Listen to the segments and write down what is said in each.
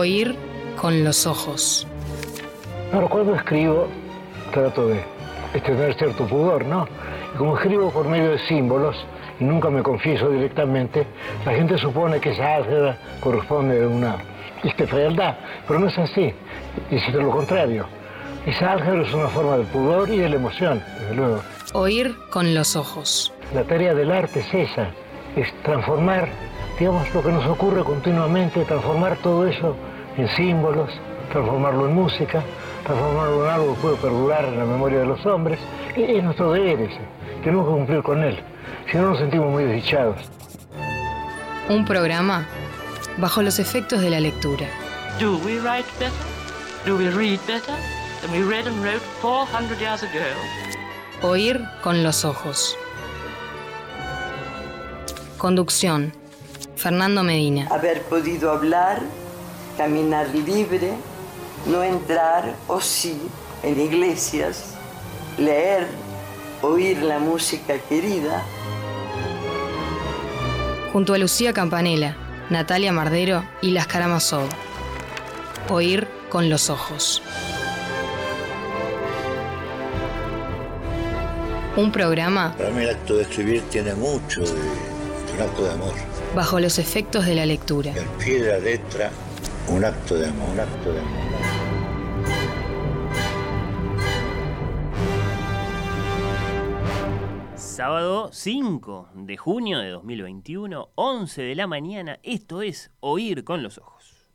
Oír con los ojos. Ahora, cuando escribo, trato de, tener cierto pudor, ¿no? Y como escribo por medio de símbolos, y nunca me confieso directamente, la gente supone que esa álgebra corresponde a una este, fealdad, pero no es así, es lo contrario. Esa álgebra es una forma del pudor y de la emoción, desde luego. Oír con los ojos. La tarea del arte es esa, es transformar digamos, lo que nos ocurre continuamente, transformar todo eso en símbolos, transformarlo en música, transformarlo en algo que puede perdurar en la memoria de los hombres. Es nuestro deber ese, tenemos que cumplir con él, si no nos sentimos muy desdichados. Un programa bajo los efectos de la lectura. Do we write better? Do we read better than we read and wrote 400 years ago? Oír con los ojos. Conducción. Fernando Medina. Haber podido hablar, caminar libre, no entrar o sí en iglesias, leer, oír la música querida. Junto a Lucía Campanella, Natalia Mardero y Las Karamazov. Oír con los ojos. Un programa. Para mí el acto de escribir tiene mucho de un acto de amor bajo los efectos de la lectura. El pie de la letra, un acto de amor, un acto de amor. Sábado 5 de junio de 2021, 11 de la mañana, esto es Oír con los Ojos.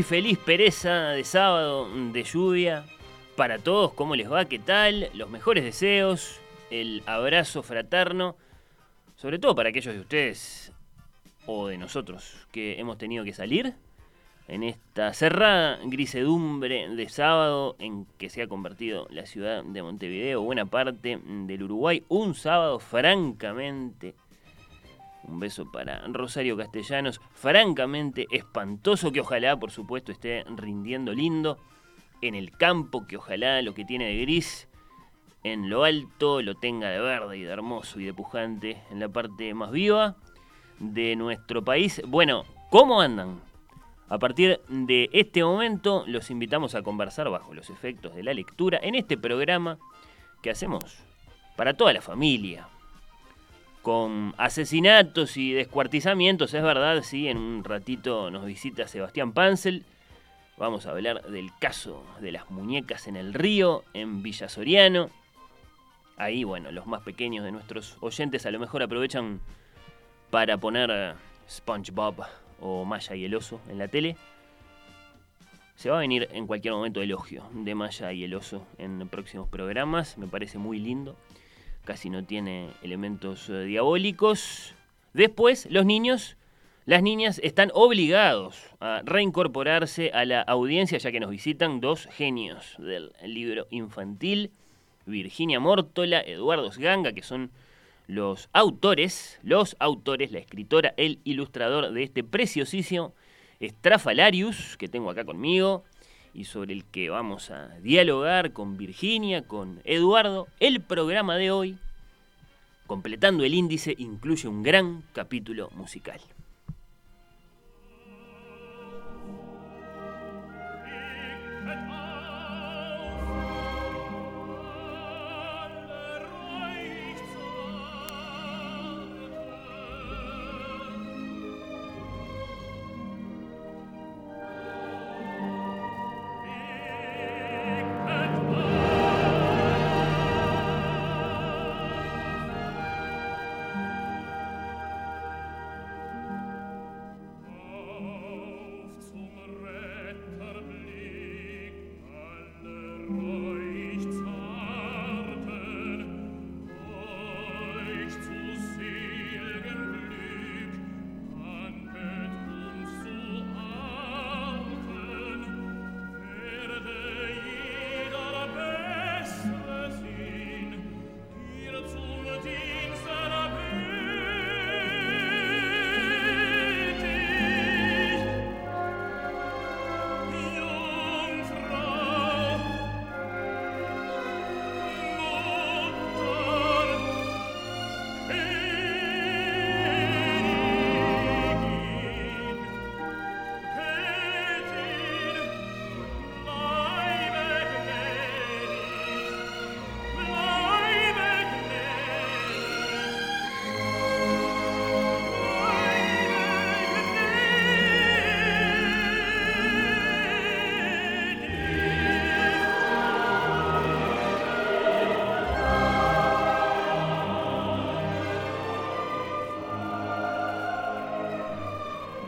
Muy feliz pereza de sábado de lluvia. Para todos, ¿cómo les va? ¿Qué tal? Los mejores deseos, el abrazo fraterno, sobre todo para aquellos de ustedes o de nosotros que hemos tenido que salir en esta cerrada grisedumbre de sábado en que se ha convertido la ciudad de Montevideo, buena parte del Uruguay, un sábado francamente un beso para Rosario Castellanos, francamente espantoso, que ojalá, por supuesto, esté rindiendo lindo en el campo, que ojalá lo que tiene de gris en lo alto lo tenga de verde y de hermoso y de pujante en la parte más viva de nuestro país. Bueno, ¿cómo andan? A partir de este momento los invitamos a conversar bajo los efectos de la lectura en este programa que hacemos para toda la familia, con asesinatos y descuartizamientos, es verdad, sí, en un ratito nos visita Sebastián Pansel. Vamos a hablar del caso de las muñecas en el río, en Villa Soriano. Ahí, bueno, los más pequeños de nuestros oyentes a lo mejor aprovechan para poner SpongeBob o Maya y el oso en la tele. Se va a venir en cualquier momento elogio de Maya y el oso en próximos programas, me parece muy lindo casi no tiene elementos eh, diabólicos. Después, los niños, las niñas están obligados a reincorporarse a la audiencia ya que nos visitan dos genios del libro infantil, Virginia Mórtola, Eduardo Sganga, que son los autores, los autores, la escritora, el ilustrador de este preciosísimo Strafalarius que tengo acá conmigo y sobre el que vamos a dialogar con Virginia, con Eduardo. El programa de hoy, completando el índice, incluye un gran capítulo musical.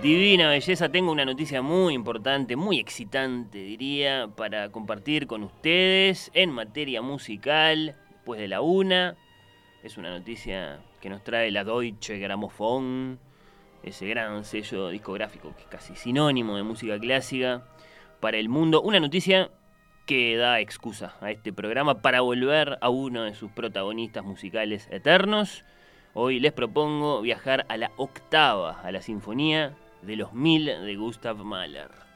Divina belleza, tengo una noticia muy importante, muy excitante diría, para compartir con ustedes en materia musical, después de la una. Es una noticia que nos trae la Deutsche Grammophon, ese gran sello discográfico que es casi sinónimo de música clásica para el mundo. Una noticia que da excusa a este programa para volver a uno de sus protagonistas musicales eternos. Hoy les propongo viajar a la octava, a la sinfonía de los mil de Gustav Mahler.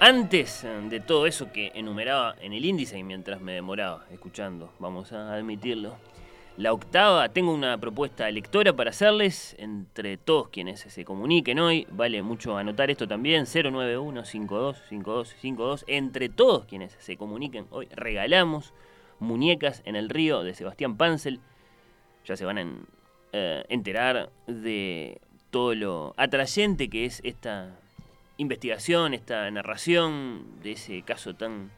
Antes de todo eso que enumeraba en el índice y mientras me demoraba escuchando, vamos a admitirlo, la octava, tengo una propuesta lectora para hacerles entre todos quienes se comuniquen hoy. Vale mucho anotar esto también, 091-52-52-52. Entre todos quienes se comuniquen hoy, regalamos muñecas en el río de Sebastián Pansel. Ya se van a eh, enterar de todo lo atrayente que es esta investigación, esta narración de ese caso tan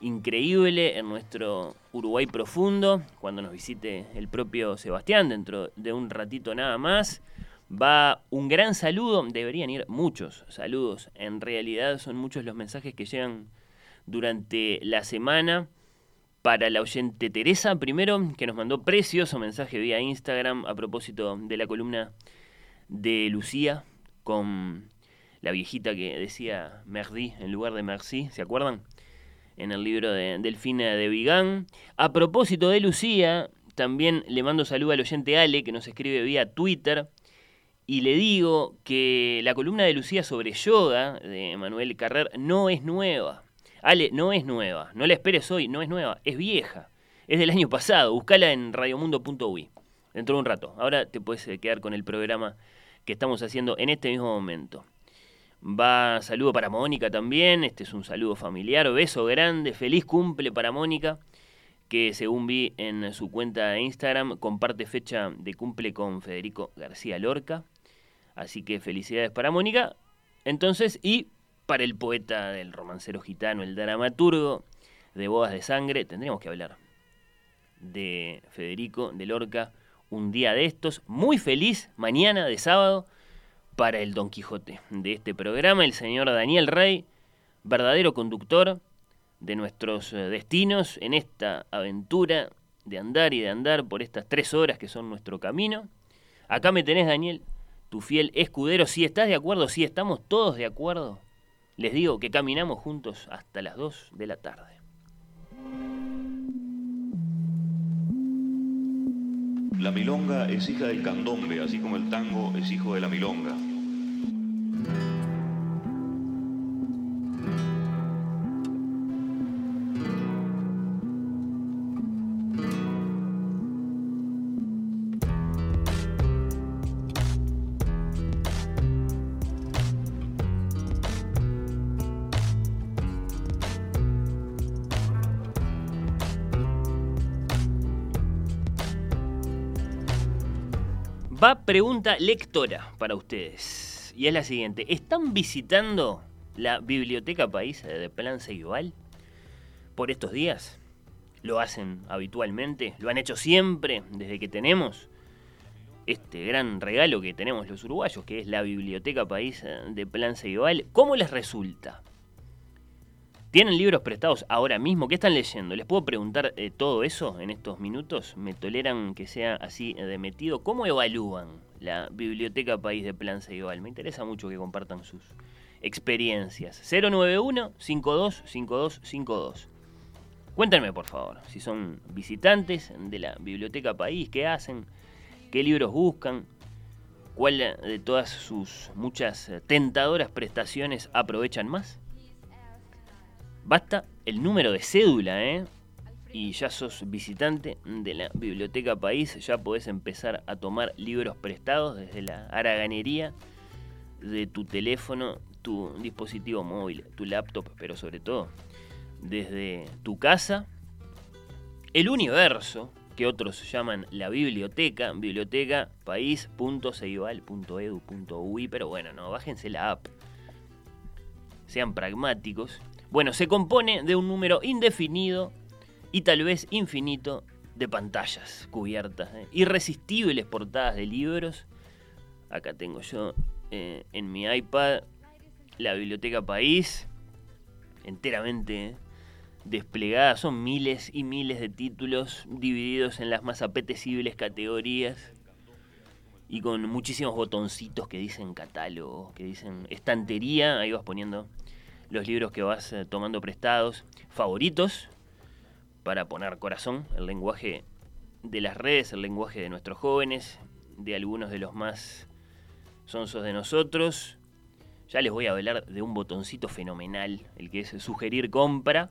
increíble en nuestro Uruguay profundo, cuando nos visite el propio Sebastián dentro de un ratito nada más. Va un gran saludo, deberían ir muchos saludos, en realidad son muchos los mensajes que llegan durante la semana para la oyente Teresa, primero, que nos mandó precioso mensaje vía Instagram a propósito de la columna de Lucía con la viejita que decía Merdi en lugar de Merci, ¿se acuerdan? En el libro de Delfina de Vigan. A propósito de Lucía, también le mando saludo al oyente Ale, que nos escribe vía Twitter, y le digo que la columna de Lucía sobre yoga de Manuel Carrer no es nueva. Ale, no es nueva, no la esperes hoy, no es nueva, es vieja. Es del año pasado, buscala en radiomundo.ui. Dentro de un rato. Ahora te puedes quedar con el programa que estamos haciendo en este mismo momento. Va saludo para Mónica también, este es un saludo familiar, beso grande, feliz cumple para Mónica, que según vi en su cuenta de Instagram comparte fecha de cumple con Federico García Lorca. Así que felicidades para Mónica. Entonces, y para el poeta del romancero gitano, el dramaturgo de Bodas de Sangre, tendríamos que hablar de Federico de Lorca un día de estos. Muy feliz mañana de sábado para el Don Quijote de este programa, el señor Daniel Rey, verdadero conductor de nuestros eh, destinos en esta aventura de andar y de andar por estas tres horas que son nuestro camino. Acá me tenés, Daniel, tu fiel escudero. Si estás de acuerdo, si estamos todos de acuerdo, les digo que caminamos juntos hasta las 2 de la tarde. La milonga es hija del candombe, así como el tango es hijo de la milonga. Pregunta lectora para ustedes. Y es la siguiente. ¿Están visitando la Biblioteca País de Plan Ceibal por estos días? lo hacen habitualmente, lo han hecho siempre desde que tenemos este gran regalo que tenemos los uruguayos, que es la Biblioteca País de Plan Ceibal. ¿Cómo les resulta? ¿Tienen libros prestados ahora mismo? ¿Qué están leyendo? ¿Les puedo preguntar eh, todo eso en estos minutos? ¿Me toleran que sea así de metido? ¿Cómo evalúan la Biblioteca País de Plan Ceibal? Me interesa mucho que compartan sus experiencias. 091-525252. Cuéntenme, por favor, si son visitantes de la Biblioteca País, qué hacen, qué libros buscan, cuál de todas sus muchas tentadoras prestaciones aprovechan más. Basta el número de cédula, ¿eh? Y ya sos visitante de la Biblioteca País, ya podés empezar a tomar libros prestados desde la haraganería de tu teléfono, tu dispositivo móvil, tu laptop, pero sobre todo desde tu casa, el universo, que otros llaman la biblioteca, biblioteca pero bueno, no, bájense la app. Sean pragmáticos. Bueno, se compone de un número indefinido y tal vez infinito de pantallas cubiertas, ¿eh? irresistibles portadas de libros. Acá tengo yo eh, en mi iPad la biblioteca país, enteramente ¿eh? desplegada. Son miles y miles de títulos divididos en las más apetecibles categorías y con muchísimos botoncitos que dicen catálogo, que dicen estantería. Ahí vas poniendo los libros que vas eh, tomando prestados, favoritos, para poner corazón, el lenguaje de las redes, el lenguaje de nuestros jóvenes, de algunos de los más sonsos de nosotros. Ya les voy a hablar de un botoncito fenomenal, el que es sugerir compra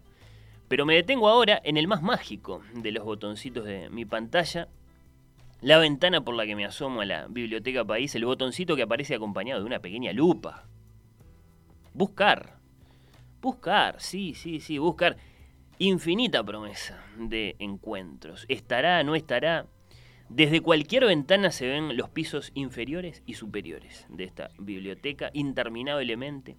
pero me detengo ahora en el más mágico de los botoncitos de mi pantalla, la ventana por la que me asomo a la Biblioteca País, el botoncito que aparece acompañado de una pequeña lupa. Buscar. Buscar, sí, sí, sí, buscar. Infinita promesa de encuentros. ¿Estará, no estará? Desde cualquier ventana se ven los pisos inferiores y superiores de esta biblioteca interminablemente.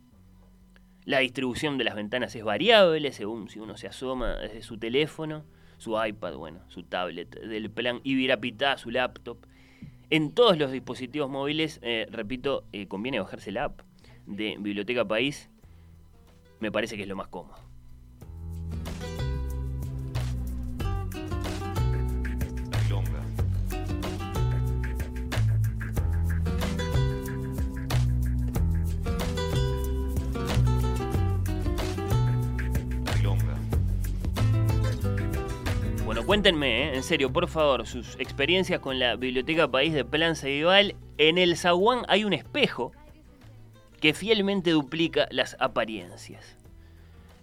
La distribución de las ventanas es variable según si uno se asoma desde su teléfono, su iPad, bueno, su tablet del plan Ibirapitá, su laptop. En todos los dispositivos móviles, eh, repito, eh, conviene bajarse la app de Biblioteca País. Me parece que es lo más cómodo. Cuéntenme, ¿eh? en serio, por favor, sus experiencias con la Biblioteca País de Plan Ceibal. En el zaguán hay un espejo que fielmente duplica las apariencias.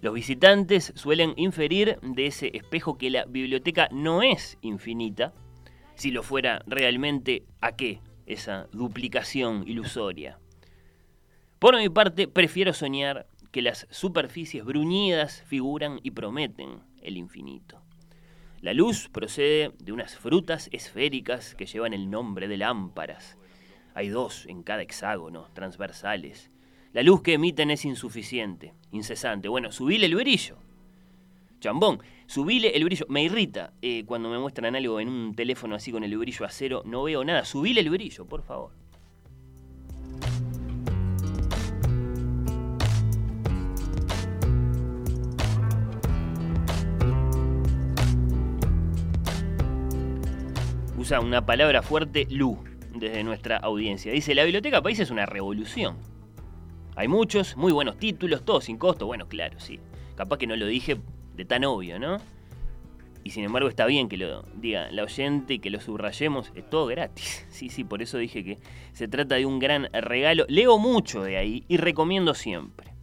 Los visitantes suelen inferir de ese espejo que la biblioteca no es infinita. Si lo fuera realmente, ¿a qué esa duplicación ilusoria? Por mi parte, prefiero soñar que las superficies bruñidas figuran y prometen el infinito. La luz procede de unas frutas esféricas que llevan el nombre de lámparas. Hay dos en cada hexágono, transversales. La luz que emiten es insuficiente, incesante. Bueno, subile el brillo. Chambón, subile el brillo. Me irrita eh, cuando me muestran algo en un teléfono así con el brillo a cero. No veo nada. Subile el brillo, por favor. usa una palabra fuerte, Lu, desde nuestra audiencia. Dice, la Biblioteca País es una revolución. Hay muchos, muy buenos títulos, todos sin costo. Bueno, claro, sí. Capaz que no lo dije de tan obvio, ¿no? Y sin embargo está bien que lo diga la oyente y que lo subrayemos. Es todo gratis. Sí, sí, por eso dije que se trata de un gran regalo. Leo mucho de ahí y recomiendo siempre.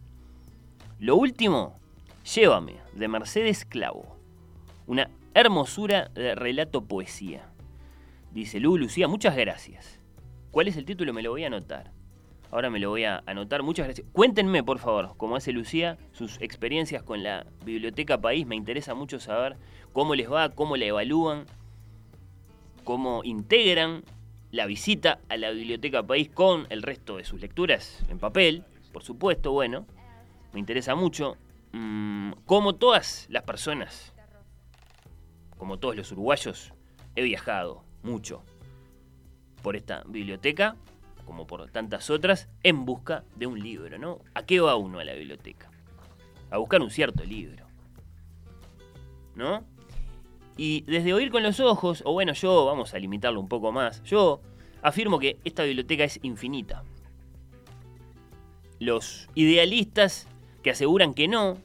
Lo último, Llévame, de Mercedes Clavo. Una hermosura de relato poesía. Dice Lu, Lucía, muchas gracias. ¿Cuál es el título? Me lo voy a anotar. Ahora me lo voy a anotar. Muchas gracias. Cuéntenme, por favor, como hace Lucía, sus experiencias con la Biblioteca País. Me interesa mucho saber cómo les va, cómo la evalúan, cómo integran la visita a la Biblioteca País con el resto de sus lecturas en papel, por supuesto, bueno. Me interesa mucho mm, cómo todas las personas como todos los uruguayos, he viajado mucho por esta biblioteca, como por tantas otras, en busca de un libro, ¿no? ¿A qué va uno a la biblioteca? A buscar un cierto libro. ¿No? Y desde oír con los ojos, o bueno, yo, vamos a limitarlo un poco más, yo afirmo que esta biblioteca es infinita. Los idealistas que aseguran que no,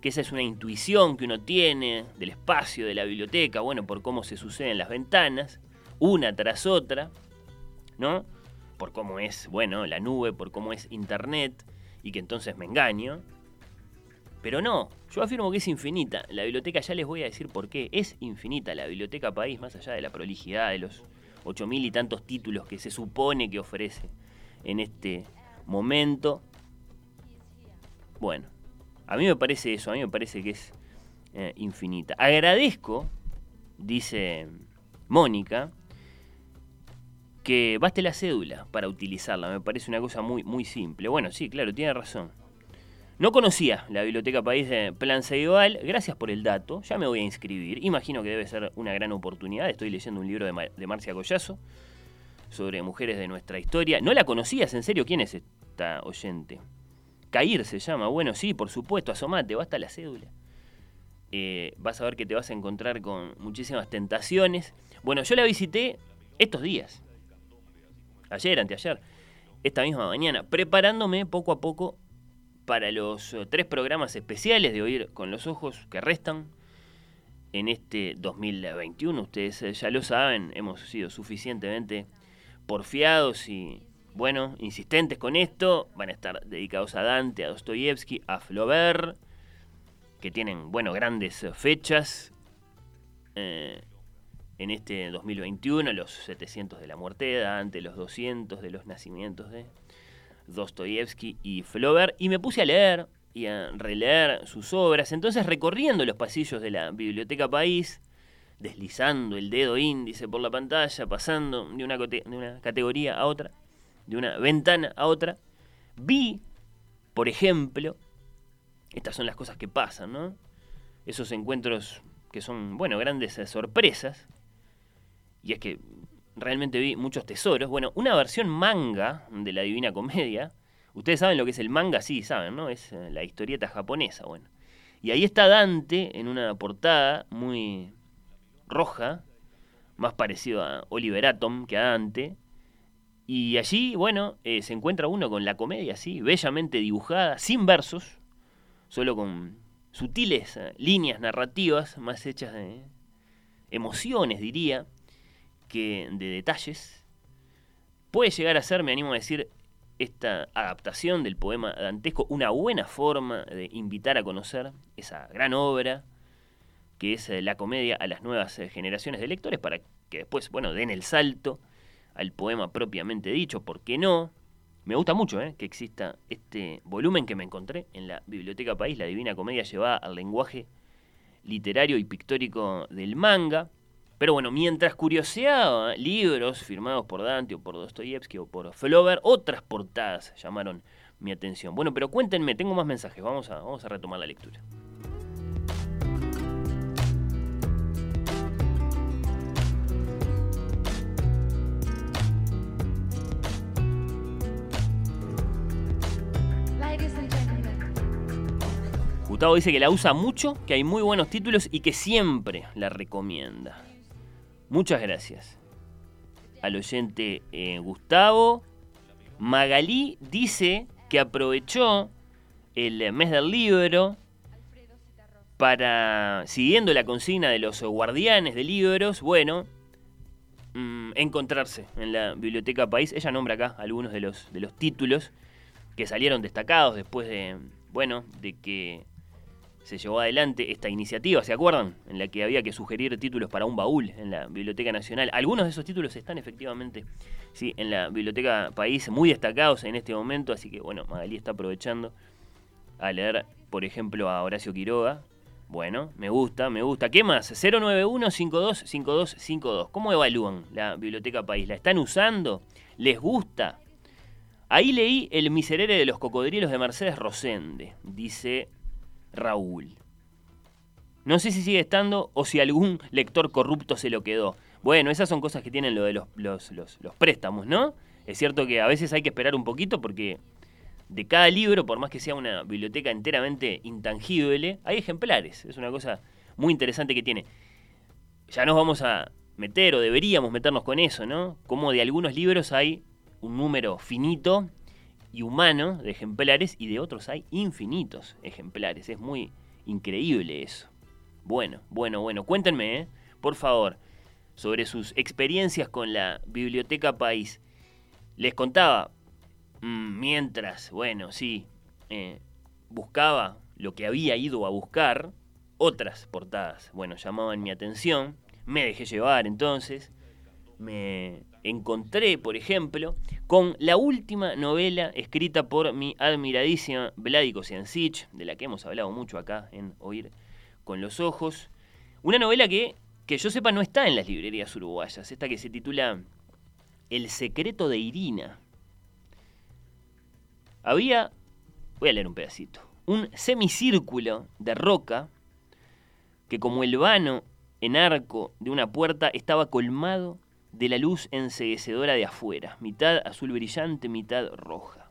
que esa es una intuición que uno tiene del espacio de la biblioteca, bueno, por cómo se suceden las ventanas, una tras otra, ¿no? Por cómo es, bueno, la nube, por cómo es Internet, y que entonces me engaño. Pero no, yo afirmo que es infinita. La biblioteca, ya les voy a decir por qué, es infinita la biblioteca país, más allá de la prolijidad de los ocho mil y tantos títulos que se supone que ofrece en este momento. Bueno, a mí me parece eso, a mí me parece que es eh, infinita. Agradezco, dice Mónica, que baste la cédula para utilizarla. Me parece una cosa muy, muy simple. Bueno, sí, claro, tiene razón. No conocía la Biblioteca País de Plan Ceibal. Gracias por el dato. Ya me voy a inscribir. Imagino que debe ser una gran oportunidad. Estoy leyendo un libro de, de Marcia Collazo sobre mujeres de nuestra historia. ¿No la conocías? ¿En serio? ¿Quién es esta oyente? Cair se llama. Bueno, sí, por supuesto. Asomate, basta la cédula. Eh, vas a ver que te vas a encontrar con muchísimas tentaciones. Bueno, yo la visité estos días ayer, anteayer, esta misma mañana, preparándome poco a poco para los eh, tres programas especiales de Oír con los Ojos que restan en este 2021. Ustedes eh, ya lo saben, hemos sido suficientemente porfiados y, bueno, insistentes con esto. Van a estar dedicados a Dante, a Dostoyevsky, a Flaubert, que tienen, bueno, grandes eh, fechas. En este 2021, los 700 de la muerte de Dante, los 200 de los nacimientos de Dostoyevsky y Flaubert, y me puse a leer y a releer sus obras. Entonces, recorriendo los pasillos de la Biblioteca País, deslizando el dedo índice por la pantalla, pasando de una, de una categoría a otra, de una ventana a otra, vi, por ejemplo, estas son las cosas que pasan, ¿no? Esos encuentros que son, bueno, grandes sorpresas, y es que realmente vi muchos tesoros. Bueno, una versión manga de la Divina Comedia. Ustedes saben lo que es el manga, sí, saben, ¿no? Es eh, la historieta japonesa, bueno. Y ahí está Dante en una portada muy roja, más parecido a Oliver Atom que a Dante. Y allí, bueno, eh, se encuentra uno con la comedia así, bellamente dibujada, sin versos, solo con sutiles eh, líneas narrativas, más hechas de emociones, diría que de detalles puede llegar a ser, me animo a decir, esta adaptación del poema dantesco una buena forma de invitar a conocer esa gran obra que es eh, la comedia a las nuevas eh, generaciones de lectores para que después, bueno, den el salto al poema propiamente dicho, ¿por qué no? Me gusta mucho eh, que exista este volumen que me encontré en la Biblioteca País, la Divina Comedia llevada al lenguaje literario y pictórico del manga. Pero bueno, mientras curioseaba libros firmados por Dante o por Dostoyevsky o por Flaubert, otras portadas llamaron mi atención. Bueno, pero cuéntenme, tengo más mensajes, vamos a, vamos a retomar la lectura. Gustavo dice que la usa mucho, que hay muy buenos títulos y que siempre la recomienda. Muchas gracias. Al oyente eh, Gustavo. Magalí dice que aprovechó el mes del libro para, siguiendo la consigna de los guardianes de libros, bueno, mm, encontrarse en la Biblioteca País. Ella nombra acá algunos de los, de los títulos que salieron destacados después de, bueno, de que se llevó adelante esta iniciativa, ¿se acuerdan? En la que había que sugerir títulos para un baúl en la Biblioteca Nacional. Algunos de esos títulos están efectivamente sí, en la Biblioteca País, muy destacados en este momento, así que bueno, Magalí está aprovechando a leer, por ejemplo, a Horacio Quiroga. Bueno, me gusta, me gusta. ¿Qué más? 091-525252. ¿Cómo evalúan la Biblioteca País? ¿La están usando? ¿Les gusta? Ahí leí El miserere de los cocodrilos de Mercedes Rosende, dice Raúl. No sé si sigue estando o si algún lector corrupto se lo quedó. Bueno, esas son cosas que tienen lo de los, los, los, préstamos, ¿no? Es cierto que a veces hay que esperar un poquito porque de cada libro, por más que sea una biblioteca enteramente intangible, hay ejemplares. Es una cosa muy interesante que tiene. Ya nos vamos a meter o deberíamos meternos con eso, ¿no? Como de algunos libros hay un número finito y humano de ejemplares y de otros hay infinitos ejemplares. Es muy increíble eso. Bueno, bueno, bueno, cuéntenme, ¿eh? por favor, sobre sus experiencias con la Biblioteca País. Les contaba, mm, mientras, bueno, sí, eh, buscaba lo que había ido a buscar, otras portadas, bueno, llamaban mi atención, me dejé llevar entonces, me encontré, por ejemplo, con la última novela escrita por mi admiradísima Vladico Siancic, de la que hemos hablado mucho acá en Oír con los Ojos. Una novela que, que yo sepa, no está en las librerías uruguayas, esta que se titula El secreto de Irina. Había, voy a leer un pedacito, un semicírculo de roca que como el vano en arco de una puerta estaba colmado de la luz enseguecedora de afuera, mitad azul brillante, mitad roja.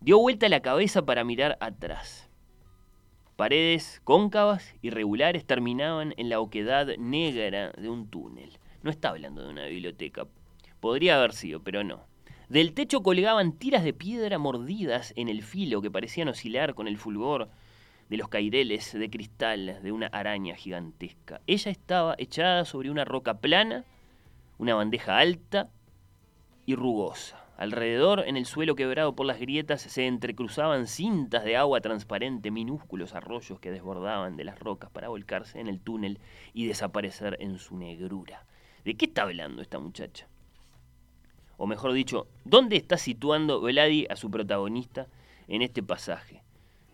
Dio vuelta la cabeza para mirar atrás. Paredes cóncavas, irregulares, terminaban en la oquedad negra de un túnel. No está hablando de una biblioteca. Podría haber sido, pero no. Del techo colgaban tiras de piedra mordidas en el filo que parecían oscilar con el fulgor de los caireles de cristal de una araña gigantesca. Ella estaba echada sobre una roca plana, una bandeja alta y rugosa. Alrededor, en el suelo quebrado por las grietas, se entrecruzaban cintas de agua transparente, minúsculos arroyos que desbordaban de las rocas para volcarse en el túnel y desaparecer en su negrura. ¿De qué está hablando esta muchacha? O mejor dicho, ¿dónde está situando Veladi a su protagonista en este pasaje?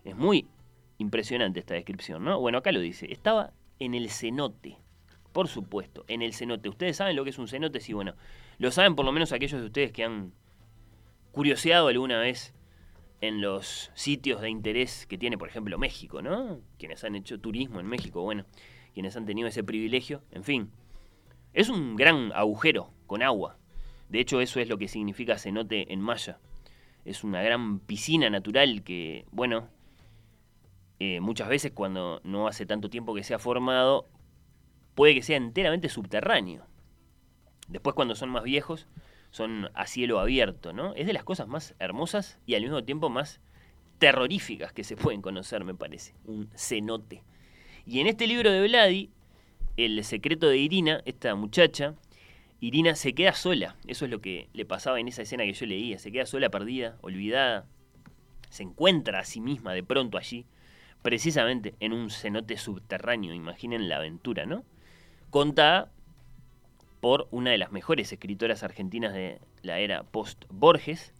Es muy Impresionante esta descripción, ¿no? Bueno, acá lo dice. Estaba en el cenote. Por supuesto, en el cenote. ¿Ustedes saben lo que es un cenote? Sí, bueno. Lo saben por lo menos aquellos de ustedes que han curioseado alguna vez en los sitios de interés que tiene, por ejemplo, México, ¿no? Quienes han hecho turismo en México, bueno, quienes han tenido ese privilegio, en fin. Es un gran agujero con agua. De hecho, eso es lo que significa cenote en maya. Es una gran piscina natural que, bueno, eh, muchas veces cuando no hace tanto tiempo que se ha formado, puede que sea enteramente subterráneo. Después cuando son más viejos, son a cielo abierto, ¿no? Es de las cosas más hermosas y al mismo tiempo más terroríficas que se pueden conocer, me parece. Un cenote. Y en este libro de Vladi, El secreto de Irina, esta muchacha, Irina se queda sola. Eso es lo que le pasaba en esa escena que yo leía. Se queda sola, perdida, olvidada. Se encuentra a sí misma de pronto allí, precisamente en un cenote subterráneo, imaginen la aventura, ¿no? Contada por una de las mejores escritoras argentinas de la era post-Borges,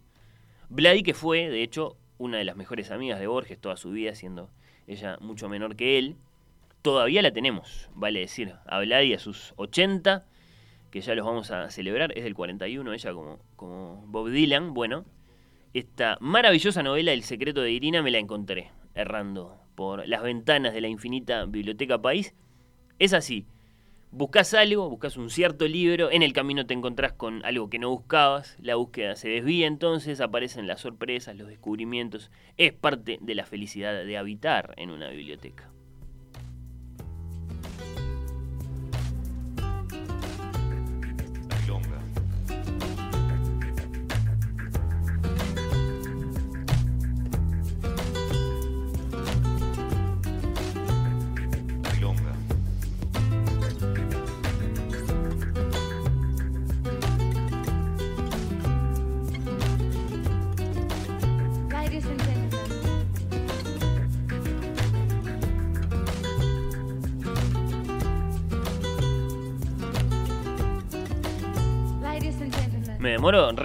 Vladi, que fue, de hecho, una de las mejores amigas de Borges toda su vida, siendo ella mucho menor que él. Todavía la tenemos, vale decir, a Vladi a sus 80, que ya los vamos a celebrar, es del 41, ella como, como Bob Dylan. Bueno, esta maravillosa novela El secreto de Irina me la encontré errando por las ventanas de la infinita biblioteca país. Es así. Buscas algo, buscas un cierto libro, en el camino te encontrás con algo que no buscabas, la búsqueda se desvía entonces, aparecen las sorpresas, los descubrimientos. Es parte de la felicidad de habitar en una biblioteca.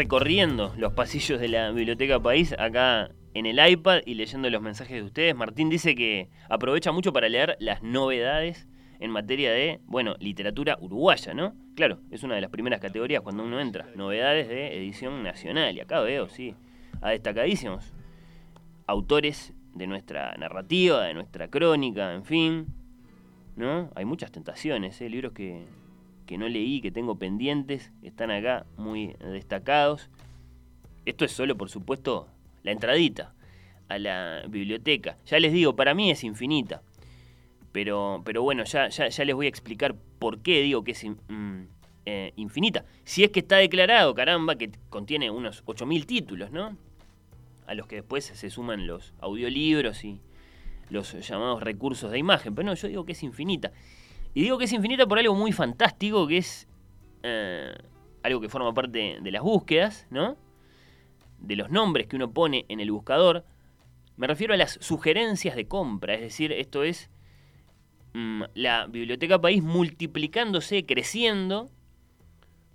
Recorriendo los pasillos de la Biblioteca País acá en el iPad y leyendo los mensajes de ustedes. Martín dice que aprovecha mucho para leer las novedades en materia de, bueno, literatura uruguaya, ¿no? Claro, es una de las primeras categorías cuando uno entra. Novedades de edición nacional. Y acá veo, sí, a destacadísimos autores de nuestra narrativa, de nuestra crónica, en fin. ¿No? Hay muchas tentaciones, ¿eh? libros que, que no leí, que tengo pendientes, están acá muy destacados. Esto es solo, por supuesto, la entradita a la biblioteca. Ya les digo, para mí es infinita. Pero, pero bueno, ya, ya, les voy a explicar por qué digo que es mm, eh, infinita. Si es que está declarado, caramba, que contiene unos 8.000 títulos, ¿no? A los que después se suman los audiolibros y los llamados recursos de imagen. Pero no, yo digo que es infinita. Y digo que es infinita por algo muy fantástico, que es eh, algo que forma parte de las búsquedas, ¿no? De los nombres que uno pone en el buscador. Me refiero a las sugerencias de compra, es decir, esto es mm, la Biblioteca País multiplicándose, creciendo,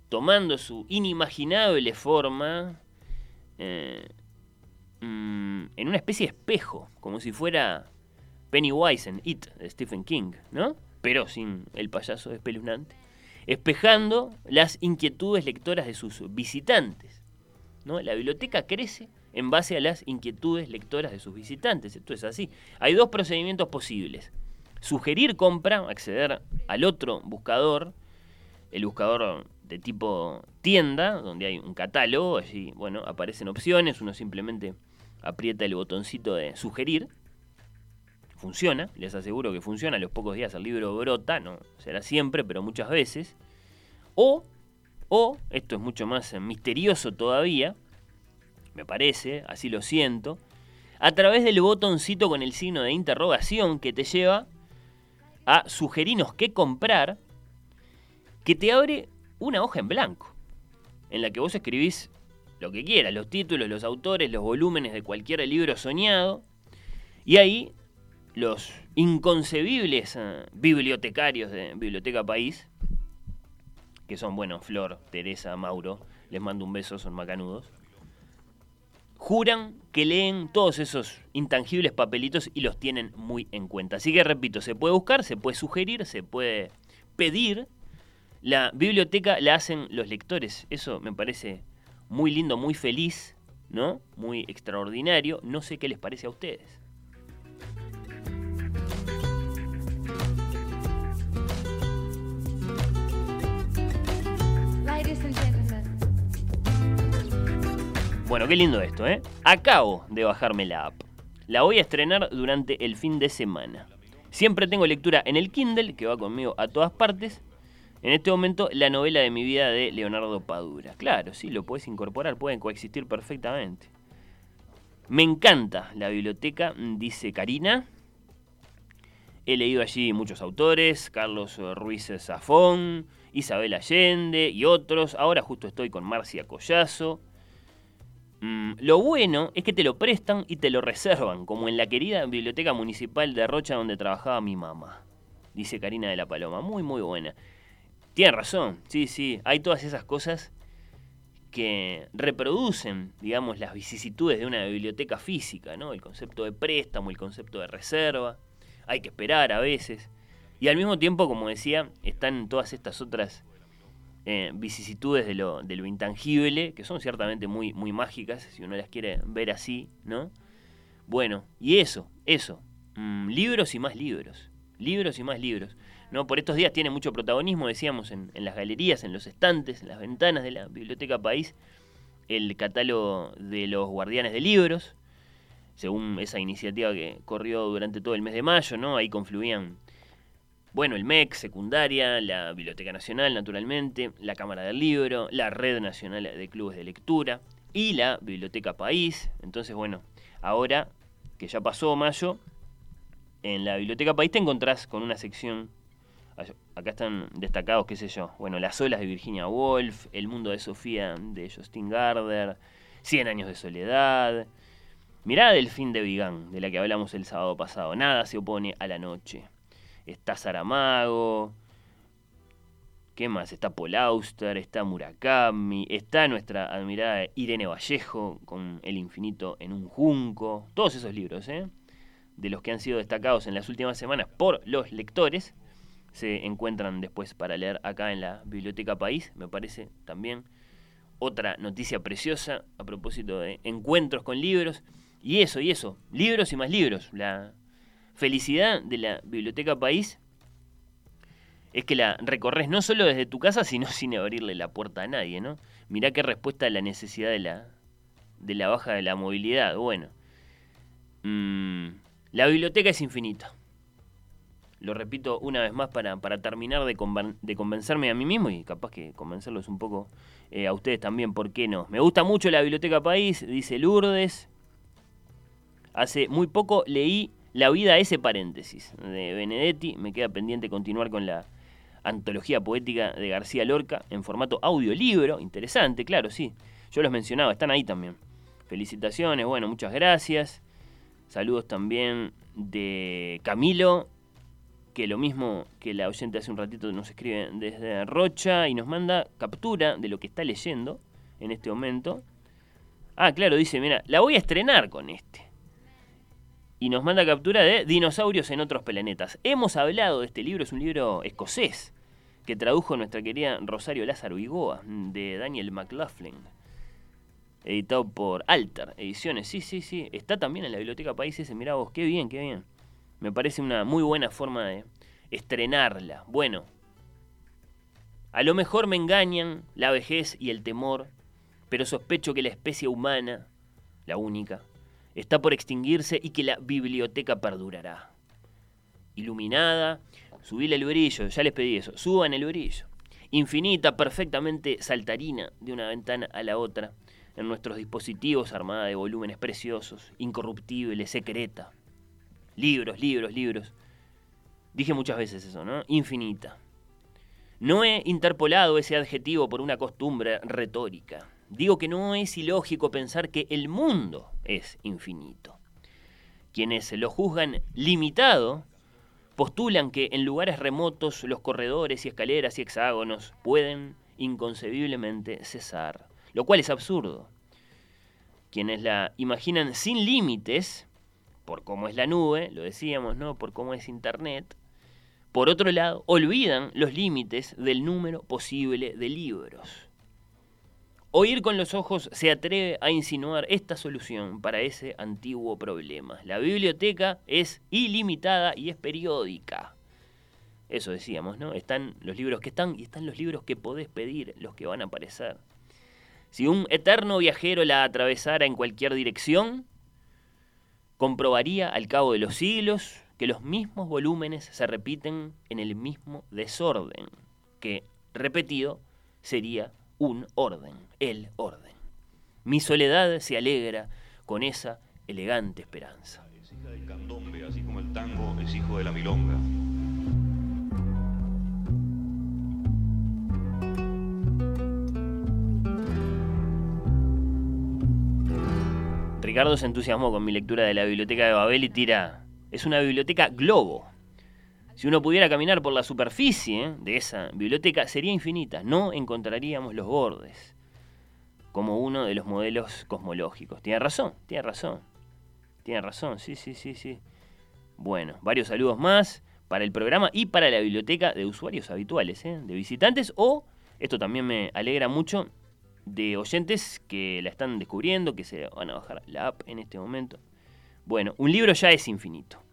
tomando su inimaginable forma eh, mm, en una especie de espejo, como si fuera Pennywise en It de Stephen King, ¿no? Pero sin el payaso espeluznante, espejando las inquietudes lectoras de sus visitantes. ¿no? La biblioteca crece en base a las inquietudes lectoras de sus visitantes. Esto es así. Hay dos procedimientos posibles. Sugerir compra, acceder al otro buscador, el buscador de tipo tienda, donde hay un catálogo, allí, bueno, aparecen opciones, uno simplemente aprieta el botoncito de sugerir, funciona, les aseguro que funciona, a los pocos días el libro brota, no será siempre, pero muchas veces, o, o, esto es mucho más misterioso todavía, me parece, así lo siento, a través del botoncito con el signo de interrogación que te lleva a sugerirnos qué comprar, que te abre una hoja en blanco, en la que vos escribís lo que quieras, los títulos, los autores, los volúmenes de cualquier libro soñado, y ahí los inconcebibles eh, bibliotecarios de Biblioteca País, que son, bueno, Flor, Teresa, Mauro, les mando un beso, son macanudos, juran que leen todos esos intangibles papelitos y los tienen muy en cuenta. Así que repito, se puede buscar, se puede sugerir, se puede pedir. La biblioteca la hacen los lectores. Eso me parece muy lindo, muy feliz, ¿no? Muy extraordinario. No sé qué les parece a ustedes. Bueno, qué lindo esto, ¿eh? Acabo de bajarme la app. La voy a estrenar durante el fin de semana. Siempre tengo lectura en el Kindle, que va conmigo a todas partes. En este momento, la novela de mi vida de Leonardo Padura. Claro, sí, lo puedes incorporar, pueden coexistir perfectamente. Me encanta la biblioteca, dice Karina. He leído allí muchos autores, Carlos Ruiz Zafón, Isabel Allende y otros. Ahora justo estoy con Marcia Collazo. Mm, lo bueno es que te lo prestan y te lo reservan, como en la querida biblioteca municipal de Rocha donde trabajaba mi mamá. Dice Karina de la Paloma. Muy, muy buena. Tiene razón, sí, sí. Hay todas esas cosas que reproducen, digamos, las vicisitudes de una biblioteca física, ¿no? El concepto de préstamo, el concepto de reserva. Hay que esperar a veces. Y al mismo tiempo, como decía, están todas estas otras eh, vicisitudes de lo, intangible, que son ciertamente muy, muy mágicas, si uno las quiere ver así, ¿no? Bueno, y eso, eso, mm, libros y más libros, libros y más libros. ¿no? Por estos días tiene mucho protagonismo, decíamos, en, en las galerías, en los estantes, en las ventanas de la Biblioteca País, el catálogo de los guardianes de libros, según esa iniciativa que corrió durante todo el mes de mayo, ¿no? Ahí confluían bueno, el MEC, secundaria, la Biblioteca Nacional, naturalmente, la Cámara del Libro, la Red Nacional de Clubes de Lectura y la Biblioteca País. Entonces, bueno, ahora que ya pasó mayo, en la Biblioteca País te encontrás con una sección, acá están destacados, qué sé yo, bueno, Las olas de Virginia Woolf, El mundo de Sofía de Justin Gardner, Cien años de soledad, Mirá del fin de Vigan, de la que hablamos el sábado pasado, Nada se opone a la noche está Saramago, ¿qué más? Está Paul Auster, está Murakami, está nuestra admirada Irene Vallejo con El infinito en un junco, todos esos libros, ¿eh? de los que han sido destacados en las últimas semanas por los lectores, se encuentran después para leer acá en la Biblioteca País, me parece también otra noticia preciosa a propósito de encuentros con libros. Y eso, y eso, libros y más libros. La felicidad de la Biblioteca País es que la recorres no solo desde tu casa, sino sin abrirle la puerta a nadie, ¿no? Mirá qué respuesta a la necesidad de la, de la baja de la movilidad. Bueno, mm, la biblioteca es infinita. Lo repito una vez más para, para terminar de, de, convencerme a mí mismo y capaz que convencerlos un poco eh, a ustedes también, ¿por qué no? Me gusta mucho la Biblioteca País, dice Lourdes. Hace muy poco leí La vida ese paréntesis de Benedetti. Me queda pendiente continuar con la antología poética de García Lorca en formato audiolibro. Interesante, claro, sí. Yo los mencionaba, están ahí también. Felicitaciones, bueno, muchas gracias. Saludos también de Camilo, que lo mismo que la oyente hace un ratito nos escribe desde Rocha y nos manda captura de lo que está leyendo en este momento. Ah, claro, dice, mira, la voy a estrenar con este. Y nos manda captura de Dinosaurios en otros planetas. Hemos hablado de este libro, es un libro escocés que tradujo nuestra querida Rosario Lázaro Igoa, de Daniel McLaughlin, editado por Alter Ediciones. Sí, sí, sí, está también en la Biblioteca Países. Mirá vos, qué bien, qué bien. Me parece una muy buena forma de estrenarla. Bueno, a lo mejor me engañan la vejez y el temor, pero sospecho que la especie humana, la única, está por extinguirse y que la biblioteca perdurará. Iluminada, Subíle el brillo, ya les pedí eso. Suban el brillo. Infinita, perfectamente saltarina de una ventana a la otra. En nuestros dispositivos armada de volúmenes preciosos, incorruptible, secreta. Libros, libros, libros. Dije muchas veces eso, ¿no? Infinita. No he interpolado ese adjetivo por una costumbre retórica. Digo que no es ilógico pensar que el mundo es infinito. Quienes lo juzgan limitado postulan que en lugares remotos los corredores y escaleras y hexágonos pueden inconcebiblemente cesar, lo cual es absurdo. Quienes la imaginan sin límites, por cómo es la nube, lo decíamos, ¿no? Por cómo es Internet, por otro lado, olvidan los límites del número posible de libros. Oír con los ojos se atreve a insinuar esta solución para ese antiguo problema. La biblioteca es ilimitada y es periódica. Eso decíamos, ¿no? Están los libros que están y están los libros que podés pedir, los que van a aparecer. Si un eterno viajero la atravesara en cualquier dirección, comprobaría al cabo de los siglos que los mismos volúmenes se repiten en el mismo desorden, que, repetido, sería un orden, el orden. Mi soledad se alegra con esa elegante esperanza. Es hija del candombe, así como el tango es hijo de la milonga. Ricardo se entusiasmó con mi lectura de la biblioteca de Babel y tira, es una biblioteca globo. Si uno pudiera caminar por la superficie de esa biblioteca, sería infinita. No encontraríamos los bordes como uno de los modelos cosmológicos. Tiene razón, tiene razón. Tiene razón, sí, sí, sí, sí. Bueno, varios saludos más para el programa y para la biblioteca de usuarios habituales, ¿eh? de visitantes o, esto también me alegra mucho, de oyentes que la están descubriendo, que se van a bajar la app en este momento. Bueno, un libro ya es infinito.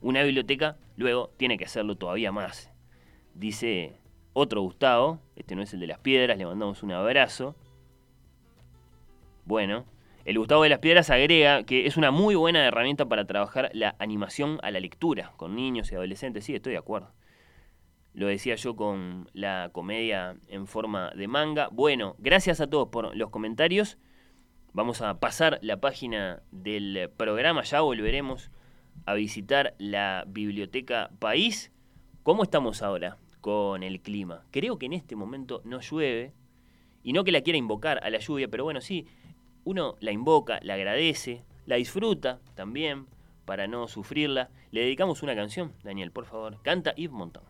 Una biblioteca luego tiene que hacerlo todavía más. Dice otro Gustavo, este no es el de las piedras, le mandamos un abrazo. Bueno, el Gustavo de las Piedras agrega que es una muy buena herramienta para trabajar la animación a la lectura con niños y adolescentes. Sí, estoy de acuerdo. Lo decía yo con la comedia en forma de manga. Bueno, gracias a todos por los comentarios. Vamos a pasar la página del programa, ya volveremos a visitar la Biblioteca País. ¿Cómo estamos ahora con el clima? Creo que en este momento no llueve. Y no que la quiera invocar a la lluvia, pero bueno, sí, uno la invoca, la agradece, la disfruta también para no sufrirla. Le dedicamos una canción, Daniel, por favor. Canta Yves Montand.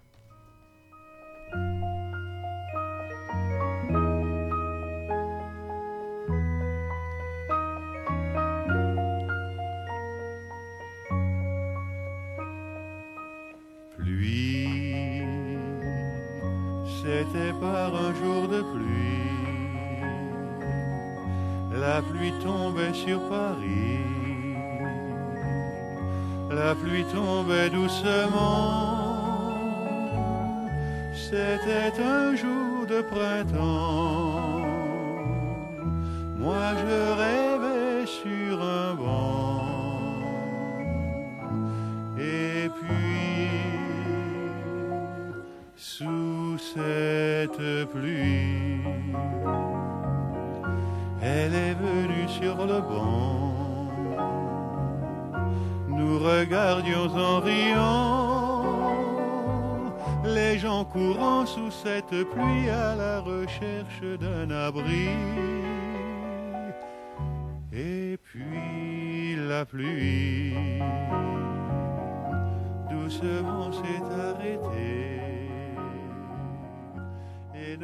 c'était par un jour de pluie. La pluie tombait sur Paris. La pluie tombait doucement. C'était un jour de printemps. Moi je rêve cette pluie, elle est venue sur le banc. Nous regardions en riant les gens courant sous cette pluie à la recherche d'un abri. Et puis la pluie doucement s'est arrêtée.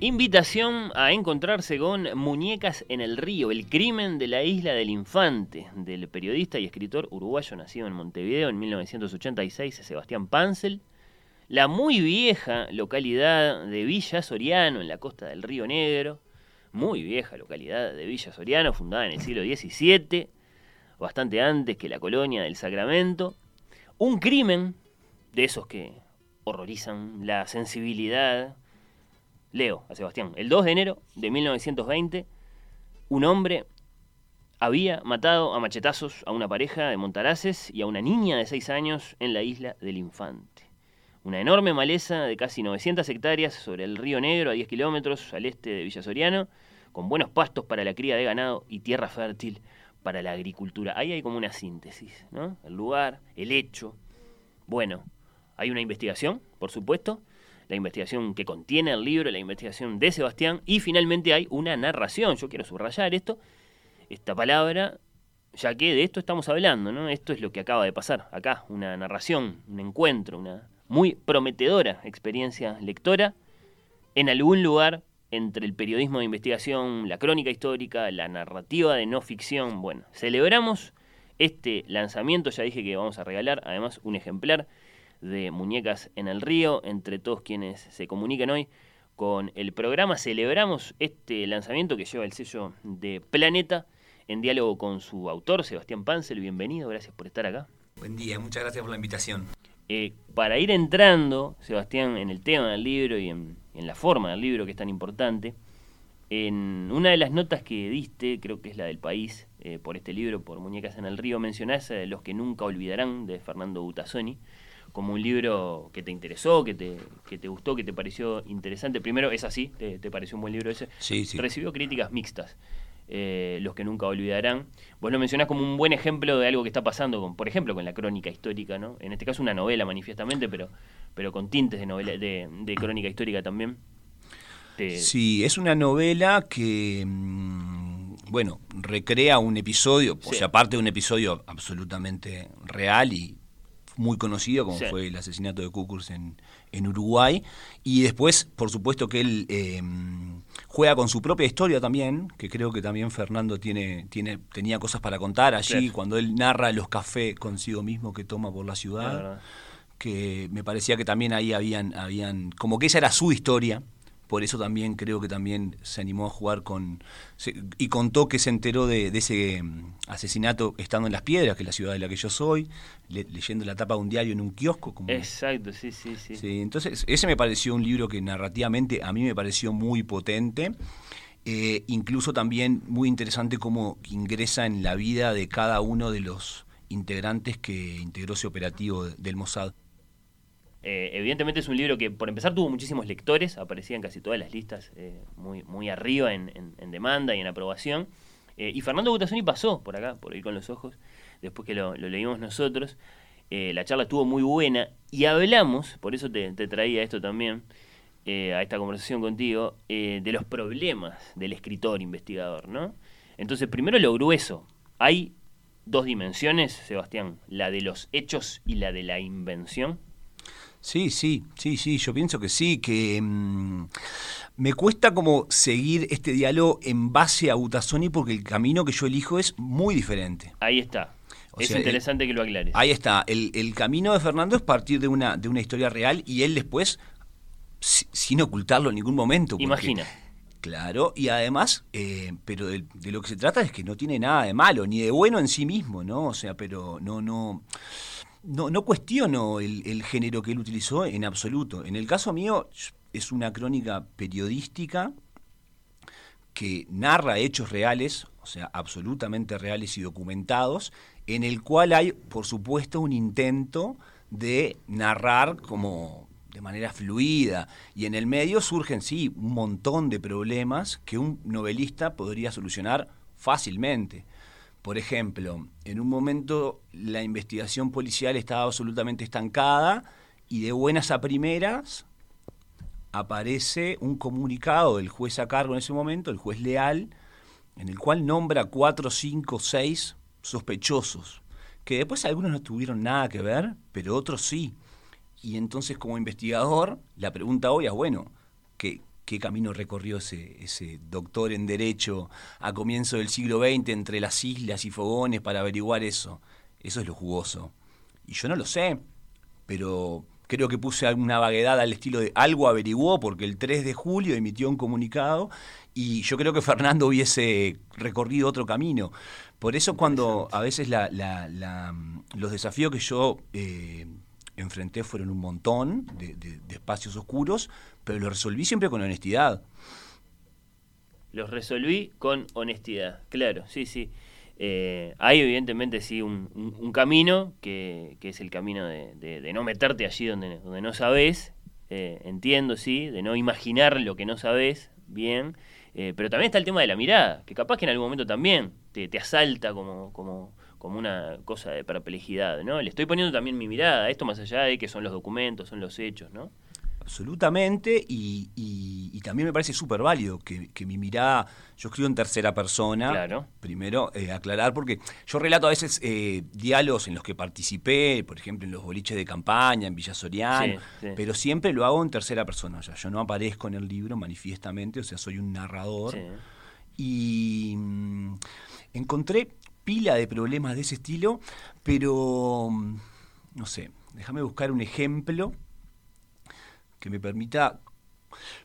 Invitación a encontrarse con Muñecas en el Río, el crimen de la isla del Infante, del periodista y escritor uruguayo nacido en Montevideo en 1986, Sebastián Pansel. La muy vieja localidad de Villa Soriano, en la costa del Río Negro, muy vieja localidad de Villa Soriano, fundada en el siglo XVII, bastante antes que la colonia del Sacramento. Un crimen de esos que horrorizan la sensibilidad. Leo a Sebastián. El 2 de enero de 1920, un hombre había matado a machetazos a una pareja de Montaraces y a una niña de 6 años en la isla del Infante. Una enorme maleza de casi 900 hectáreas sobre el río Negro a 10 kilómetros al este de Villa Soriano, con buenos pastos para la cría de ganado y tierra fértil para la agricultura. Ahí hay como una síntesis, ¿no? El lugar, el hecho. Bueno, hay una investigación, por supuesto, la investigación que contiene el libro, la investigación de Sebastián, y finalmente hay una narración. Yo quiero subrayar esto, esta palabra, ya que de esto estamos hablando, ¿no? Esto es lo que acaba de pasar acá, una narración, un encuentro, una muy prometedora experiencia lectora en algún lugar entre el periodismo de investigación, la crónica histórica, la narrativa de no ficción. Bueno, celebramos este lanzamiento, ya dije que vamos a regalar además un ejemplar de Muñecas en el Río, entre todos quienes se comunican hoy con el programa. Celebramos este lanzamiento que lleva el sello de Planeta en diálogo con su autor, Sebastián Pansel. Bienvenido, gracias por estar acá. Buen día, muchas gracias por la invitación. Eh, para ir entrando, Sebastián, en el tema del libro y en, en, la forma del libro que es tan importante, en una de las notas que diste, creo que es la del país, eh, por este libro, por Muñecas en el Río, mencionás eh, Los que nunca olvidarán, de Fernando Butazzoni, como un libro que te interesó, que te, que te gustó, que te pareció interesante. Primero, ¿es así? ¿Te, te pareció un buen libro ese? Sí, sí. Recibió críticas mixtas. Eh, los que nunca olvidarán. Vos lo mencionás como un buen ejemplo de algo que está pasando, con, por ejemplo, con la crónica histórica, ¿no? En este caso una novela manifiestamente, pero, pero con tintes de novela, de, de crónica histórica también. Te... Sí, es una novela que, bueno, recrea un episodio, sí. o sea, aparte de un episodio absolutamente real y muy conocido, como sí. fue el asesinato de Kukurs en, en Uruguay. Y después, por supuesto, que él eh, juega con su propia historia también, que creo que también Fernando tiene, tiene, tenía cosas para contar allí, claro. cuando él narra los cafés consigo mismo que toma por la ciudad. Que me parecía que también ahí habían, habían, como que esa era su historia, por eso también creo que también se animó a jugar con se, y contó que se enteró de, de, ese asesinato estando en Las Piedras, que es la ciudad de la que yo soy, le, leyendo la tapa de un diario en un kiosco. Como, Exacto, sí, sí, sí, sí. Entonces, ese me pareció un libro que narrativamente a mí me pareció muy potente. Eh, incluso también muy interesante cómo ingresa en la vida de cada uno de los integrantes que integró ese operativo del Mossad. Eh, evidentemente es un libro que, por empezar, tuvo muchísimos lectores, aparecía en casi todas las listas, eh, muy, muy arriba en, demanda y en aprobación. Eh, y Fernando Butazzoni pasó por acá, por ahí con los ojos, después que lo, leímos nosotros. La charla estuvo muy buena y hablamos, por eso te, te traía esto también, a esta conversación contigo, de los problemas del escritor investigador, ¿no? Entonces, primero lo grueso. Hay dos dimensiones, Sebastián, la de los hechos y la de la invención. Sí, sí, sí, sí, yo pienso que sí, que mm, me cuesta como seguir este diálogo en base a Utasoni porque el camino que yo elijo es muy diferente. Ahí está. es interesante que lo aclares. Ahí está. El, camino de Fernando es partir de una, de una historia real y él después, sin ocultarlo en ningún momento. Imagina. Claro, y además, eh, pero de, de, lo que se trata es que no tiene nada de malo, ni de bueno en sí mismo, ¿no? O sea, pero no, no no, no cuestiono el, género que él utilizó en absoluto. En el caso mío es una crónica periodística que narra hechos reales, o sea, absolutamente reales y documentados, en el cual hay, por supuesto, un intento de narrar como de manera fluida y en el medio surgen sí un montón de problemas que un novelista podría solucionar fácilmente. Por ejemplo, en un momento la investigación policial estaba absolutamente estancada y de buenas a primeras aparece un comunicado del juez a cargo en ese momento, el juez leal, en el cual nombra cuatro, cinco, seis sospechosos, que después algunos no tuvieron nada que ver, pero otros sí. Y entonces como investigador, la pregunta hoy es, bueno, ¿qué, qué camino recorrió ese, ese doctor en Derecho a comienzo del siglo XX entre las islas y fogones para averiguar eso. Eso es lo jugoso. Y yo no lo sé, pero creo que puse alguna vaguedad al estilo de algo averiguó porque el 3 de julio emitió un comunicado y yo creo que Fernando hubiese recorrido otro camino. Por eso cuando a veces la, los desafíos que yo eh, enfrenté fueron un montón de, espacios oscuros, pero lo resolví siempre con honestidad. Los resolví con honestidad, claro, sí, sí. Eh, hay evidentemente sí un, camino que, es el camino de, no meterte allí donde, donde no sabes, eh, entiendo, sí, de no imaginar lo que no sabes bien, eh, pero también está el tema de la mirada, que capaz que en algún momento también te, te asalta como, como, como una cosa de perplejidad, ¿no? Le estoy poniendo también mi mirada, esto más allá de que son los documentos, son los hechos, ¿no? Absolutamente, y, también me parece súper válido que, mi mirada, yo escribo en tercera persona, claro. primero eh, aclarar, porque yo relato a veces eh, diálogos en los que participé, por ejemplo en los boliches de campaña, en Villa Soriano, pero siempre lo hago en tercera persona, o sea, yo no aparezco en el libro manifiestamente, o sea, soy un narrador. Y mm, encontré pila de problemas de ese estilo, pero mm, no sé, déjame buscar un ejemplo que me permita...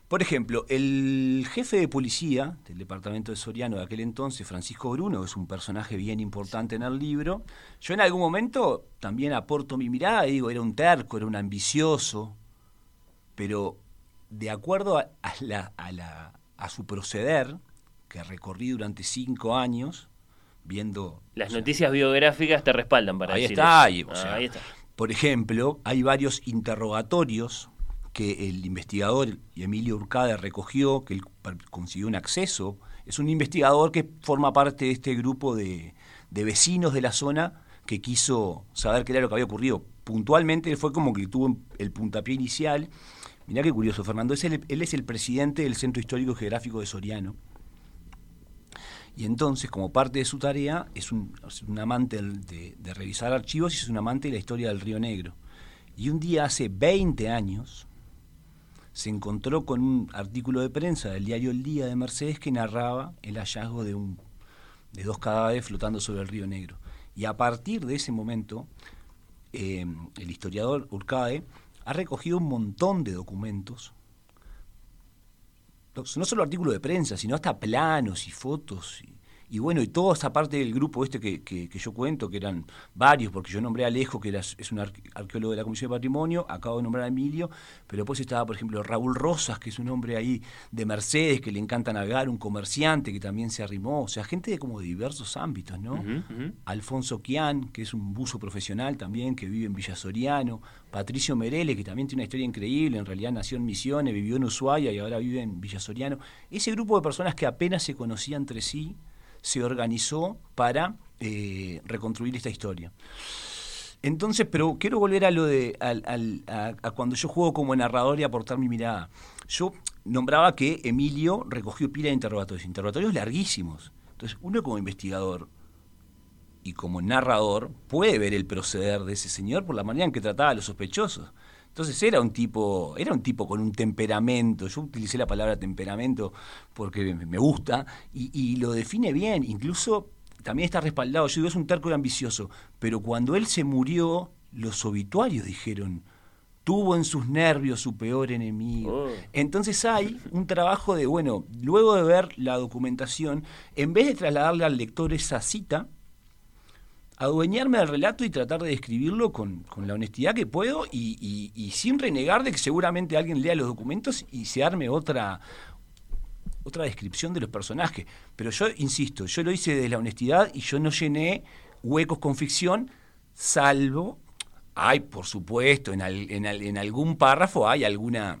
Por ejemplo, el jefe de policía del departamento de Soriano de aquel entonces, Francisco Bruno, que es un personaje bien importante en el libro, yo en algún momento también aporto mi mirada y digo, era un terco, era un ambicioso, pero de acuerdo a, la, a, la, a su proceder, que recorrí durante cinco años, viendo... Las noticias biográficas te respaldan para ahí está, ahí, ahí está. Por ejemplo, hay varios interrogatorios que el investigador Emilio Urcade recogió, que él consiguió un acceso. Es un investigador que forma parte de este grupo de, vecinos de la zona que quiso saber qué era lo que había ocurrido. Puntualmente fue como que tuvo el puntapié inicial. Mirá qué curioso, Fernando. Él es el presidente del Centro Histórico Geográfico de Soriano. Y entonces, como parte de su tarea, es un, amante de, revisar archivos y es un amante de la historia del Río Negro. Y un día, hace 20 años, se encontró con un artículo de prensa del diario El Día de Mercedes que narraba el hallazgo de, un, de dos cadáveres flotando sobre el río Negro. Y a partir de ese momento, eh, el historiador Urcae ha recogido un montón de documentos, no solo artículos de prensa, sino hasta planos y fotos y, bueno, y toda esa parte del grupo este que, que, yo cuento, que eran varios, porque yo nombré a Alejo, que era, es un arqueólogo de la Comisión de Patrimonio, acabo de nombrar a Emilio, pero después estaba, por ejemplo, Raúl Rosas, que es un hombre ahí de Mercedes, que le encanta navegar, un comerciante que también se arrimó, o sea, gente de como de diversos ámbitos, ¿no? Alfonso Quian, que es un buzo profesional también, que vive en Villa Soriano, Patricio Merele, que también tiene una historia increíble, en realidad nació en Misiones, vivió en Ushuaia y ahora vive en Villa Soriano. Ese grupo de personas que apenas se conocían entre sí, se organizó para eh, reconstruir esta historia. Entonces, pero quiero volver a lo de a, cuando yo juego como narrador y aportar mi mirada. Yo nombraba que Emilio recogió pila de interrogatorios, interrogatorios larguísimos. Entonces, uno como investigador y como narrador puede ver el proceder de ese señor por la manera en que trataba a los sospechosos. Entonces era un tipo, era un tipo con un temperamento, yo utilicé la palabra temperamento porque me gusta, y, lo define bien, incluso también está respaldado, yo digo, es un terco ambicioso, pero cuando él se murió, los obituarios dijeron, tuvo en sus nervios su peor enemigo. Oh. Entonces hay un trabajo de, bueno, luego de ver la documentación, en vez de trasladarle al lector esa cita, adueñarme del relato y tratar de describirlo con, la honestidad que puedo y, sin renegar de que seguramente alguien lea los documentos y se arme otra, otra descripción de los personajes. Pero yo insisto, yo lo hice desde la honestidad y yo no llené huecos con ficción, salvo hay, por supuesto, en, en, algún párrafo hay alguna,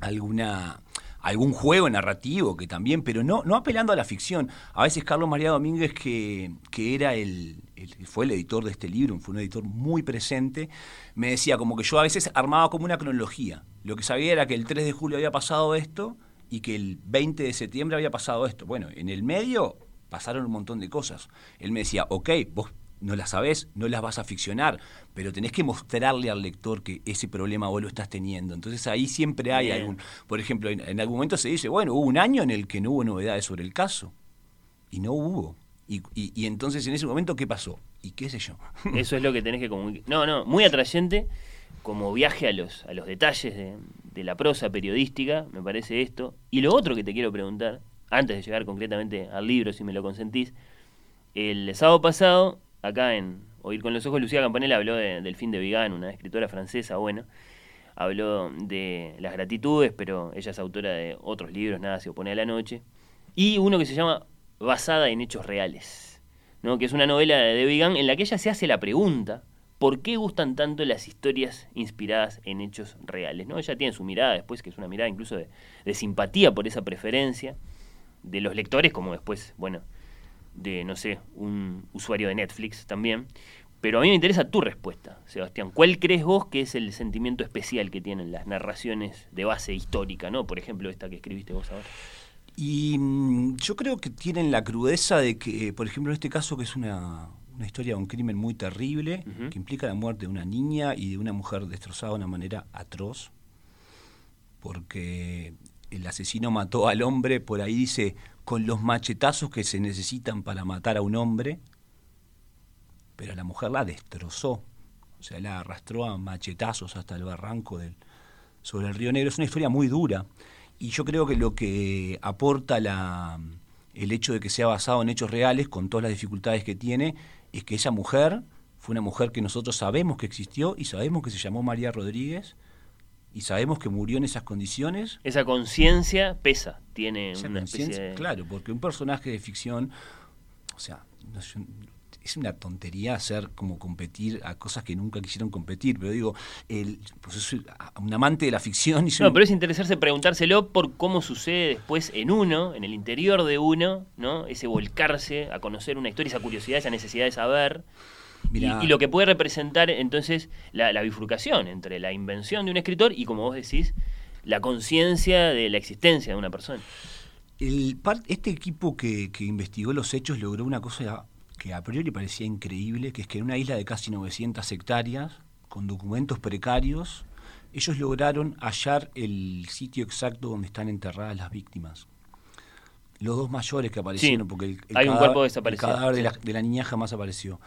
alguna, algún juego narrativo que también, pero no, no apelando a la ficción. A veces Carlos María Domínguez, que, que era el, fue el editor de este libro, fue un editor muy presente, me decía como que yo a veces armaba como una cronología. Lo que sabía era que el 3 de julio había pasado esto y que el 20 de septiembre había pasado esto. Bueno, en el medio pasaron un montón de cosas. Él me decía, ok, vos no las sabés, no las vas a ficcionar, pero tenés que mostrarle al lector que ese problema vos lo estás teniendo. Entonces ahí siempre hay algún, por ejemplo, en, algún momento se dice, bueno, hubo un año en el que no hubo novedades sobre el caso, y no hubo. Y, entonces en ese momento, ¿qué pasó? Y qué sé yo. Eso es lo que tenés que comunicar. No, no, muy atrayente como viaje a los, a los detalles de, de la prosa periodística, me parece esto. Y lo otro que te quiero preguntar, antes de llegar concretamente al libro, si me lo consentís, el sábado pasado acá en Oír con los Ojos, Lucía Campanella habló del fin de Vigan, una escritora francesa, bueno, habló de las gratitudes, pero ella es autora de otros libros, Nada se opone a la noche, y uno que se llama Basada en Hechos Reales, ¿no? que es una novela de Vigan en la que ella se hace la pregunta, ¿por qué gustan tanto las historias inspiradas en hechos reales? ¿no? Ella tiene su mirada después, que es una mirada incluso de, de simpatía por esa preferencia de los lectores, como después, bueno, de, no sé, un usuario de Netflix también. Pero a mí me interesa tu respuesta, Sebastián. ¿Cuál crees vos que es el sentimiento especial que tienen las narraciones de base histórica, ¿no? Por ejemplo, esta que escribiste vos ahora. Y mm, yo creo que tienen la crudeza de que, por ejemplo, en este caso que es una, historia de un crimen muy terrible, que implica la muerte de una niña y de una mujer destrozada de una manera atroz, porque el asesino mató al hombre, por ahí dice, con los machetazos que se necesitan para matar a un hombre, pero la mujer la destrozó, o sea, la arrastró a machetazos hasta el barranco del, sobre el río Negro. Es una historia muy dura y yo creo que lo que aporta la, el hecho de que sea basado en hechos reales, con todas las dificultades que tiene, es que esa mujer fue una mujer que nosotros sabemos que existió y sabemos que se llamó María Rodríguez y sabemos que murió en esas condiciones. Esa conciencia pesa, tiene una especie de... Claro, porque un personaje de ficción, o sea, es una tontería hacer como competir a cosas que nunca quisieron competir, pero digo, el, pues es un amante de la ficción. Y no, pero es interesarse preguntárselo por cómo sucede después en uno, en el interior de uno, ¿no? Ese volcarse a conocer una historia, esa curiosidad, esa necesidad de saber. Y, lo que puede representar entonces la, bifurcación entre la invención de un escritor y, como vos decís, la conciencia de la existencia de una persona. El, este equipo que, investigó los hechos logró una cosa que a priori parecía increíble, que es que en una isla de casi 900 hectáreas, con documentos precarios, ellos lograron hallar el sitio exacto donde están enterradas las víctimas. Los dos mayores que aparecieron, porque el, hay un cuerpo desaparecido. cadáver de, la, de la niña jamás apareció.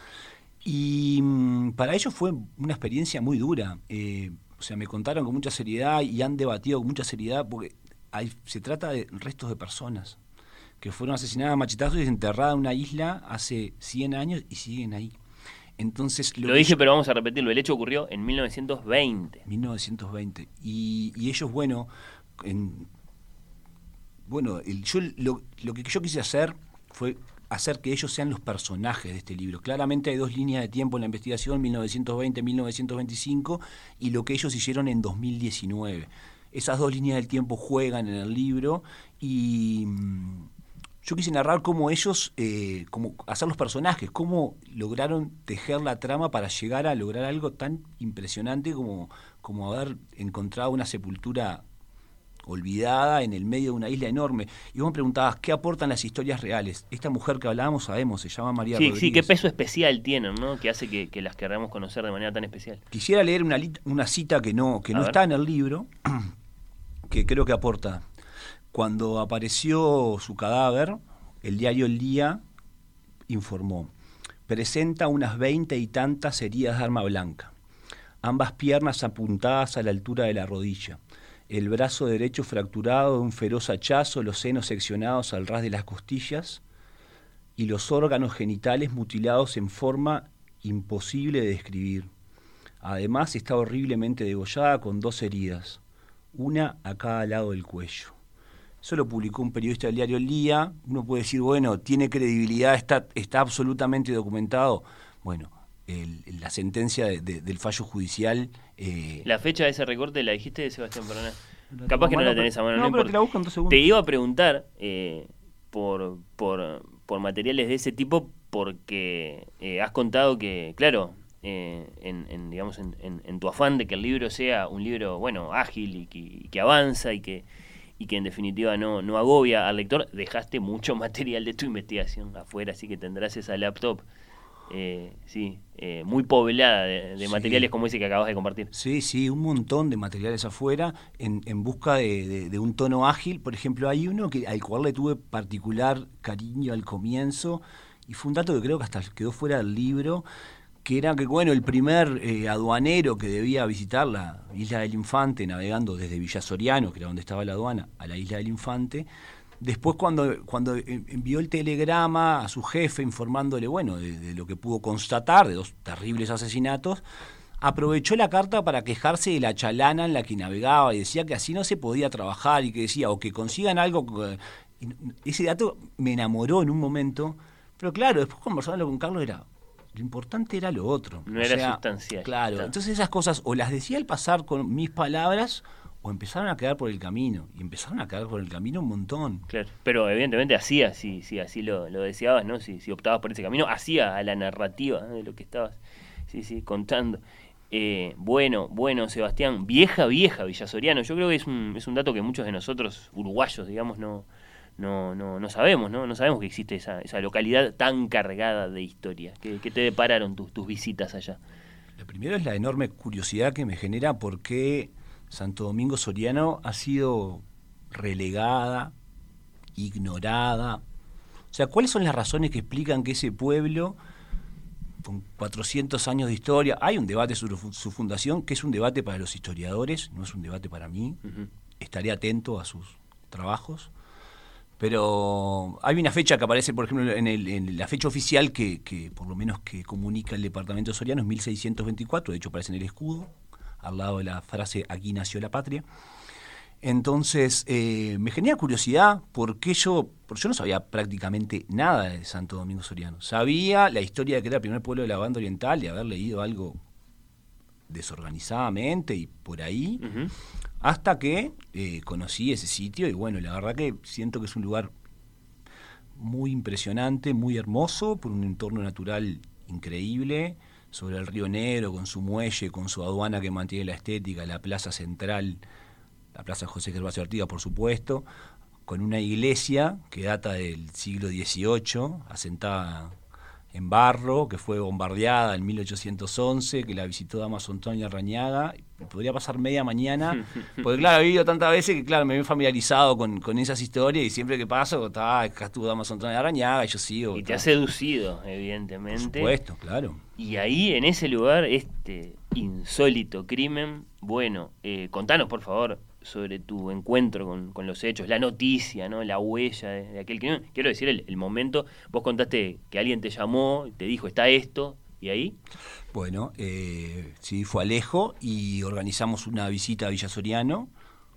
Y mm, para ellos fue una experiencia muy dura. Eh, o sea, me contaron con mucha seriedad y han debatido con mucha seriedad porque hay, se trata de restos de personas que fueron asesinadas a machetazos y enterradas en una isla hace 100 años y siguen ahí. Entonces, lo, dije, pero vamos a repetirlo. El hecho ocurrió en 1920. 1920. Y, y ellos, bueno, en, bueno, el, yo, lo, lo que yo quise hacer fue hacer que ellos sean los personajes de este libro. Claramente hay dos líneas de tiempo en la investigación, 1920-1925, y lo que ellos hicieron en 2019. Esas dos líneas del tiempo juegan en el libro y yo quise narrar cómo ellos, eh, cómo hacer los personajes, cómo lograron tejer la trama para llegar a lograr algo tan impresionante como, como haber encontrado una sepultura olvidada en el medio de una isla enorme. Y vos me preguntabas, ¿qué aportan las historias reales? Esta mujer que hablábamos, sabemos, se llama María sí, Rodríguez. Sí, qué peso especial tienen, ¿no? Que hace que, las queramos conocer de manera tan especial. Quisiera leer una, una cita que no, que no está en el libro, que creo que aporta. Cuando apareció su cadáver, el diario El Día informó, presenta unas veinte y tantas heridas de arma blanca, ambas piernas apuntadas a la altura de la rodilla, el brazo derecho fracturado de un feroz hachazo, los senos seccionados al ras de las costillas y los órganos genitales mutilados en forma imposible de describir. Además está horriblemente degollada con dos heridas, una a cada lado del cuello. Eso lo publicó un periodista del diario El Día. Uno puede decir, bueno, tiene credibilidad, está, está absolutamente documentado. Bueno, la sentencia del fallo judicial. Eh, la fecha de ese recorte la dijiste de Sebastián Perona. Capaz que no la tenés a mano, no, Te, la busco en dos segundos. te iba a preguntar eh, por, por, por, materiales de ese tipo porque eh, has contado que, claro, en, digamos en, en, tu afán de que el libro sea un libro, bueno, ágil y que, y que avanza y que y que en definitiva no, no agobia al lector, dejaste mucho material de tu investigación afuera, así que tendrás esa laptop. Eh, sí, eh, muy poblada de, materiales como ese que acabas de compartir. Sí, sí, un montón de materiales afuera en, en busca de, de, un tono ágil. Por ejemplo, hay uno que, al cual le tuve particular cariño al comienzo y fue un dato que creo que hasta quedó fuera del libro, que era que, bueno, el primer eh, aduanero que debía visitar la isla del Infante, navegando desde Villa Soriano, que era donde estaba la aduana, a la isla del Infante, después cuando, cuando envió el telegrama a su jefe informándole, bueno, de, lo que pudo constatar, de dos terribles asesinatos, aprovechó la carta para quejarse de la chalana en la que navegaba y decía que así no se podía trabajar y que decía, o que consigan algo... Ese dato me enamoró en un momento, pero claro, después conversando con Carlos era, lo importante era lo otro. No era sustancial. Claro, entonces esas cosas o las decía al pasar con mis palabras o empezaron a quedar por el camino. Y empezaron a quedar por el camino un montón. Claro, pero evidentemente hacía, si, si así lo, lo deseabas, ¿no? Si, si optabas por ese camino, hacía a la narrativa de lo que estabas sí, sí, contando. Eh, bueno, bueno, Sebastián, vieja, vieja Villasoriano. Yo creo que es un, es un dato que muchos de nosotros, uruguayos, digamos, no, no, no, no sabemos, ¿no? No sabemos que existe esa, esa localidad tan cargada de historia. ¿Qué, te depararon tus, tus visitas allá? Lo primero es la enorme curiosidad que me genera por qué Santo Domingo Soriano ha sido relegada, ignorada. O sea, ¿cuáles son las razones que explican que ese pueblo, con 400 años de historia, hay un debate sobre su fundación, que es un debate para los historiadores, no es un debate para mí, estaré atento a sus trabajos, pero hay una fecha que aparece, por ejemplo, en, la fecha oficial que, por lo menos que comunica el departamento soriano es 1624, de hecho aparece en el escudo, al lado de la frase aquí nació la patria. Entonces, eh, me genera curiosidad porque yo, porque yo no sabía prácticamente nada de Santo Domingo Soriano. Sabía la historia de que era el primer pueblo de la banda oriental, de haber leído algo desorganizadamente y por ahí, hasta que eh, conocí ese sitio y bueno, la verdad que siento que es un lugar muy impresionante, muy hermoso, por un entorno natural increíble, sobre el río Negro, con su muelle, con su aduana que mantiene la estética, la plaza central, la plaza José Gervasio Artigas, por supuesto, con una iglesia que data del siglo XVIII, asentada en barro, que fue bombardeada en 1811, que la visitó Damaso Antonio Rañaga. Podría pasar media mañana, porque claro, he vivido tantas veces que claro, me he familiarizado con, esas historias y siempre que paso, está, acá estuvo Damaso Antonio Rañaga y yo sigo. Y te ha seducido, evidentemente. Por supuesto, claro. Y ahí, en ese lugar, este insólito crimen, bueno, eh, contanos por favor sobre tu encuentro con, los hechos, la noticia, ¿no? la huella de, aquel crimen. Quiero decir, el, momento, vos contaste que alguien te llamó, te dijo, está esto, ¿y ahí? Bueno, eh, sí, fue Alejo y organizamos una visita a Villa Soriano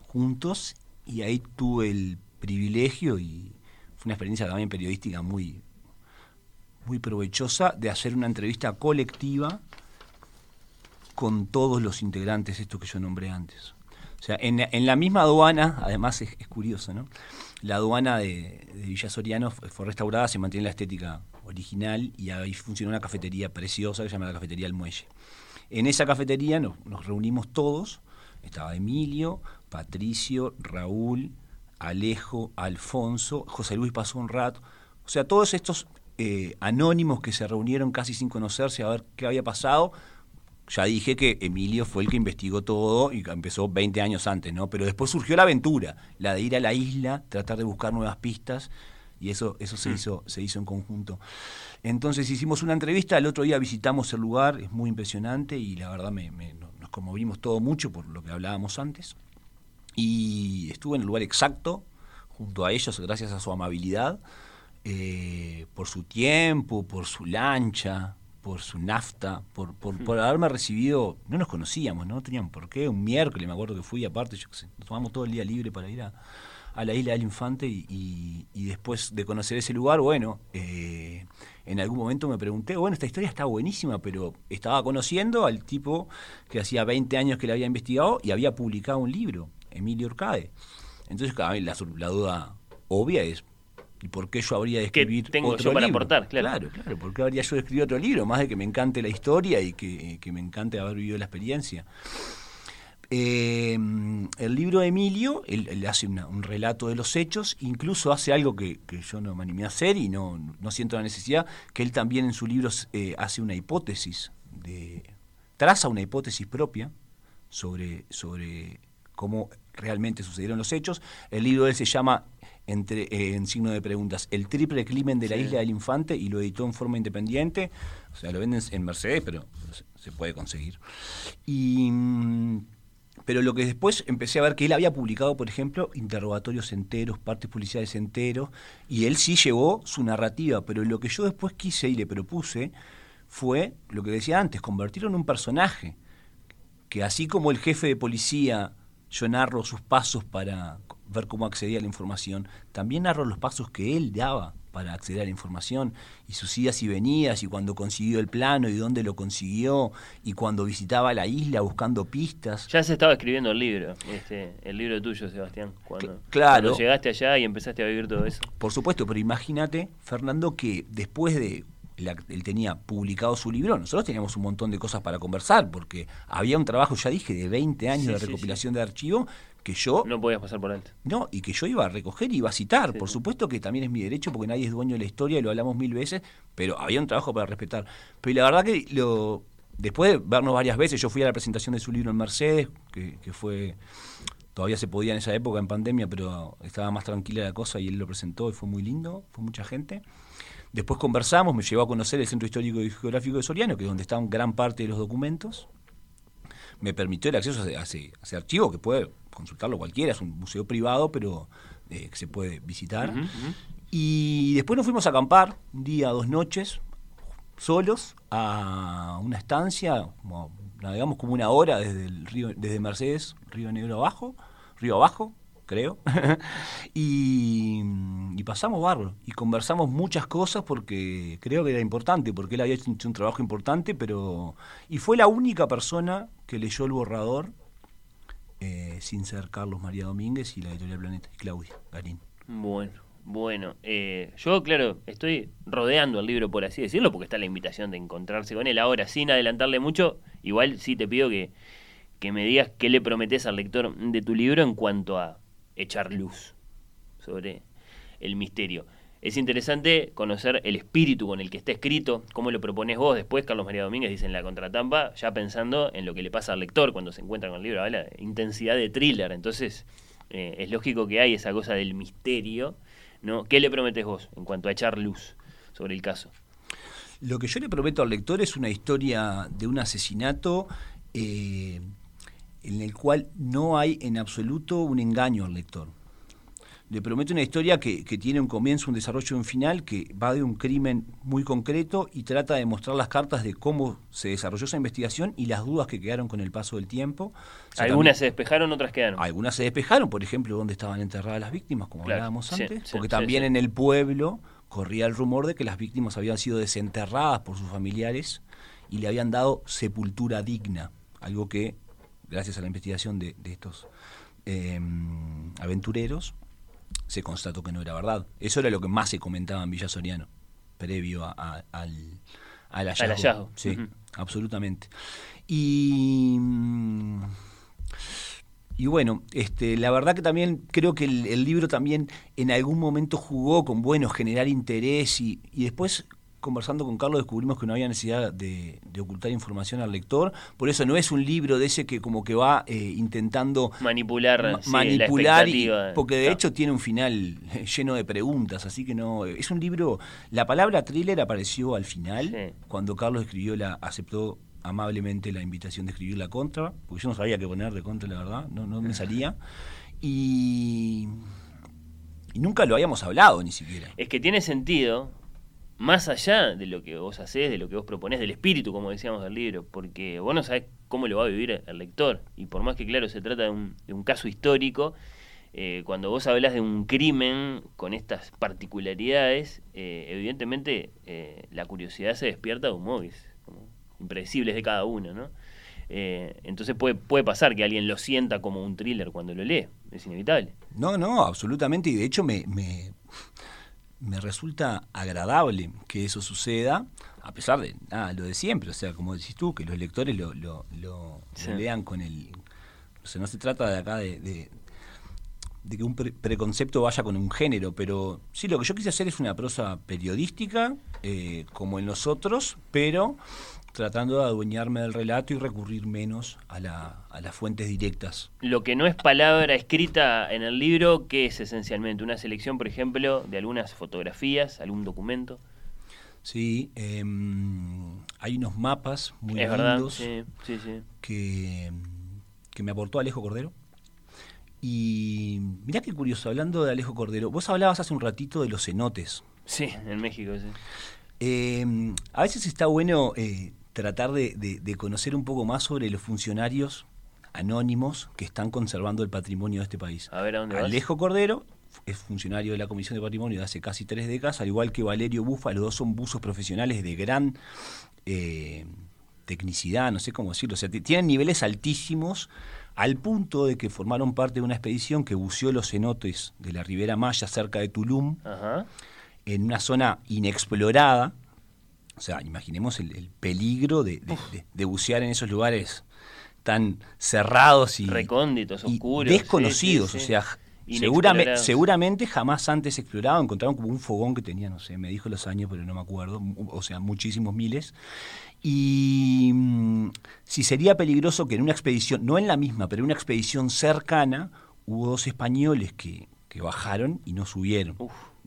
juntos y ahí tuve el privilegio y fue una experiencia también periodística muy, muy provechosa de hacer una entrevista colectiva con todos los integrantes, estos que yo nombré antes. O sea, en, la misma aduana, además es, curioso, ¿no? La aduana de, Villa Soriano fue, restaurada, se mantiene la estética original y ahí funciona una cafetería preciosa que se llama la Cafetería El Muelle. En esa cafetería nos, reunimos todos, estaba Emilio, Patricio, Raúl, Alejo, Alfonso, José Luis pasó un rato. O sea, todos estos eh, anónimos que se reunieron casi sin conocerse a ver qué había pasado. Ya dije que Emilio fue el que investigó todo y empezó 20 años antes, ¿no? Pero después surgió la aventura, la de ir a la isla, tratar de buscar nuevas pistas y eso, eso se, mm. hizo, se hizo en conjunto. Entonces hicimos una entrevista, el otro día visitamos el lugar, es muy impresionante y la verdad me, nos conmovimos todo mucho por lo que hablábamos antes. Y estuve en el lugar exacto, junto a ellos, gracias a su amabilidad. Eh, por su tiempo, por su lancha, por su nafta, por, por, por, haberme recibido, no nos conocíamos, no tenían por qué, un miércoles me acuerdo que fui aparte, yo nos tomamos todo el día libre para ir a, la isla del Infante y, después de conocer ese lugar, bueno, eh, en algún momento me pregunté, bueno, esta historia está buenísima, pero estaba conociendo al tipo que hacía 20 años que la había investigado y había publicado un libro, Emilio Orcade. Entonces, la, la duda obvia es, ¿Y por qué yo habría de escribir ¿Qué tengo otro yo para libro? aportar? Claro. claro, claro. ¿Por qué habría yo de escribir otro libro? Más de que me encante la historia y que, me encante haber vivido la experiencia. Eh, el libro de Emilio, él, hace un relato de los hechos, incluso hace algo que, yo no me animé a hacer y no, no, siento la necesidad, que él también en su libro eh, hace una hipótesis, de, traza una hipótesis propia sobre, sobre cómo realmente sucedieron los hechos. El libro de él se llama entre, eh, en signo de preguntas, El triple crimen de la isla del infante y lo editó en forma independiente. O sea, lo venden en Mercedes, pero se, puede conseguir. Y, mm, pero lo que después empecé a ver que él había publicado, por ejemplo, interrogatorios enteros, partes policiales enteros, y él sí llevó su narrativa, pero lo que yo después quise y le propuse fue lo que decía antes, convertirlo en un personaje, que así como el jefe de policía, yo narro sus pasos para ver cómo accedía a la información, también narró los pasos que él daba para acceder a la información y sus idas y venidas y cuando consiguió el plano y dónde lo consiguió y cuando visitaba la isla buscando pistas. Ya se estaba escribiendo el libro, este, el libro tuyo, Sebastián, cuando, claro. cuando llegaste allá y empezaste a vivir todo eso. Por supuesto, pero imagínate, Fernando, que después de él tenía publicado su libro, nosotros teníamos un montón de cosas para conversar, porque había un trabajo, ya dije, de 20 años de recopilación de archivo que yo... No podías pasar por alto. No, y que yo iba a recoger y iba a citar. por supuesto que también es mi derecho porque nadie es dueño de la historia y lo hablamos mil veces, pero había un trabajo para respetar. Pero la verdad que lo, después de vernos varias veces, yo fui a la presentación de su libro en Mercedes, que, que fue... Todavía se podía en esa época, en pandemia, pero estaba más tranquila la cosa y él lo presentó y fue muy lindo, fue mucha gente. Después conversamos, me llevó a conocer el Centro Histórico y Geográfico de Soriano, que es donde están gran parte de los documentos. Me permitió el acceso a ese, archivo, que puede consultarlo cualquiera, es un museo privado, pero eh, que se puede visitar. Y después nos fuimos a acampar, un día, dos noches, solos, a una estancia, como, navegamos como una hora desde el río, desde Mercedes, Río Negro abajo, río abajo, creo. y, pasamos barro y conversamos muchas cosas porque creo que era importante, porque él había hecho un trabajo importante, pero. Y fue la única persona que leyó el borrador eh, sin ser Carlos María Domínguez y la editorial Planeta, y Claudia Garín. Bueno. Bueno, eh, yo claro, estoy rodeando el libro, por así decirlo, porque está la invitación de encontrarse con él. Ahora, sin adelantarle mucho, igual sí te pido que, que me digas qué le prometes al lector de tu libro en cuanto a echar luz sobre el misterio. Es interesante conocer el espíritu con el que está escrito, cómo lo propones vos después, Carlos María Domínguez dice en la contratampa, ya pensando en lo que le pasa al lector cuando se encuentra con el libro, la intensidad de thriller, entonces eh, es lógico que hay esa cosa del misterio, ¿no? ¿Qué le prometes vos en cuanto a echar luz sobre el caso? Lo que yo le prometo al lector es una historia de un asesinato eh, en el cual no hay en absoluto un engaño al lector. Le prometo una historia que, tiene un comienzo, un desarrollo y un final, que va de un crimen muy concreto y trata de mostrar las cartas de cómo se desarrolló esa investigación y las dudas que quedaron con el paso del tiempo. algunas se despejaron, otras quedaron. Algunas se despejaron, por ejemplo, dónde estaban enterradas las víctimas, como hablábamos antes, porque también en el pueblo corría el rumor de que las víctimas habían sido desenterradas por sus familiares y le habían dado sepultura digna, algo que gracias a la investigación de, estos em, aventureros, se constató que no era verdad. Eso era lo que más se comentaba en Villa Soriano, previo al, al hallazgo. Sí, absolutamente. Y, y bueno, este, la verdad que también creo que el, libro también en algún momento jugó con, bueno, generar interés y, y después conversando con Carlos descubrimos que no había necesidad de, ocultar información al lector. Por eso no es un libro de ese que como que va eh, intentando manipular, manipular porque de hecho tiene un final lleno de preguntas, así que no es un libro. La palabra thriller apareció al final cuando Carlos escribió la aceptó amablemente la invitación de escribir la contra, porque yo no sabía qué poner de contra, la verdad, no, no me salía. Y, y nunca lo habíamos hablado ni siquiera. Es que tiene sentido, más allá de lo que vos hacés, de lo que vos proponés, del espíritu, como decíamos del libro, porque vos no sabés cómo lo va a vivir el lector. Y por más que, claro, se trata de un, caso histórico, eh, cuando vos hablas de un crimen con estas particularidades, eh, evidentemente eh, la curiosidad se despierta de un móvil, como impredecibles de cada uno, ¿no? entonces puede, puede pasar que alguien lo sienta como un thriller cuando lo lee, es inevitable. No, no, absolutamente, y de hecho me me resulta agradable que eso suceda, a pesar de nada, lo de siempre, o sea, como decís tú, que los lectores lo, lo, lo, lean con el... O sea, no se trata de acá de, de, que un preconcepto vaya con un género, pero sí, lo que yo quise hacer es una prosa periodística, eh, como en los otros, pero tratando de adueñarme del relato y recurrir menos a, la, a, las fuentes directas. Lo que no es palabra escrita en el libro, ¿qué es esencialmente? Una selección, por ejemplo, de algunas fotografías, algún documento. Sí, em, hay unos mapas muy es lindos sí, sí, sí. Que, que me aportó Alejo Cordero. Y mirá qué curioso, hablando de Alejo Cordero, vos hablabas hace un ratito de los cenotes. Sí, en México, sí. Em, a veces está bueno eh, tratar de, conocer un poco más sobre los funcionarios anónimos que están conservando el patrimonio de este país. A ver, ¿a dónde Alejo Cordero es funcionario de la Comisión de Patrimonio de hace casi tres décadas, al igual que Valerio Bufa, los dos son buzos profesionales de gran eh, tecnicidad, no sé cómo decirlo, o sea, tienen niveles altísimos al punto de que formaron parte de una expedición que buceó los cenotes de la Ribera Maya cerca de Tulum, en una zona inexplorada, o sea, imaginemos el, peligro de, bucear en esos lugares tan cerrados y recónditos, oscuros, desconocidos, o sea, seguramente, seguramente jamás antes explorado, encontraron como un fogón que tenía, no sé, me dijo los años, pero no me acuerdo, o sea, muchísimos miles. Y mm, si sería peligroso que en una expedición, no en la misma, pero en una expedición cercana, hubo dos españoles que, que bajaron y no subieron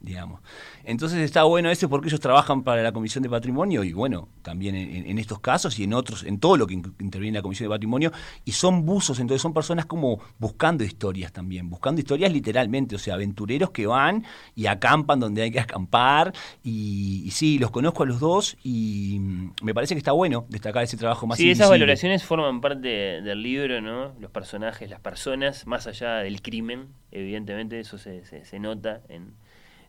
digamos. Entonces está bueno ese porque ellos trabajan para la Comisión de Patrimonio y bueno, también en, estos casos y en otros, en todo lo que interviene en la Comisión de Patrimonio, y son buzos, entonces son personas como buscando historias también, buscando historias literalmente, o sea, aventureros que van y acampan donde hay que acampar, y, sí, los conozco a los dos y mm, me parece que está bueno destacar ese trabajo más Sí, esas valoraciones forman parte del libro, ¿no? Los personajes, las personas, más allá del crimen, evidentemente eso se, se nota en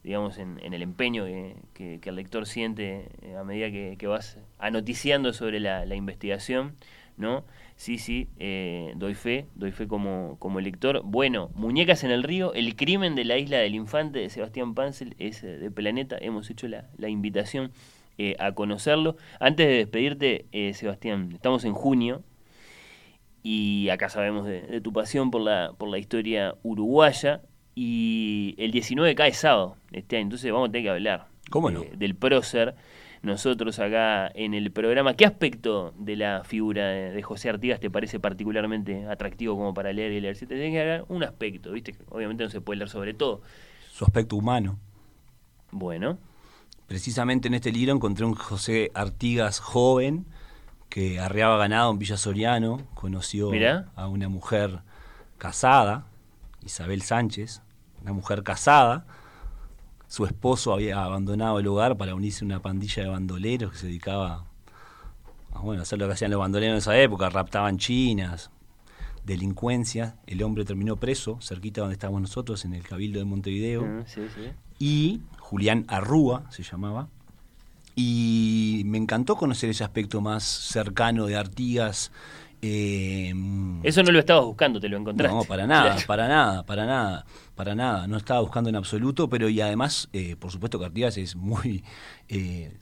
digamos, en, el empeño que, el lector siente eh, a medida que, vas anoticiando sobre la, investigación, ¿no? Sí, sí, eh, doy fe, doy fe como, como lector. Bueno, Muñecas en el Río, El crimen de la isla del infante de Sebastián Pansel, es eh, de Planeta, hemos hecho la, invitación a conocerlo. Antes de despedirte, Sebastián, estamos en junio, y acá sabemos de, de, tu pasión por la, por la historia uruguaya. Y el 19 cae sábado este año, entonces vamos a tener que hablar ¿Cómo no? del prócer. Nosotros acá en el programa, ¿qué aspecto de la figura de, José Artigas te parece particularmente atractivo como para leer y leer? Si te tienes que hablar un aspecto, ¿viste? Obviamente no se puede leer sobre todo. Su aspecto humano. Bueno. Precisamente en este libro encontré un José Artigas joven que arreaba ganado en Villa Soriano, conoció a una mujer casada, Isabel Sánchez, una mujer casada. Su esposo había abandonado el hogar para unirse a una pandilla de bandoleros que se dedicaba a bueno, hacer lo que hacían los bandoleros en esa época, raptaban chinas, delincuencia. El hombre terminó preso, cerquita donde estábamos nosotros, en el Cabildo de Montevideo. Ah, y Julián Arrúa se llamaba. Y me encantó conocer ese aspecto más cercano de Artigas Em, Eso no lo estabas buscando, te lo encontraste. No, para nada, para nada, para nada, para nada. No estaba buscando en absoluto, pero y además, eh, por supuesto que Artigas es muy... Eh,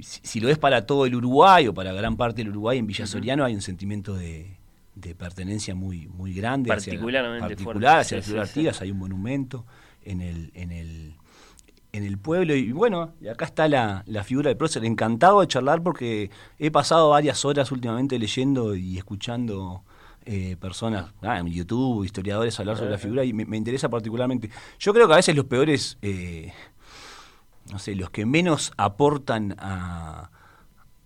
si, lo es para todo el Uruguay o para gran parte del Uruguay, en Villa Soriano hay un sentimiento de, de pertenencia muy, muy grande. Particularmente hacia, particular, hacia sí, Artigas, hay un monumento en el, en el, en el pueblo. Y bueno, y acá está la, la figura del prócer. Encantado de charlar porque he pasado varias horas últimamente leyendo y escuchando eh, personas ah, en YouTube, historiadores hablar sobre la figura y me, interesa particularmente. Yo creo que a veces los peores, eh, no sé, los que menos aportan a,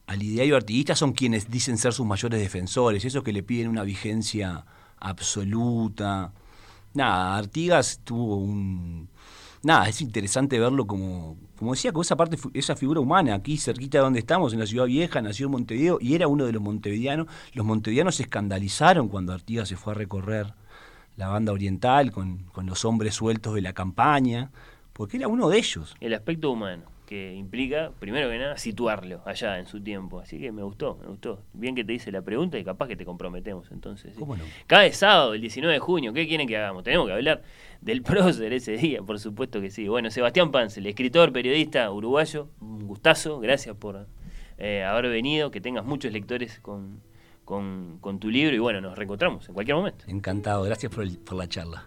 al ideario artiguista son quienes dicen ser sus mayores defensores, esos que le piden una vigencia absoluta. Nada, Artigas tuvo un... Nada, es interesante verlo como, como decía, con esa parte, esa figura humana, aquí cerquita de donde estamos, en la ciudad vieja, nació en Montevideo y era uno de los montevideanos. Los montevideanos se escandalizaron cuando Artigas se fue a recorrer la banda oriental con, con los hombres sueltos de la campaña, porque era uno de ellos. El aspecto humano que implica, primero que nada, situarlo allá en su tiempo. Así que me gustó, me gustó. Bien que te hice la pregunta y capaz que te comprometemos entonces. ¿Cómo no? Cada sábado, el 19 de junio, ¿qué quieren que hagamos? Tenemos que hablar del prócer ese día, por supuesto que sí. Bueno, Sebastián Pansel, escritor, periodista uruguayo, un gustazo, gracias por eh, haber venido, que tengas muchos lectores con, con, tu libro y bueno, nos reencontramos en cualquier momento. Encantado, gracias por, por la charla.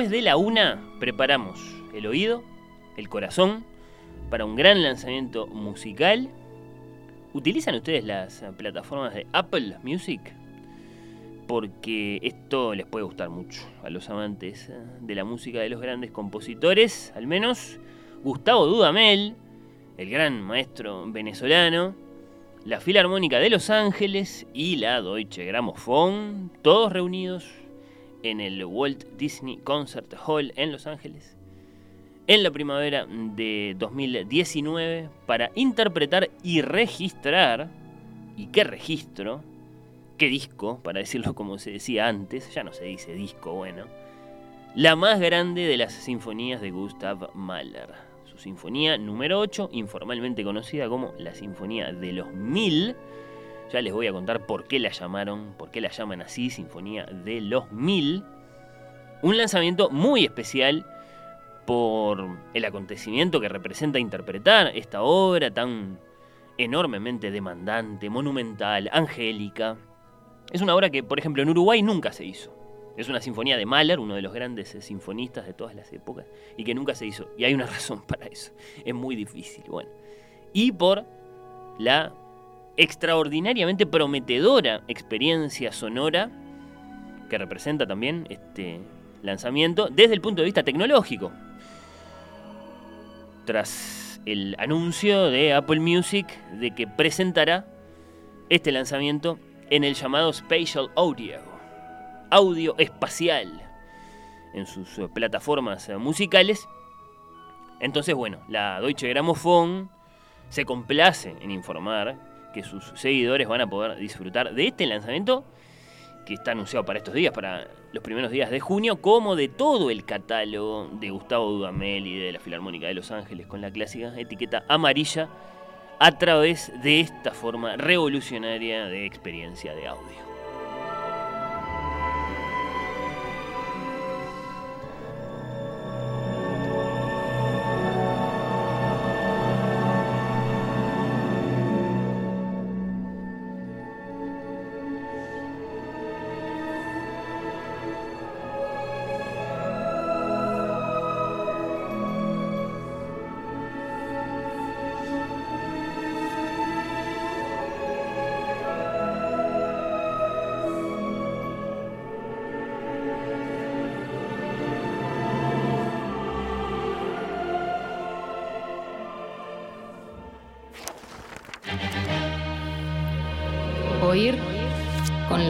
Después de la una, preparamos el oído, el corazón, para un gran lanzamiento musical. ¿Utilizan ustedes las plataformas de Apple Music? Porque esto les puede gustar mucho a los amantes eh, de la música de los grandes compositores, al menos Gustavo Dudamel, el gran maestro venezolano, la Filarmónica de Los Ángeles y la Deutsche Grammophon, todos reunidos en el Walt Disney Concert Hall en Los Ángeles en la primavera de 2019 para interpretar y registrar, y qué registro, qué disco, para decirlo como se decía antes, ya no se dice disco, bueno, la más grande de las sinfonías de Gustav Mahler. Su sinfonía número 8, informalmente conocida como la Sinfonía de los Mil, ya les voy a contar por qué la llamaron, por qué la llaman así, Sinfonía de los Mil. Un lanzamiento muy especial por el acontecimiento que representa interpretar esta obra tan enormemente demandante, monumental, angélica. Es una obra que, por ejemplo, en Uruguay nunca se hizo. Es una sinfonía de Mahler, uno de los grandes eh, sinfonistas de todas las épocas, y que nunca se hizo. Y hay una razón para eso. Es muy difícil. Bueno. Y por la extraordinariamente prometedora experiencia sonora que representa también este lanzamiento desde el punto de vista tecnológico. Tras el anuncio de Apple Music de que presentará este lanzamiento en el llamado Spatial Audio, audio espacial, en sus plataformas musicales. Entonces, bueno, la Deutsche Grammophon se complace en informar que sus seguidores van a poder disfrutar de este lanzamiento que está anunciado para estos días, para los primeros días de junio, como de todo el catálogo de Gustavo Dudamel y de la Filarmónica de Los Ángeles con la clásica etiqueta amarilla a través de esta forma revolucionaria de experiencia de audio.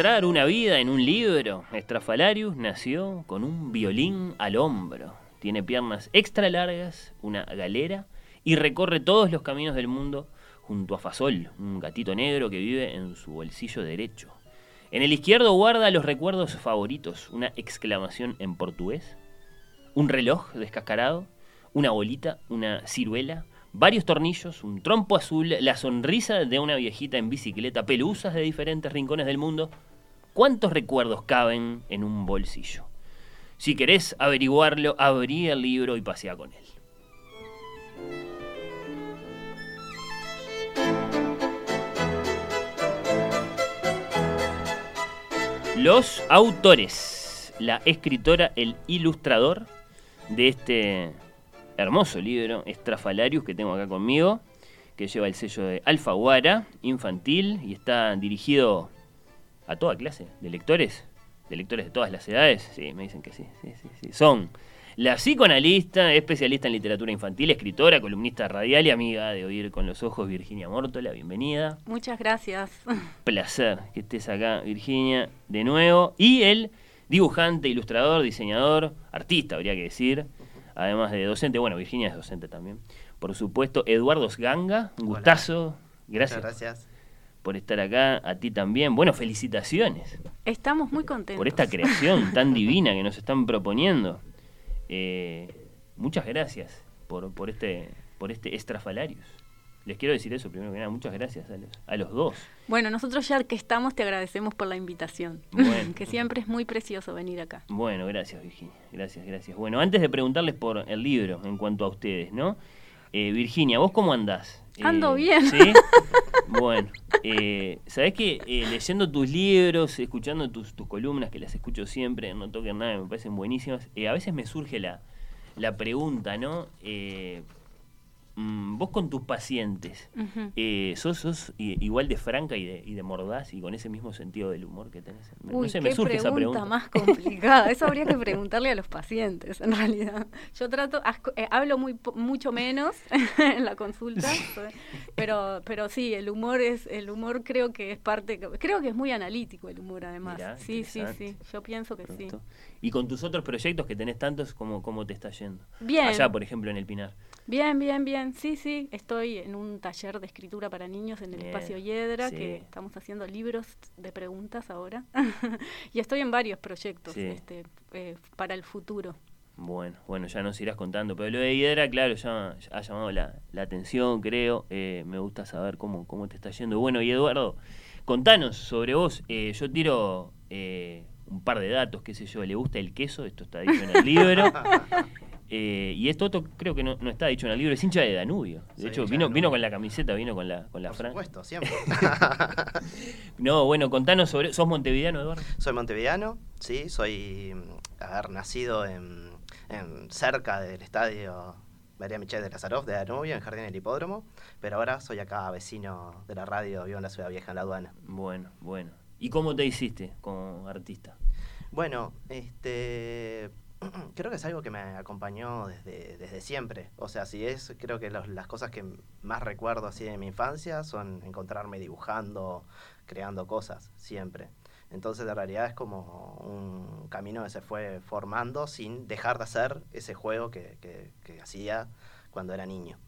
¿Puede entrar una vida en un libro? Estrafalarius nació con un violín al hombro. Tiene piernas extra largas, una galera y recorre todos los caminos del mundo junto a Fasol, un gatito negro que vive en su bolsillo derecho. En el izquierdo guarda los recuerdos favoritos, una exclamación en portugués, un reloj descascarado, una bolita, una ciruela, varios tornillos, un trompo azul, la sonrisa de una viejita en bicicleta, pelusas de diferentes rincones del mundo. ¿Cuántos recuerdos caben en un bolsillo? Si querés averiguarlo, abrí el libro y pasea con él. Los autores, la escritora, el ilustrador de este hermoso libro, Estrafalarius, que tengo acá conmigo, que lleva el sello de Alfaguara, infantil, y está dirigido a toda clase de lectores, de lectores de todas las edades. Sí, me dicen que sí, sí, sí, sí. Son la psicoanalista, especialista en literatura infantil, escritora, columnista radial y amiga de Oír con los Ojos, Virginia Mórtola. Bienvenida. Muchas gracias. Placer que estés acá, Virginia, de nuevo. Y el dibujante, ilustrador, diseñador, artista, habría que decir, además de docente. Bueno, Virginia es docente también. Por supuesto, Eduardo Sganga, un gustazo. Gracias. gracias. Por estar acá, a ti también. Bueno, felicitaciones. Estamos muy contentos. Por esta creación tan divina que nos están proponiendo. Eh, muchas gracias por, por, este, por este Estrafalarius. Les quiero decir eso primero que nada. Muchas gracias a los, a los dos. Bueno, nosotros ya que estamos te agradecemos por la invitación. que siempre es muy precioso venir acá. Bueno, gracias Virginia. Gracias, gracias. Bueno, antes de preguntarles por el libro en cuanto a ustedes, ¿no? Eh, Virginia, ¿vos cómo andás? Ando Eh, bien. ¿Sí? Bueno, eh, ¿sabés que leyendo tus libros, escuchando tus, tus columnas, que las escucho siempre, no toquen nada, me parecen buenísimas, eh, a veces me surge la, la pregunta, ¿no? Mm, vos con tus pacientes, Ujú. eh, ¿sos, sos igual de franca y de, y de mordaz y con ese mismo sentido del humor que tenés? Uy, no sé, qué me surge esa pregunta. más complicada. Eso habría que preguntarle a los pacientes, en realidad. Yo trato, asco- eh, hablo muy mucho menos en la consulta, pero, pero sí, el humor es, el humor creo que es parte, creo que es muy analítico el humor además. Mirá, sí, sí, sí. Yo pienso que sí. Y con tus otros proyectos que tenés tantos, ¿cómo, cómo te está yendo? Bien. Allá, por ejemplo, en el Pinar. Bien, bien, bien. Sí, sí. Estoy en un taller de escritura para niños en el Bien, espacio Hiedra, sí. que estamos haciendo libros de preguntas ahora. y estoy en varios proyectos Sí. este, eh, para el futuro. Bueno, bueno, ya nos irás contando. Pero lo de Hiedra, claro, ya, ya ha llamado la, la atención, creo. Eh, me gusta saber cómo, cómo te está yendo. Bueno, y Eduardo, contanos sobre vos. Eh, yo tiro eh, un par de datos, qué sé yo. ¿Le gusta el queso? Esto está dicho en el libro. Eh, y esto otro creo que no, no está dicho en el libro, es hincha de Danubio. De hecho, vino, Danubio. vino con la camiseta, vino con la, con la Por supuesto, siempre. No, bueno, contanos sobre. ¿Sos montevideano, Eduardo? soy montevideano, sí, soy haber nacido en, en- cerca del estadio María Michelle de Lazaroff de Danubio, en Jardín del Hipódromo, pero ahora soy acá vecino de la radio, vivo en la Ciudad Vieja, en la aduana. Bueno, bueno. ¿Y cómo te hiciste como artista? Bueno, este creo que es algo que me acompañó desde, desde siempre. O sea, si es, creo que los- las cosas que más recuerdo así de mi infancia son encontrarme dibujando, creando cosas, siempre. Entonces, en realidad es como un camino que se fue formando sin dejar de hacer ese juego que, que- que hacía cuando era niño.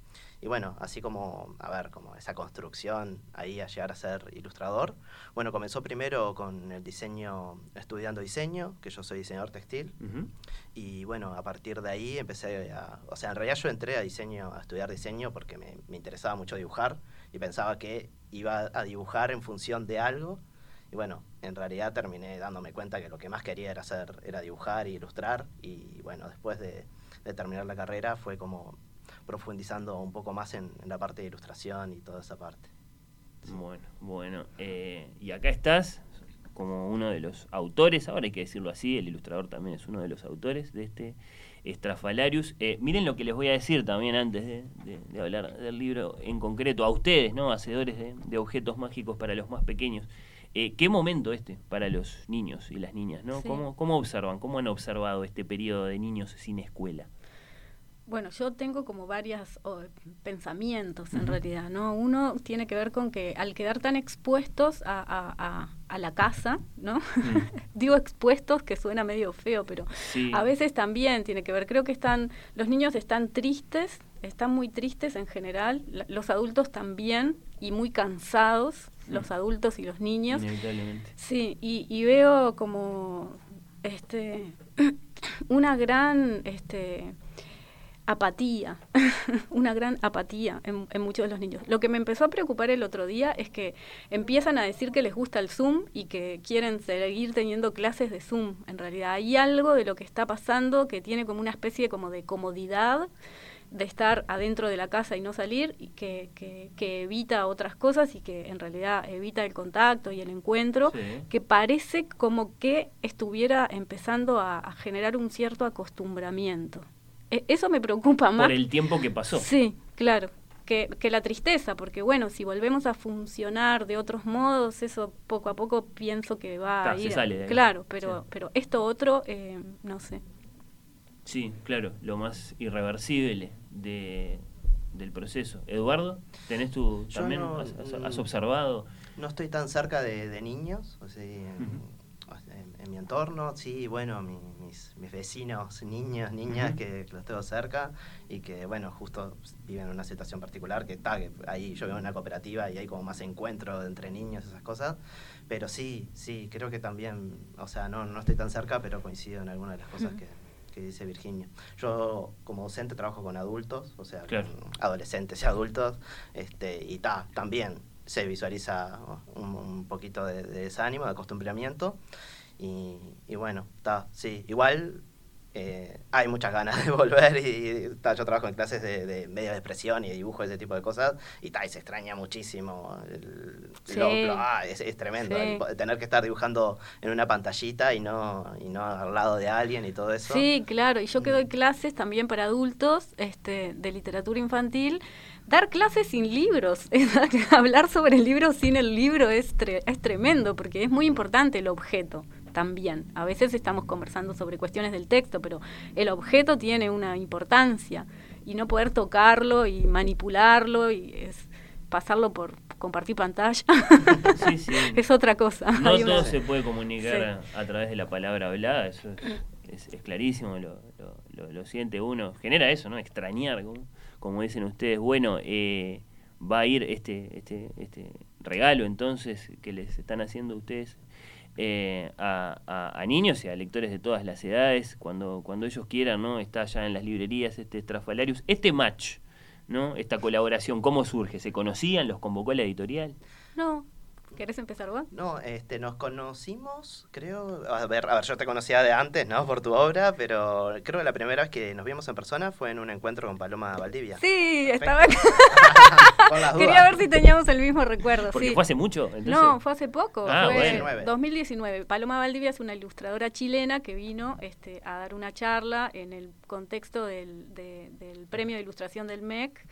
Y bueno, así como, a ver, como esa construcción ahí a llegar a ser ilustrador. Bueno, comenzó primero con el diseño, estudiando diseño, que yo soy diseñador textil. Ujú. Y bueno, a partir de ahí empecé a... O sea, en realidad yo entré a diseño, a estudiar diseño porque me, me interesaba mucho dibujar y pensaba que iba a dibujar en función de algo. Y bueno, en realidad terminé dándome cuenta que lo que más quería era hacer, era dibujar e ilustrar. Y bueno, después de, de terminar la carrera fue como profundizando un poco más en, en la parte de ilustración y toda esa parte. Bueno, bueno. eh, y acá estás como uno de los autores, ahora hay que decirlo así, el ilustrador también es uno de los autores de este Estrafalarius. Eh, miren lo que les voy a decir también antes de, de- de hablar del libro en concreto, a ustedes, ¿no? Hacedores de, de objetos mágicos para los más pequeños. Eh, ¿Qué momento este para los niños y las niñas, ¿no? Sí. ¿Cómo, ¿Cómo observan, cómo han observado este periodo de niños sin escuela? Bueno, yo tengo como varios pensamientos en realidad, ¿no? Uno tiene que ver con que al quedar tan expuestos a, a- a- a la casa, ¿no? Digo expuestos que suena medio feo, pero Sí. a veces también tiene que ver. Creo que están, los niños están tristes, están muy tristes en general, la- los adultos también y muy cansados, los adultos y los niños. Inevitablemente. Sí, y, y veo como este una gran este apatía, una gran apatía en, en muchos de los niños. Lo que me empezó a preocupar el otro día es que empiezan a decir que les gusta el Zoom y que quieren seguir teniendo clases de Zoom. En realidad hay algo de lo que está pasando que tiene como una especie como de comodidad de estar adentro de la casa y no salir y que, que, que evita otras cosas y que en realidad evita el contacto y el encuentro Sí. que parece como que estuviera empezando a, a generar un cierto acostumbramiento. E- eso me preocupa más. Por el tiempo que pasó. Sí, claro. Que, que la tristeza, porque bueno, si volvemos a funcionar de otros modos, eso poco a poco pienso que va a se ir. a- sale de ahí. Claro, pero, Sí. pero esto otro, eh, no sé. Sí, claro, lo más irreversible de, del proceso. Eduardo, ¿tenés tú Yo también? no- has, has- has observado? No estoy tan cerca de, de niños, o sea, en mi entorno, sí, bueno, mi- mis, mis vecinos, niños, niñas, Ujú. que los tengo cerca y que, bueno, justo viven en una situación particular, que está, que ahí yo vivo en una cooperativa y hay como más encuentro entre niños, esas cosas, pero sí, sí, creo que también, o sea, no, no estoy tan cerca, pero coincido en algunas de las cosas Ujú. que, que dice Virginia. Yo como docente trabajo con adultos, o sea, Claro. con adolescentes y adultos, este, y ta, también se visualiza un, un poquito de, de desánimo, de acostumbramiento, y, y bueno, ta, sí, igual eh, hay muchas ganas de volver y, y, ta, yo trabajo en clases de, de medio de expresión y de dibujo, ese tipo de cosas, y, ta, y se extraña muchísimo. el- Sí. lo- lo- ah, es, es tremendo, Sí. el po- tener que estar dibujando en una pantallita y no, y no al lado de alguien y todo eso. Sí, claro, y yo que doy clases también para adultos este, de literatura infantil, dar clases sin libros, hablar sobre el libro sin el libro es, tre- es tremendo, porque es muy importante el objeto también. A veces estamos conversando sobre cuestiones del texto, pero el objeto tiene una importancia y no poder tocarlo y manipularlo y es pasarlo por compartir pantalla Sí, sí. es otra cosa. No una- todo se puede comunicar a, a través de la palabra hablada, eso es, es- es clarísimo, lo, lo- lo- lo siente uno. Genera eso, ¿no? Extrañar, como, como dicen ustedes. Bueno, eh, va a ir este, este, este regalo entonces que les están haciendo ustedes eh, a, a- a niños y a lectores de todas las edades, cuando, cuando ellos quieran, ¿no? Está ya en las librerías este Estrafalarius. Este match, ¿no? Esta colaboración, ¿cómo surge? ¿Se conocían? ¿Los convocó la editorial? No, ¿querés empezar vos? No, este, nos conocimos, creo, a ver, a ver, yo te conocía de antes, ¿no? Por tu obra, pero creo que la primera vez que nos vimos en persona fue en un encuentro con Paloma Valdivia. Sí, Perfecto. estaba las Quería ver si teníamos el mismo recuerdo. Porque sí. fue hace mucho, entonces. No, fue hace poco. Ah, fue bueno. 2019. Paloma Valdivia es una ilustradora chilena que vino este, a dar una charla en el contexto del, de- del premio de ilustración del MEC.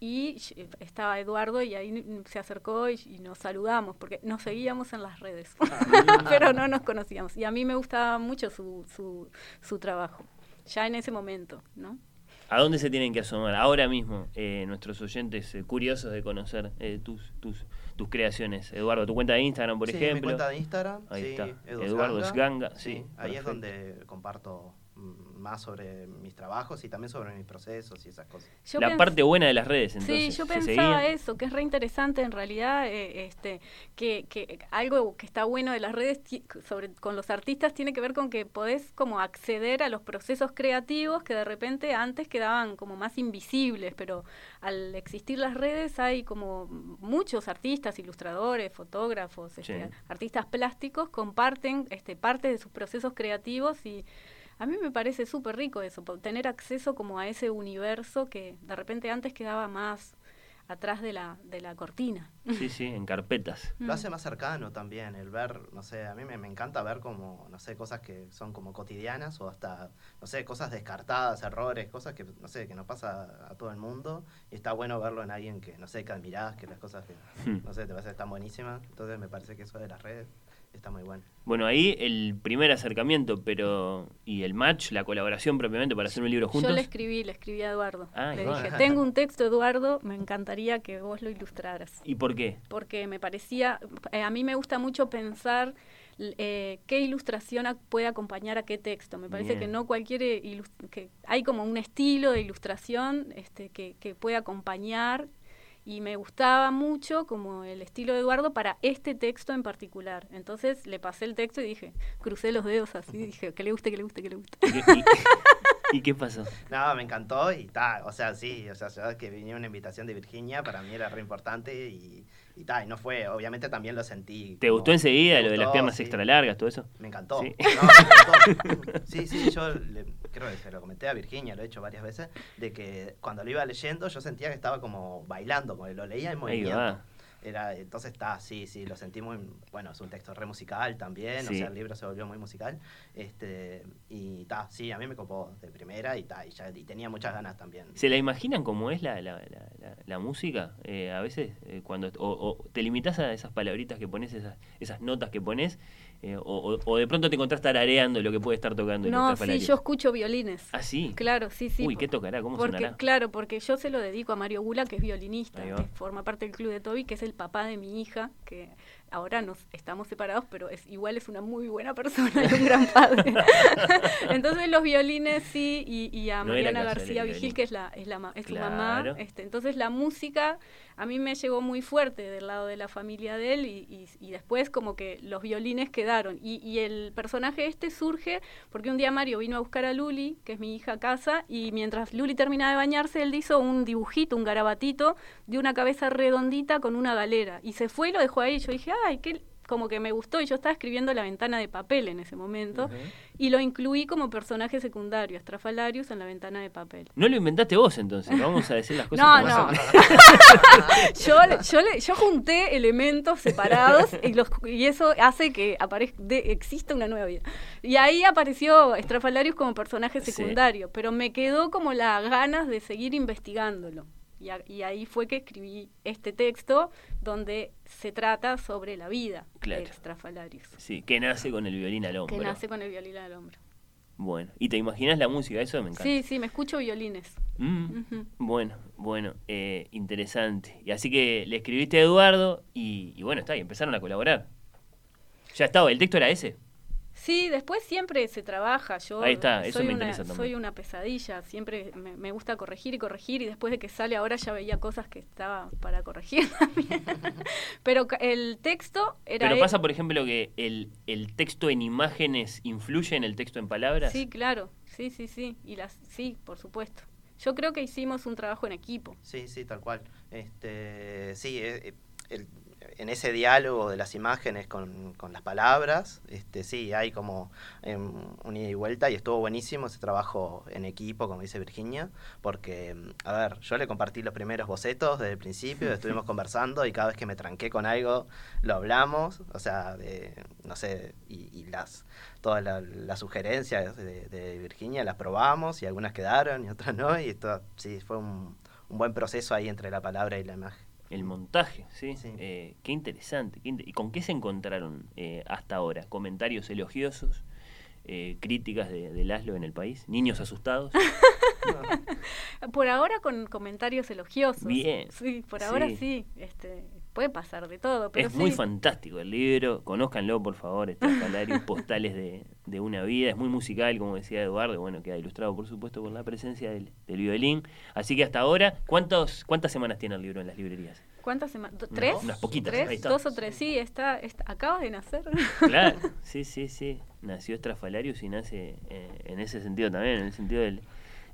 Y estaba Eduardo y ahí se acercó y, y nos saludamos porque nos seguíamos en las redes, pero no nos conocíamos. Y a mí me gustaba mucho su, su, su trabajo. ya en ese momento, ¿no? ¿A dónde se tienen que asomar ahora mismo eh, nuestros oyentes eh, curiosos de conocer eh, tus, tus, tus creaciones? Eduardo, tu cuenta de Instagram, por sí, ejemplo. Mi cuenta de Instagram, ahí sí, está. Edu Eduardo Sganga. Sganga, sí. ahí es donde comparto mm, más sobre mis trabajos y también sobre mis procesos y esas cosas. Yo La parte buena de las redes, entonces. Sí, yo ¿se pensaba eso, que es re interesante en realidad, eh, este, que, que algo que está bueno de las redes sobre con los artistas tiene que ver con que podés como acceder a los procesos creativos que de repente antes quedaban como más invisibles, pero al existir las redes hay como muchos artistas, ilustradores, fotógrafos, este, Sí. artistas plásticos comparten este, parte de sus procesos creativos y a mí me parece súper rico eso, tener acceso como a ese universo que de repente antes quedaba más atrás de la, de la cortina. Sí, sí, en carpetas. Mm. Lo hace más cercano también, el ver, no sé, a mí me, me encanta ver como, no sé, cosas que son como cotidianas o hasta, no sé, cosas descartadas, errores, cosas que, no sé, que nos pasa a todo el mundo y está bueno verlo en alguien que, no sé, que admirás, que las cosas que, Hmm. no sé, te parecen tan buenísimas. Entonces me parece que eso de las redes está muy bueno. Bueno, ahí el primer acercamiento, pero. ¿Y el match, la colaboración propiamente para hacer un libro juntos? Yo le escribí, le escribí a Eduardo. Ah, le Eduardo. dije, tengo un texto, Eduardo, me encantaría que vos lo ilustraras. ¿Y por qué? Porque me parecía, eh, a mí me gusta mucho pensar eh, qué ilustración ac- puede acompañar a qué texto. Me parece Bien. que no cualquier eh, que hay como un estilo de ilustración este, que, que puede acompañar y me gustaba mucho como el estilo de Eduardo para este texto en particular. Entonces le pasé el texto y dije, crucé los dedos así, dije, que le guste, que le guste, que le guste. ¿Y qué, y- y qué pasó? No, me encantó y tal, o sea, sí, o sea, que venía una invitación de Virginia, para mí era re importante y, y tal, y no fue, obviamente también lo sentí. ¿Te como- gustó enseguida lo de las piernas sí. extra largas, todo eso? Me encantó. Sí. No, me encantó. Sí, sí, yo le- creo que se lo comenté a Virginia, lo he hecho varias veces, de que cuando lo iba leyendo yo sentía que estaba como bailando, como lo leía en movimiento. Era, entonces está, sí, sí, lo sentí muy, bueno, es un texto re musical también, o sea, el libro se volvió muy musical, este, y ta, sí, a mí me copó de primera y ya, y tenía muchas ganas también. ¿Se la imaginan cómo es la, la, la, la- la música? Eh, a veces, eh, cuando o, o te limitas a esas palabritas que pones, esas, esas notas que pones, eh, o, o- de pronto te encontrás tarareando lo que puede estar tocando No, sí, yo escucho violines. Ah, sí. Claro, sí, sí. Uy, ¿qué tocará? ¿Cómo porque, sonará? Claro, porque yo se lo dedico a Mario Gula, que es violinista, que forma parte del club de Toby, que es el papá de mi hija, que ahora nos estamos separados, pero es igual es una muy buena persona y un gran padre. entonces los violines sí, y, y a No Mariana García Vigil, que es la, es la es su mamá. Este, entonces la música a mí me llegó muy fuerte del lado de la familia de él y, y- y después como que los violines quedaron. Y, y el personaje este surge porque un día Mario vino a buscar a Luli, que es mi hija, a casa, y mientras Luli terminaba de bañarse, él hizo un dibujito, un garabatito de una cabeza redondita con una galera. Y se fue y lo dejó ahí. Yo dije, ay, qué como que me gustó y yo estaba escribiendo La ventana de papel en ese momento y lo incluí como personaje secundario, Estrafalarius en La ventana de papel. No lo inventaste vos entonces, vamos a decir las cosas No, como no. son. yo, le- yo, le- yo junté elementos separados y, los, y eso hace que aparezca, de- exista una nueva vida. Y ahí apareció Estrafalarius como personaje Sí. secundario, pero me quedó como las ganas de seguir investigándolo. Y, a- y ahí fue que escribí este texto donde se trata sobre la vida Claro. de Estrafalarius, Sí, que nace con el violín al hombro. que nace con el violín al hombro. Bueno, ¿y te imaginas la música? Eso me encanta. Sí, sí, me escucho violines. Mm. Bueno, bueno, eh, interesante. Y así que le escribiste a Eduardo y, y bueno, está, y empezaron a colaborar. Ya estaba, ¿el texto era ese? Sí, después siempre se trabaja. Yo Ahí está, eso soy me una, interesa también. Soy una pesadilla, siempre me, me gusta corregir y corregir y después de que sale ahora ya veía cosas que estaba para corregir también. Pero ca- el texto era... Pero pasa, por ejemplo, que el, el texto en imágenes influye en el texto en palabras. Sí, claro, sí, sí, sí, y las, sí, por supuesto. Yo creo que hicimos un trabajo en equipo. Sí, sí, tal cual. Este, sí, eh, eh, el- en ese diálogo de las imágenes con, con las palabras, este, sí, hay como em, un ida y vuelta y estuvo buenísimo ese trabajo en equipo, como dice Virginia, porque, em, a ver, yo le compartí los primeros bocetos desde el principio, estuvimos conversando y cada vez que me tranqué con algo, lo hablamos, o sea, de, no sé, y, y las todas la- las sugerencias de, de Virginia las probamos y algunas quedaron y otras no, y esto, sí, fue un, un buen proceso ahí entre la palabra y la imagen. El montaje, ¿sí? Eh, qué interesante. qué ¿Y con qué se encontraron eh, hasta ahora? ¿Comentarios elogiosos? eh, críticas de, de Laszlo en el país? ¿Niños asustados? por ahora con comentarios elogiosos. Bien. Sí, por ahora sí. Este, puede pasar de todo. Pero es muy fantástico el libro. Conózcanlo, por favor. Estrafalarios postales de, de, una vida. Es muy musical, como decía Eduardo. Bueno, queda ilustrado, por supuesto, por la presencia del, del violín. Así que hasta ahora, ¿cuántos, ¿cuántas semanas tiene el libro en las librerías? ¿Cuántas semanas? ¿Tres? unas poquitas. ¿Tres? ¿Dos o tres? Sí, está, está, acaba de nacer. Claro, sí, sí, sí. Nació Estrafalarius y nace eh, en ese sentido también, en el sentido del,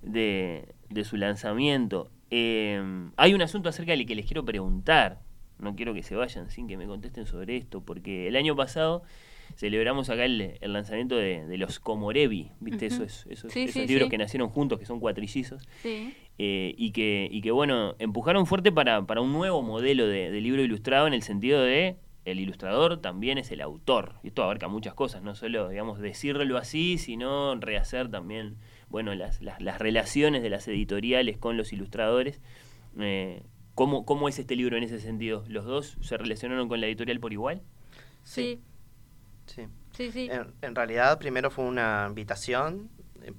de, de su lanzamiento. Eh, hay un asunto acerca del que les quiero preguntar. No quiero que se vayan sin que me contesten sobre esto, porque el año pasado celebramos acá el, el lanzamiento de, de, los Comorevi, ¿viste? Uh -huh. Esos, esos, sí, esos sí, libros sí. que nacieron juntos, que son cuatrillizos. Sí. Eh, y, que, y que, bueno, empujaron fuerte para, para un nuevo modelo de, de, libro ilustrado en el sentido de el ilustrador también es el autor. Y esto abarca muchas cosas, no solo, digamos, decirlo así, sino rehacer también, bueno, las, las, las relaciones de las editoriales con los ilustradores. Eh, ¿cómo, ¿Cómo es este libro en ese sentido? ¿Los dos se relacionaron con la editorial por igual? Sí. Sí. Sí, sí. En, en realidad, primero fue una invitación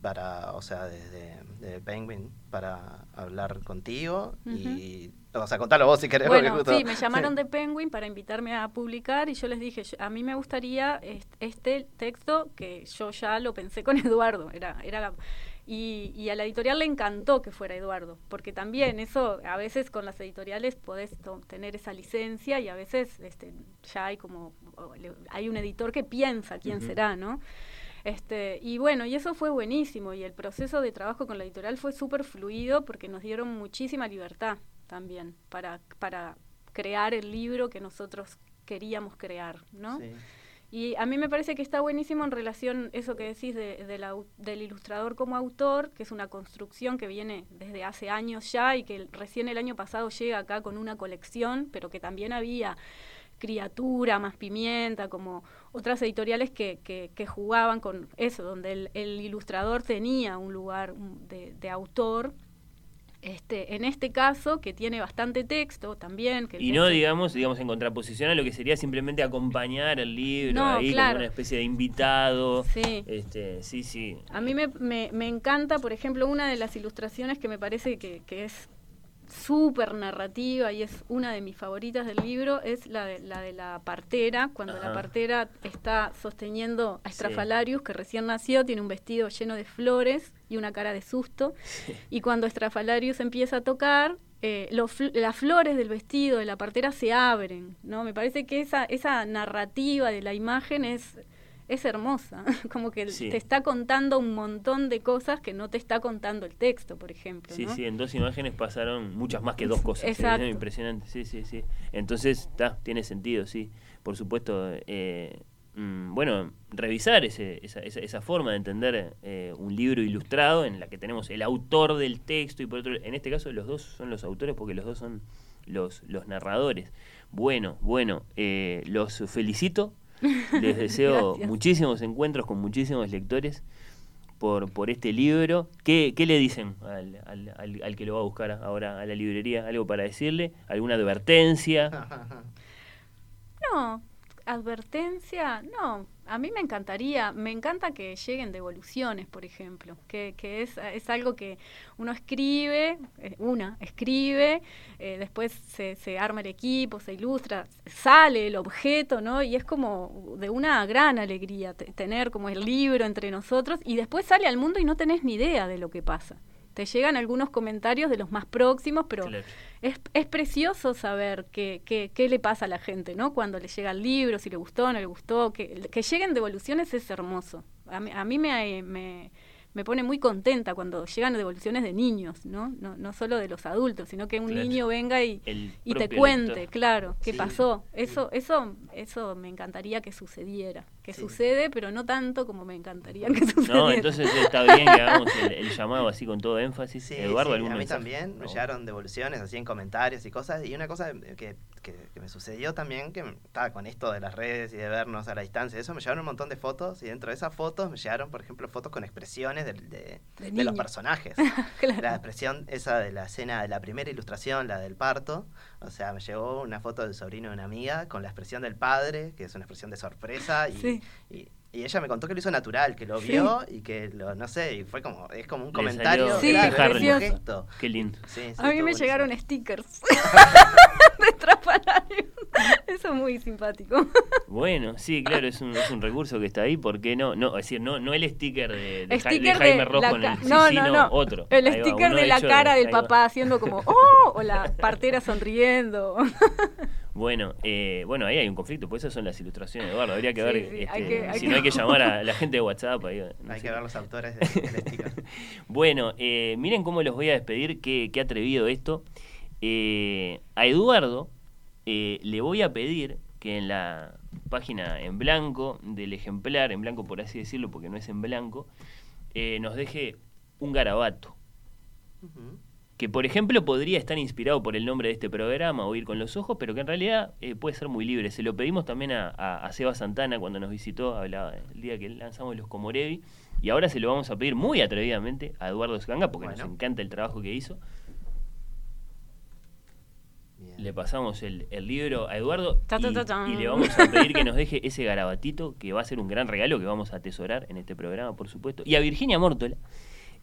para, o sea, desde de Penguin para hablar contigo uh -huh. y, o sea, contalo vos si querés. Bueno, justo... sí, me llamaron de Penguin para invitarme a publicar y yo les dije, a mí me gustaría este texto que yo ya lo pensé con Eduardo, era, era la, y, y, a la editorial le encantó que fuera Eduardo, porque también eso, a veces con las editoriales podés tener esa licencia y a veces este, ya hay como, hay un editor que piensa quién uh -huh. será, ¿no? Este, y bueno, y eso fue buenísimo y el proceso de trabajo con la editorial fue súper fluido porque nos dieron muchísima libertad también para, para crear el libro que nosotros queríamos crear, ¿no? Sí. Y a mí me parece que está buenísimo en relación eso que decís de, del ilustrador como autor, que es una construcción que viene desde hace años ya y que recién el año pasado llega acá con una colección, pero que también había criatura, más pimienta, como otras editoriales que, que, que jugaban con eso, donde el, el, ilustrador tenía un lugar de autor. Este, en este caso, que tiene bastante texto también. Que y no, digamos, digamos, en contraposición a lo que sería simplemente acompañar el libro no, ahí claro. como una especie de invitado. Sí. Este, sí, sí. A mí me, me, me, encanta, por ejemplo, una de las ilustraciones que me parece que, que es súper narrativa y es una de mis favoritas del libro, es la de la, de la partera, cuando Ajá. la partera está sosteniendo a Estrafalarius, sí. que recién nació, tiene un vestido lleno de flores y una cara de susto, sí. y cuando Estrafalarius empieza a tocar, eh, los, las flores del vestido de la partera se abren, ¿no? Me parece que esa, esa narrativa de la imagen es es hermosa, como que sí. te está contando un montón de cosas que no te está contando el texto, por ejemplo. Sí, ¿no? sí, en dos imágenes pasaron muchas más que dos cosas. Exacto. ¿sí? Impresionante, sí, sí, sí. Entonces, está, tiene sentido, sí. Por supuesto, eh, mmm, bueno, revisar ese, esa, esa, esa, forma de entender eh, un libro ilustrado en la que tenemos el autor del texto y por otro, en este caso los dos son los autores porque los dos son los, los narradores. Bueno, bueno, eh, los felicito les deseo muchísimos encuentros con muchísimos lectores por, por este libro. ¿Qué, qué le dicen al, al, al, al, que lo va a buscar ahora a la librería? ¿Algo para decirle? ¿Alguna advertencia? No, advertencia, no. A mí me encantaría, me encanta que lleguen devoluciones, por ejemplo, que, que es, es algo que uno escribe, eh, una escribe, eh, después se, se arma el equipo, se ilustra, sale el objeto, ¿no? Y es como de una gran alegría tener como el libro entre nosotros y después sale al mundo y no tenés ni idea de lo que pasa te llegan algunos comentarios de los más próximos, pero claro. es, es precioso saber qué, qué, qué, le pasa a la gente, ¿no? Cuando le llega el libro, si le gustó, no le gustó, que, que lleguen devoluciones es hermoso. A mí, a mí me, me, me pone muy contenta cuando llegan devoluciones de niños, ¿no? No, no solo de los adultos, sino que un claro. niño venga y, y te cuente, lector. claro, qué sí, pasó. Eso, sí. eso, eso me encantaría que sucediera. Que sí. sucede, pero no tanto como me encantaría que sucediera. No, entonces está bien que hagamos el, el llamado así con todo énfasis. Eduardo, ¿algún A mí mensaje? también me llegaron devoluciones así en comentarios y cosas. Y una cosa que, que, me sucedió también, que estaba con esto de las redes y de vernos a la distancia, eso me llevaron un montón de fotos y dentro de esas fotos me llegaron, por ejemplo, fotos con expresiones de, de, los personajes. La expresión esa de la escena de la primera ilustración, la del parto, o sea, me llegó una foto del sobrino de una amiga con la expresión del padre, que es una expresión de sorpresa y, y y ella me contó que lo hizo natural, que lo vio y que lo, no sé, y fue como, es como un comentario. Sí, claro, Qué lindo. a mí me llegaron stickers de Trapalario. Eso es muy simpático. Bueno, sí, claro, es un, es un recurso que está ahí, ¿por qué no? no es decir, no, no el sticker de, de, Jaime Rojo en el no, no, no. otro. El sticker de la cara del papá haciendo como, ¡oh! O la partera sonriendo. Bueno, eh, bueno, ahí hay un conflicto, pues esas son las ilustraciones de Eduardo. Habría que ver este, si no hay que llamar a la gente de WhatsApp. hay que ver los autores del sticker. bueno, eh, miren cómo los voy a despedir, qué, qué atrevido esto. Eh, a Eduardo le voy a pedir que en la página en blanco del ejemplar, en blanco por así decirlo, porque no es en blanco, nos deje un garabato que por ejemplo podría estar inspirado por el nombre de este programa, Oír con los Ojos, pero que en realidad eh, puede ser muy libre. Se lo pedimos también a, a, Seba Santana cuando nos visitó, hablaba el día que lanzamos los Comorevi, y ahora se lo vamos a pedir muy atrevidamente a Eduardo Scanga, porque nos encanta el trabajo que hizo. Le pasamos el, libro a Eduardo y, y, le vamos a pedir que nos deje ese garabatito, que va a ser un gran regalo que vamos a atesorar en este programa, por supuesto. Y a Virginia Mórtola,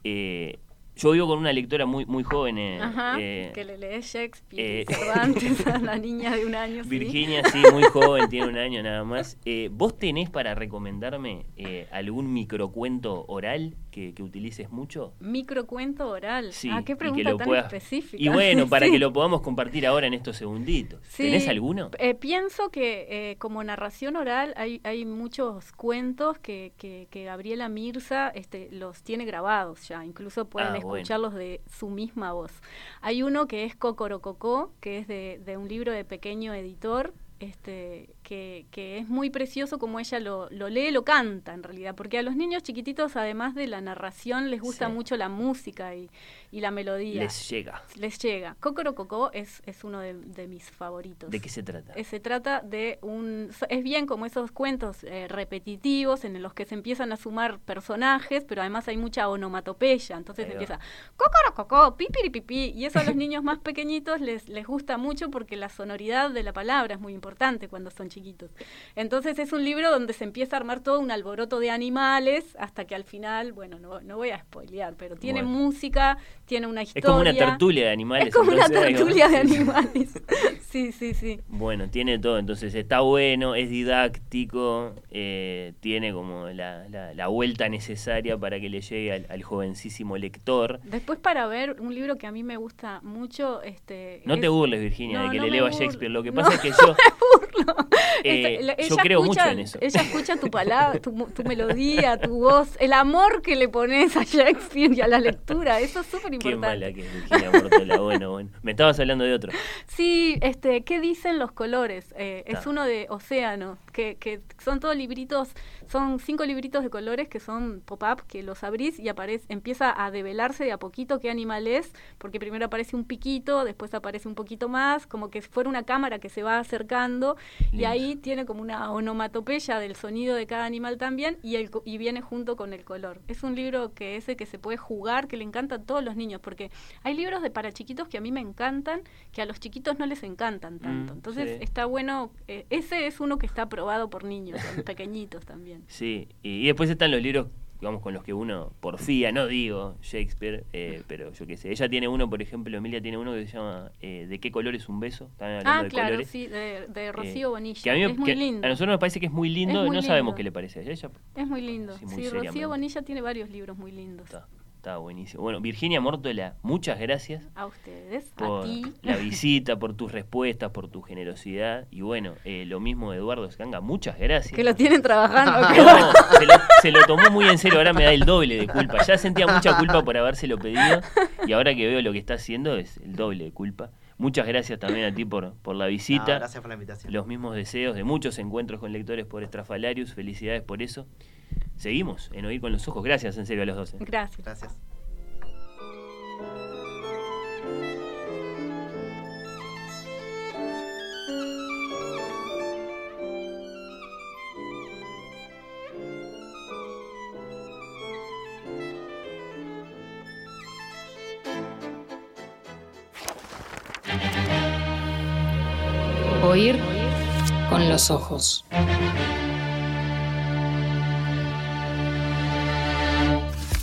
eh, yo vivo con una lectora muy muy joven. Eh, eh, que le lee Shakespeare, eh, Cervantes a la niña de un año. Virginia, sí, muy joven, tiene un año nada más. ¿Vos tenés para recomendarme algún microcuento oral que, utilices mucho? Microcuento oral. Sí, ah, qué pregunta tan específica. Y bueno, para que lo podamos compartir ahora en estos segunditos. ¿Tenés alguno? pienso que como narración oral hay, hay muchos cuentos que, que, Gabriela Mirza este, los tiene grabados ya. Incluso pueden ah, escucharlos de su misma voz. Hay uno que es Cocorococó, que es de, de un libro de pequeño editor, este, que, que, es muy precioso como ella lo, lo, lee, lo canta en realidad, porque a los niños chiquititos, además de la narración, les gusta mucho la música y, y, la melodía. Les llega. Les llega. Cocoro Cocó es, es uno de, de, mis favoritos. ¿De qué se trata? Eh, se trata de un... Es bien como esos cuentos eh, repetitivos en los que se empiezan a sumar personajes, pero además hay mucha onomatopeya, entonces empieza Cocoro Cocó, pipiri y eso a los niños más pequeñitos les, les gusta mucho porque la sonoridad de la palabra es muy importante cuando son chiquitos. Entonces es un libro donde se empieza a armar todo un alboroto de animales hasta que al final, bueno, no, no voy a spoilear, pero tiene música, tiene una historia. Es como una tertulia de animales. Es como una tertulia de animales. sí, sí, sí. Bueno, tiene todo, entonces está bueno, es didáctico, eh, tiene como la, la, vuelta necesaria para que le llegue al, jovencísimo lector. Después para ver un libro que a mí me gusta mucho, este... No te burles, Virginia, de que le leo a Shakespeare. Lo que pasa es que yo... Eh, yo creo mucho en eso. Ella escucha tu palabra, tu, melodía, tu voz, el amor que le pones a Shakespeare y a la lectura. Eso es súper importante. Qué mala que Virginia Bueno, bueno. Me estabas hablando de otro. Sí, este, ¿qué dicen los colores? Eh, es uno de Océano, que, que son todos libritos, son cinco libritos de colores que son pop-up, que los abrís y aparece, empieza a develarse de a poquito qué animal es, porque primero aparece un piquito, después aparece un poquito más, como que fuera una cámara que se va acercando y ahí tiene como una onomatopeya del sonido de cada animal también y, el, y viene junto con el color. Es un libro que ese que se puede jugar, que le encanta a todos los niños, porque hay libros de para chiquitos que a mí me encantan, que a los chiquitos no les encantan tanto. Mm, Entonces está bueno, eh, ese es uno que está aprobado por niños, pequeñitos también. Sí, y después están los libros digamos, con los que uno porfía, no digo Shakespeare, eh, pero yo qué sé. Ella tiene uno, por ejemplo, Emilia tiene uno que se llama eh, ¿De qué color es un beso? ah, claro, sí, de, Rocío Bonilla. Que a es muy lindo. A nosotros nos parece que es muy lindo, no sabemos qué le parece a ella. Es muy lindo. Sí, Rocío Bonilla tiene varios libros muy lindos. Está buenísimo. Bueno, Virginia Mórtola, muchas gracias. A ustedes, por a ti. la visita, por tus respuestas, por tu generosidad. Y bueno, eh, lo mismo de Eduardo Escanga, muchas gracias. Que lo tienen trabajando. se, lo, tomó muy en serio, ahora me da el doble de culpa. Ya sentía mucha culpa por habérselo pedido y ahora que veo lo que está haciendo es el doble de culpa. Muchas gracias también a ti por, por la visita. gracias por la invitación. Los mismos deseos de muchos encuentros con lectores por Estrafalarius. Felicidades por eso seguimos en Oír con los Ojos. Gracias, en serio, a los dos. Eh. Gracias. Gracias. Oír con los ojos.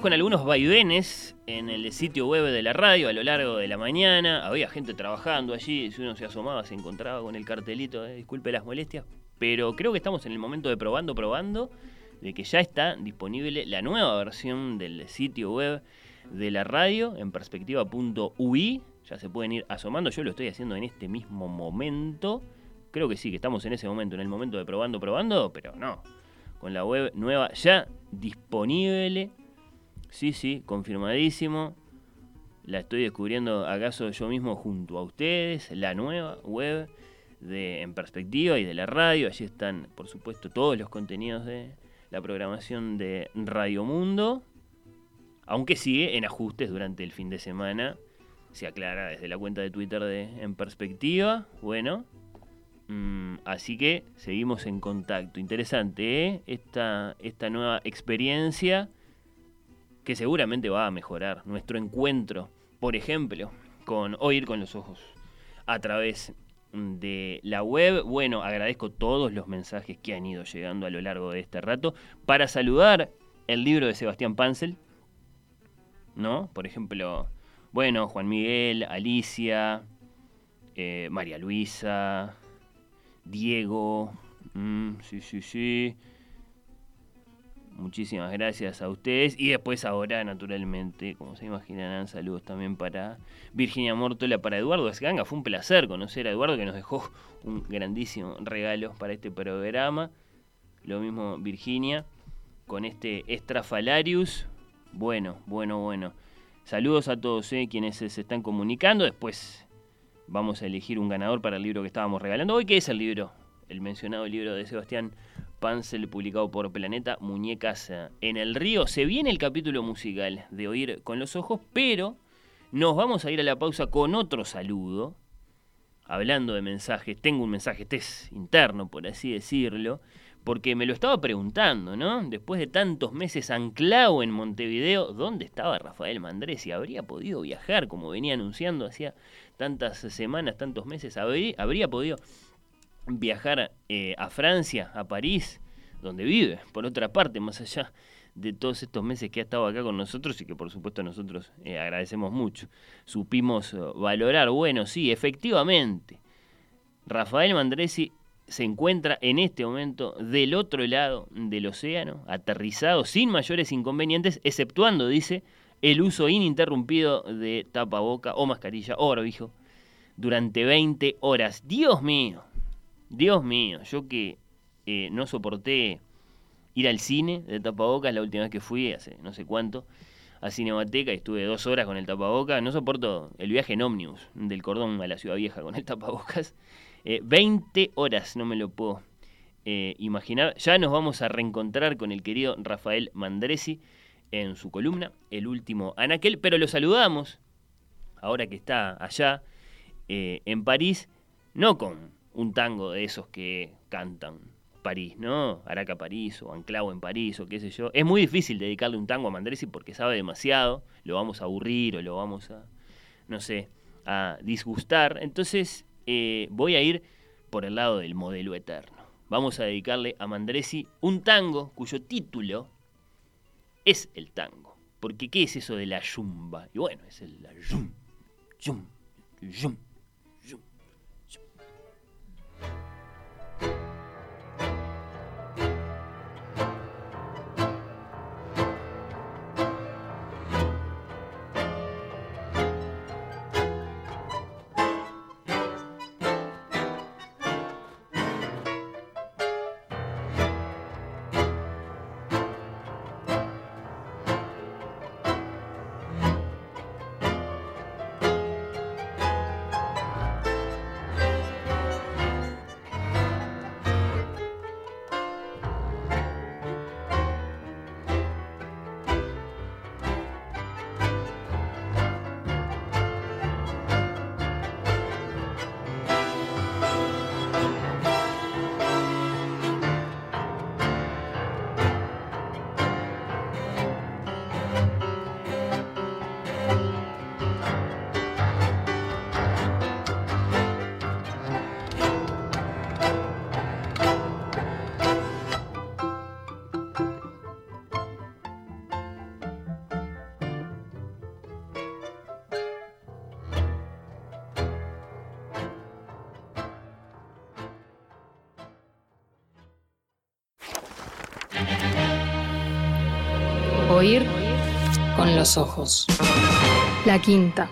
Con algunos vaivenes en el sitio web de la radio a lo largo de la mañana. Había gente trabajando allí. Si uno se asomaba, se encontraba con el cartelito. eh, disculpe las molestias. Pero creo que estamos en el momento de probando, probando. De que ya está disponible la nueva versión del sitio web de la radio en perspectiva.ui. Ya se pueden ir asomando. Yo lo estoy haciendo en este mismo momento. Creo que sí, que estamos en ese momento, en el momento de probando, probando. Pero no. Con la web nueva ya disponible. Sí, sí, confirmadísimo. La estoy descubriendo acaso yo mismo junto a ustedes. La nueva web de En Perspectiva y de la radio. Allí están, por supuesto, todos los contenidos de la programación de Radio Mundo. Aunque sigue en ajustes durante el fin de semana. Se aclara desde la cuenta de Twitter de En Perspectiva. Bueno. mm, así que seguimos en contacto. Interesante, ¿eh? Esta, esta nueva experiencia que seguramente va a mejorar nuestro encuentro, por ejemplo, con Oír con los Ojos a través de la web. Bueno, agradezco todos los mensajes que han ido llegando a lo largo de este rato para saludar el libro de Sebastián Pansel, ¿no? Por ejemplo, bueno, Juan Miguel, Alicia, eh, María Luisa, Diego, mm, sí, sí, sí. Muchísimas gracias a ustedes. Y después ahora, naturalmente, como se imaginarán, saludos también para Virginia Mortola, para Eduardo Esganga. Fue un placer conocer a Eduardo que nos dejó un grandísimo regalo para este programa. Lo mismo Virginia con este Estrafalarius. Bueno, bueno, bueno. Saludos a todos eh, quienes se están comunicando. Después vamos a elegir un ganador para el libro que estábamos regalando hoy. ¿Qué es el libro? El mencionado libro de Sebastián Pansel, publicado por Planeta Muñecas eh, en el Río. Se viene el capítulo musical de Oír con los Ojos, pero nos vamos a ir a la pausa con otro saludo. Hablando de mensajes, tengo un mensaje, este es interno, por así decirlo, porque me lo estaba preguntando, ¿no? Después de tantos meses anclado en Montevideo, ¿dónde estaba Rafael Mandresi? ¿Habría podido viajar, como venía anunciando hacía tantas semanas, tantos meses? ¿Habría, habría podido viajar eh, a Francia, a París, donde vive, por otra parte, más allá de todos estos meses que ha estado acá con nosotros y que por supuesto nosotros eh, agradecemos mucho. Supimos eh, valorar, bueno, sí, efectivamente, Rafael Mandresi se encuentra en este momento del otro lado del océano, aterrizado sin mayores inconvenientes, exceptuando, dice, el uso ininterrumpido de tapaboca o mascarilla o barbijo durante 20 horas. Dios mío, Dios mío, yo que eh, no soporté ir al cine de tapabocas la última vez que fui, hace no sé cuánto, a Cinemateca y estuve dos horas con el tapabocas. No soporto el viaje en ómnibus del cordón a la ciudad vieja con el tapabocas. Eh, 20 horas, no me lo puedo eh, imaginar. Ya nos vamos a reencontrar con el querido Rafael Mandresi en su columna, El último Anaquel, pero lo saludamos, ahora que está allá eh, en París, no con un tango de esos que cantan París, ¿no? Araca París o Anclao en París o qué sé yo. Es muy difícil dedicarle un tango a Mandresi porque sabe demasiado, lo vamos a aburrir o lo vamos a, no sé, a disgustar. Entonces eh, voy a ir por el lado del modelo eterno. Vamos a dedicarle a Mandresi un tango cuyo título es el tango. Porque ¿qué es eso de la yumba? Y bueno, es el yum, yum, yum. Los ojos. La quinta.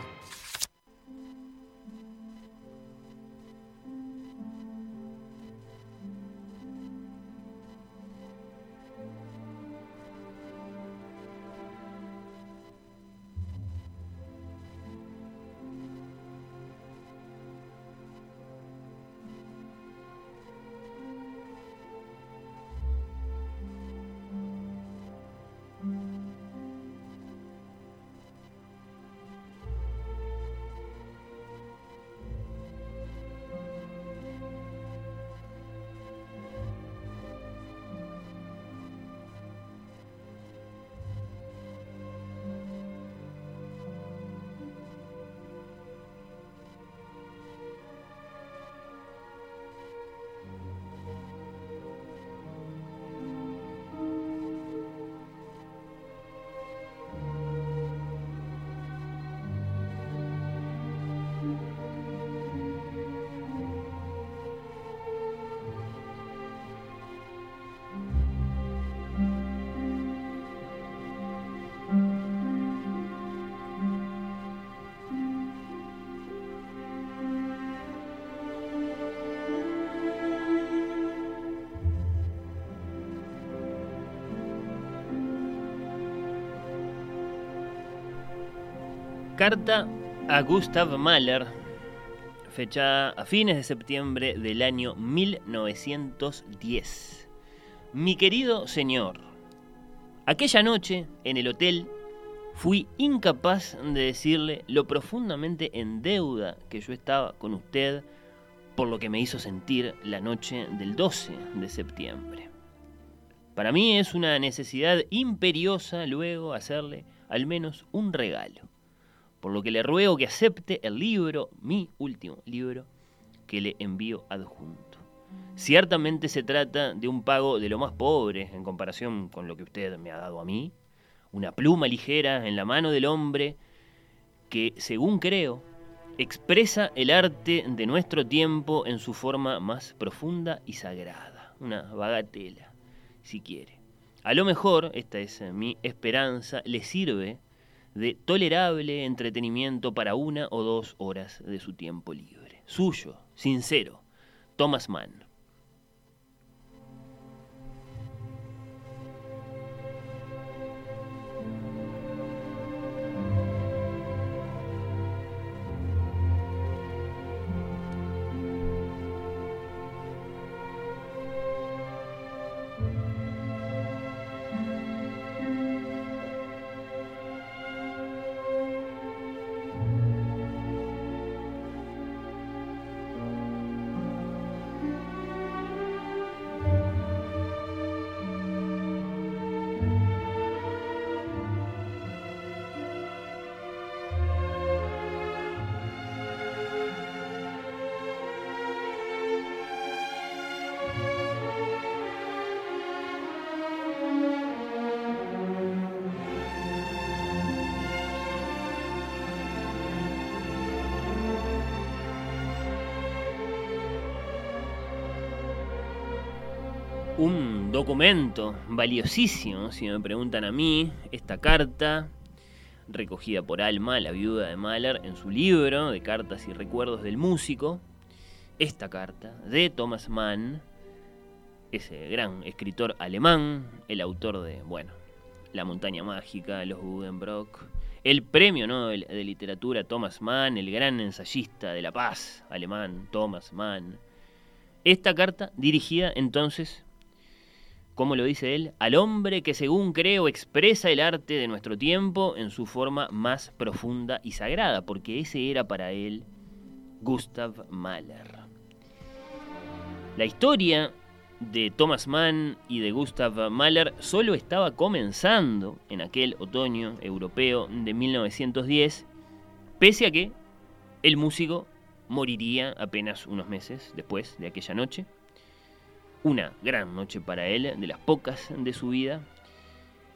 Carta a Gustav Mahler, fechada a fines de septiembre del año 1910. Mi querido señor, aquella noche en el hotel fui incapaz de decirle lo profundamente en deuda que yo estaba con usted por lo que me hizo sentir la noche del 12 de septiembre. Para mí es una necesidad imperiosa luego hacerle al menos un regalo por lo que le ruego que acepte el libro, mi último libro, que le envío adjunto. Ciertamente se trata de un pago de lo más pobre en comparación con lo que usted me ha dado a mí, una pluma ligera en la mano del hombre que, según creo, expresa el arte de nuestro tiempo en su forma más profunda y sagrada, una bagatela, si quiere. A lo mejor, esta es mi esperanza, le sirve de tolerable entretenimiento para una o dos horas de su tiempo libre. Suyo, sincero, Thomas Mann. Un documento valiosísimo, si me preguntan a mí, esta carta recogida por Alma, la viuda de Mahler, en su libro de cartas y recuerdos del músico, esta carta de Thomas Mann, ese gran escritor alemán, el autor de, bueno, La montaña mágica, Los Budenbrock, el premio Nobel de literatura Thomas Mann, el gran ensayista de la paz alemán Thomas Mann. Esta carta dirigida entonces como lo dice él, al hombre que según creo expresa el arte de nuestro tiempo en su forma más profunda y sagrada, porque ese era para él Gustav Mahler. La historia de Thomas Mann y de Gustav Mahler solo estaba comenzando en aquel otoño europeo de 1910, pese a que el músico moriría apenas unos meses después de aquella noche una gran noche para él, de las pocas de su vida.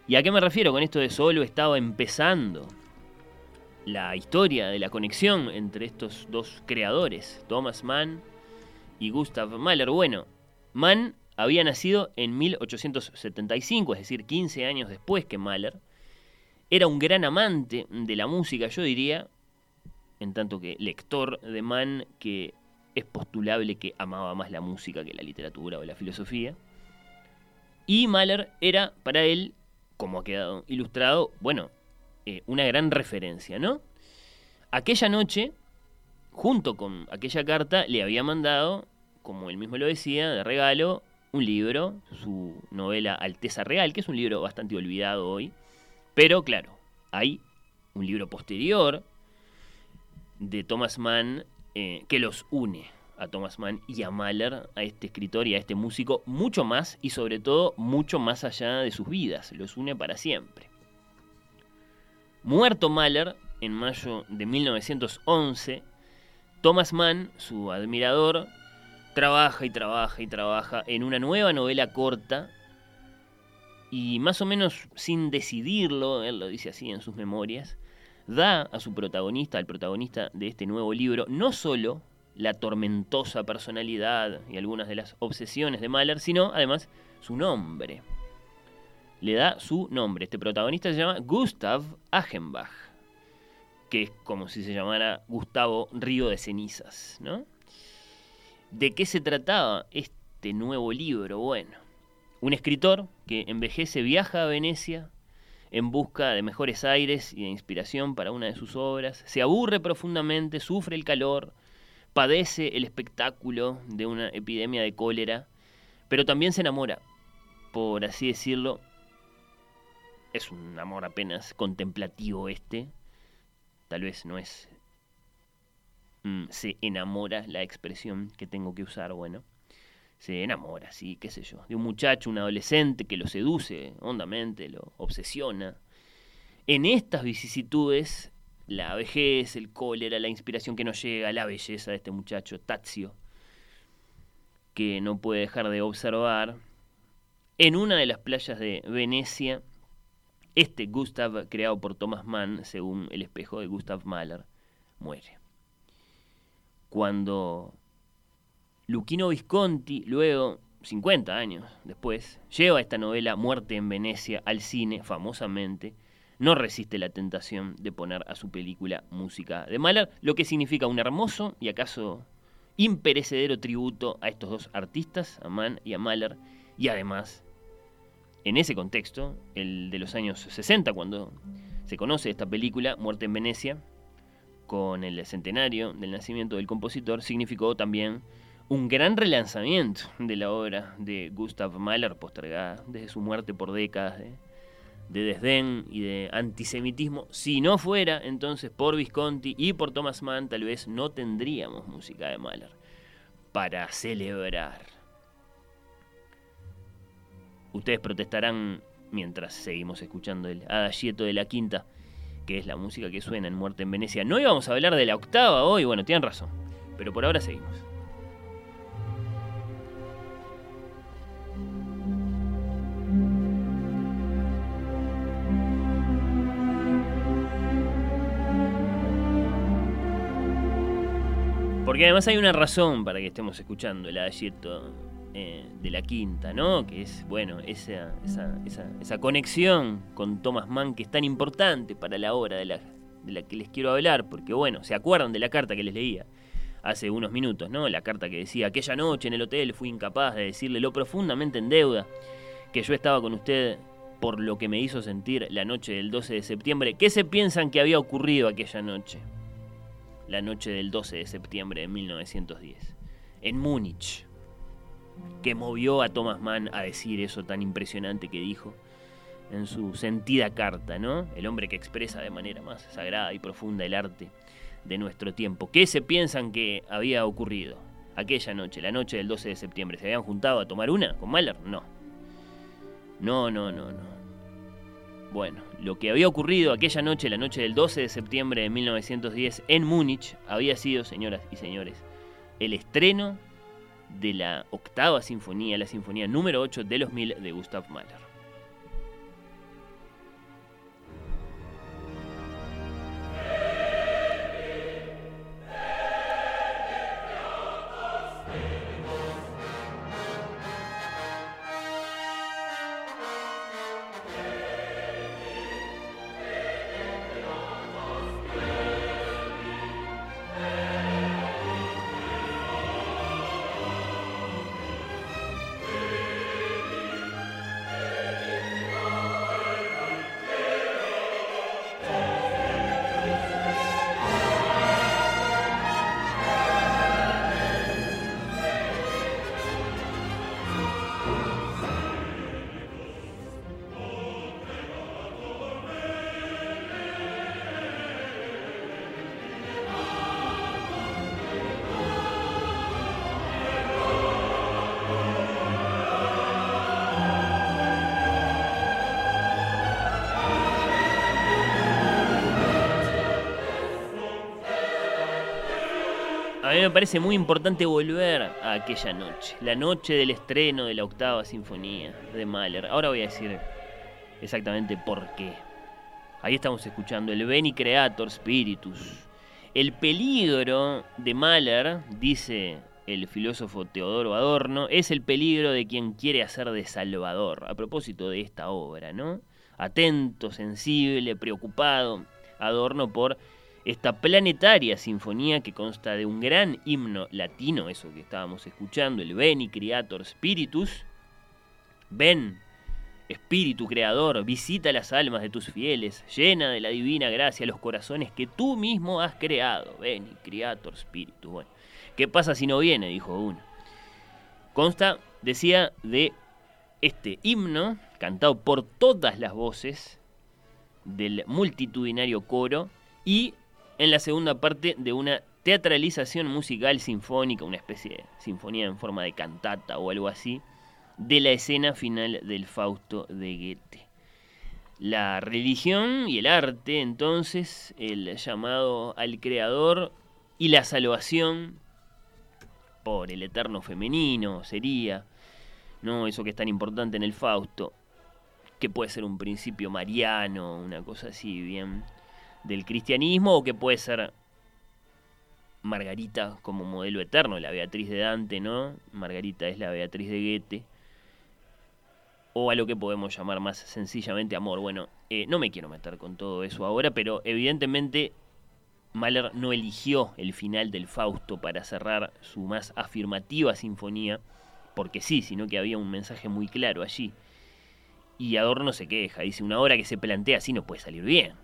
¿Y a qué me refiero con esto de solo estaba empezando? La historia de la conexión entre estos dos creadores, Thomas Mann y Gustav Mahler. Bueno, Mann había nacido en 1875, es decir, 15 años después que Mahler. Era un gran amante de la música, yo diría, en tanto que lector de Mann, que es postulable que amaba más la música que la literatura o la filosofía. Y Mahler era para él, como ha quedado ilustrado, bueno, eh, una gran referencia, ¿no? Aquella noche, junto con aquella carta, le había mandado, como él mismo lo decía, de regalo, un libro, su novela Alteza Real, que es un libro bastante olvidado hoy. Pero claro, hay un libro posterior de Thomas Mann eh, que los une a Thomas Mann y a Mahler, a este escritor y a este músico, mucho más y sobre todo mucho más allá de sus vidas, los une para siempre. Muerto Mahler en mayo de 1911, Thomas Mann, su admirador, trabaja y trabaja y trabaja en una nueva novela corta y más o menos sin decidirlo, él lo dice así en sus memorias, da a su protagonista, al protagonista de este nuevo libro, no solo la tormentosa personalidad y algunas de las obsesiones de Mahler, sino además su nombre. Le da su nombre. Este protagonista se llama Gustav Achenbach, que es como si se llamara Gustavo Río de Cenizas, ¿no? ¿De qué se trataba este nuevo libro? Bueno, un escritor que envejece viaja a Venecia en busca de mejores aires y de inspiración para una de sus obras, se aburre profundamente, sufre el calor, padece el espectáculo de una epidemia de cólera, pero también se enamora, por así decirlo. Es un amor apenas contemplativo este, tal vez no es... Mm, se enamora la expresión que tengo que usar, bueno. Se enamora, sí, qué sé yo, de un muchacho, un adolescente que lo seduce hondamente, lo obsesiona. En estas vicisitudes la vejez, el cólera, la inspiración que no llega, la belleza de este muchacho, Tazio, que no puede dejar de observar. En una de las playas de Venecia, este Gustav, creado por Thomas Mann, según el espejo de Gustav Mahler, muere. Cuando Luchino Visconti, luego, 50 años después, lleva esta novela Muerte en Venecia al cine, famosamente, no resiste la tentación de poner a su película música de Mahler, lo que significa un hermoso y acaso imperecedero tributo a estos dos artistas, a Mann y a Mahler, y además, en ese contexto, el de los años 60, cuando se conoce esta película, Muerte en Venecia, con el centenario del nacimiento del compositor, significó también un gran relanzamiento de la obra de Gustav Mahler, postergada desde su muerte por décadas de de desdén y de antisemitismo. Si no fuera entonces por Visconti y por Thomas Mann, tal vez no tendríamos música de Mahler para celebrar. Ustedes protestarán mientras seguimos escuchando el Adagieto de la Quinta, que es la música que suena en Muerte en Venecia. No íbamos a hablar de la octava hoy, bueno, tienen razón, pero por ahora seguimos. Porque además hay una razón para que estemos escuchando el adagieto eh, de la quinta, ¿no? Que es, bueno, esa, esa, conexión con Thomas Mann que es tan importante para la obra de la, de la que les quiero hablar, porque, bueno, ¿se acuerdan de la carta que les leía? hace unos minutos, ¿no? La carta que decía, aquella noche en el hotel fui incapaz de decirle lo profundamente en deuda que yo estaba con usted por lo que me hizo sentir la noche del 12 de septiembre. ¿Qué se piensan que había ocurrido aquella noche? La noche del 12 de septiembre de 1910, en Múnich, que movió a Thomas Mann a decir eso tan impresionante que dijo en su sentida carta, ¿no? El hombre que expresa de manera más sagrada y profunda el arte de nuestro tiempo. ¿Qué se piensan que había ocurrido aquella noche, la noche del 12 de septiembre? ¿Se habían juntado a tomar una con Mahler? No. No, no, no, no. Bueno, lo que había ocurrido aquella noche, la noche del 12 de septiembre de 1910 en Múnich, había sido, señoras y señores, el estreno de la octava sinfonía, la sinfonía número 8 de los mil de Gustav Mahler. Me parece muy importante volver a aquella noche, la noche del estreno de la octava sinfonía de Mahler. Ahora voy a decir exactamente por qué. Ahí estamos escuchando el Beni Creator Spiritus. El peligro de Mahler, dice el filósofo Teodoro Adorno, es el peligro de quien quiere hacer de Salvador. A propósito de esta obra, ¿no? Atento, sensible, preocupado, Adorno por esta planetaria sinfonía que consta de un gran himno latino, eso que estábamos escuchando, el Beni Creator Spiritus. Ven, Espíritu Creador, visita las almas de tus fieles, llena de la divina gracia los corazones que tú mismo has creado. Beni Creator Spiritus. Bueno, ¿qué pasa si no viene? Dijo uno. Consta, decía, de este himno, cantado por todas las voces del multitudinario coro y en la segunda parte de una teatralización musical sinfónica, una especie de sinfonía en forma de cantata o algo así, de la escena final del Fausto de Goethe. La religión y el arte, entonces, el llamado al creador y la salvación por el eterno femenino sería, ¿no? Eso que es tan importante en el Fausto, que puede ser un principio mariano, una cosa así bien del cristianismo o que puede ser Margarita como modelo eterno, la Beatriz de Dante, ¿no? Margarita es la Beatriz de Goethe. O a lo que podemos llamar más sencillamente amor. Bueno, eh, no me quiero meter con todo eso ahora, pero evidentemente Mahler no eligió el final del Fausto para cerrar su más afirmativa sinfonía, porque sí, sino que había un mensaje muy claro allí. Y Adorno se queja, dice, una obra que se plantea así no puede salir bien.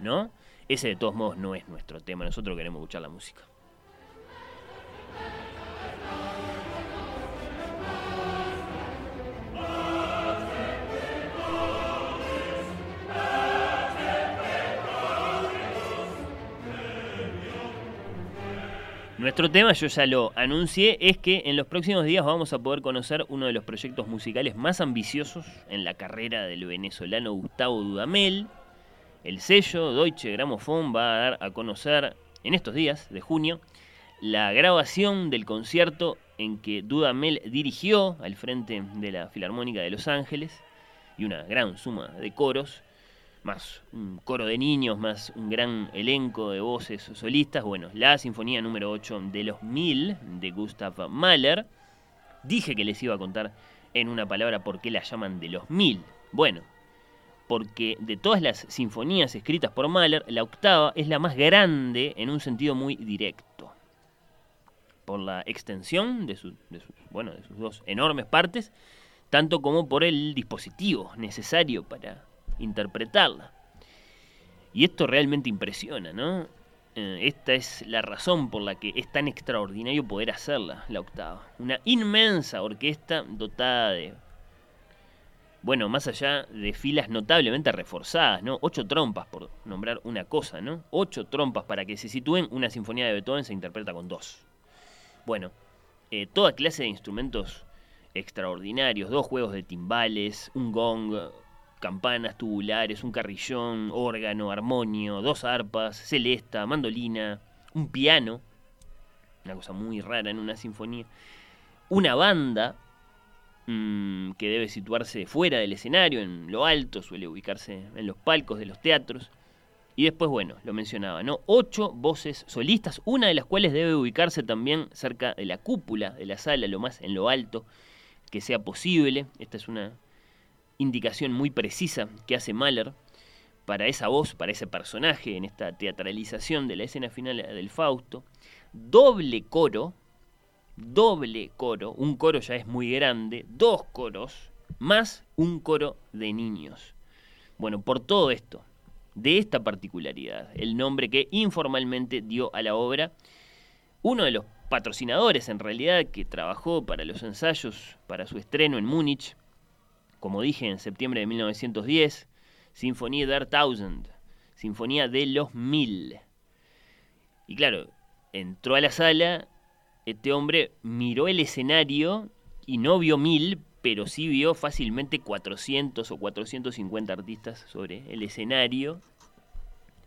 ¿No? Ese de todos modos no es nuestro tema, nosotros queremos escuchar la música. Nuestro tema, yo ya lo anuncié, es que en los próximos días vamos a poder conocer uno de los proyectos musicales más ambiciosos en la carrera del venezolano Gustavo Dudamel, el sello Deutsche Grammophon va a dar a conocer en estos días de junio la grabación del concierto en que Dudamel dirigió al frente de la Filarmónica de Los Ángeles y una gran suma de coros, más un coro de niños, más un gran elenco de voces solistas. Bueno, la Sinfonía número 8 de los Mil de Gustav Mahler. Dije que les iba a contar en una palabra por qué la llaman de los Mil. Bueno, porque de todas las sinfonías escritas por Mahler, la octava es la más grande en un sentido muy directo. Por la extensión de, sus, bueno, de sus dos enormes partes, tanto como por el dispositivo necesario para interpretarla. Y esto realmente impresiona, ¿no? Eh, esta es la razón por la que es tan extraordinario poder hacerla, la octava. Una inmensa orquesta dotada de bueno, más allá de filas notablemente reforzadas, ¿no? Ocho trompas, por nombrar una cosa, ¿no? Ocho trompas para que se sitúen, una sinfonía de Beethoven se interpreta con dos. Bueno, eh, toda clase de instrumentos extraordinarios, dos juegos de timbales, un gong, campanas tubulares, un carrillón, órgano, armonio, dos arpas, celesta, mandolina, un piano, una cosa muy rara en una sinfonía, una banda Mm, que debe situarse fuera del escenario, en lo alto, suele ubicarse en los palcos de los teatros. Y después, bueno, lo mencionaba, ¿no? Ocho voces solistas, una de las cuales debe ubicarse también cerca de la cúpula de la sala, lo más en lo alto que sea posible. Esta es una indicación muy precisa que hace Mahler para esa voz, para ese personaje en esta teatralización de la escena final del Fausto. Doble coro, doble coro, un coro ya es muy grande, dos coros, más un coro de niños. Bueno, por todo esto, de esta particularidad, el nombre que informalmente dio a la obra, uno de los patrocinadores en realidad que trabajó para los ensayos para su estreno en Múnich, como dije en septiembre de 1910, Sinfonía der Tausend, Sinfonía de los Mil. Y claro, entró a la sala este hombre miró el escenario y no vio mil, pero sí vio fácilmente 400 o 450 artistas sobre el escenario.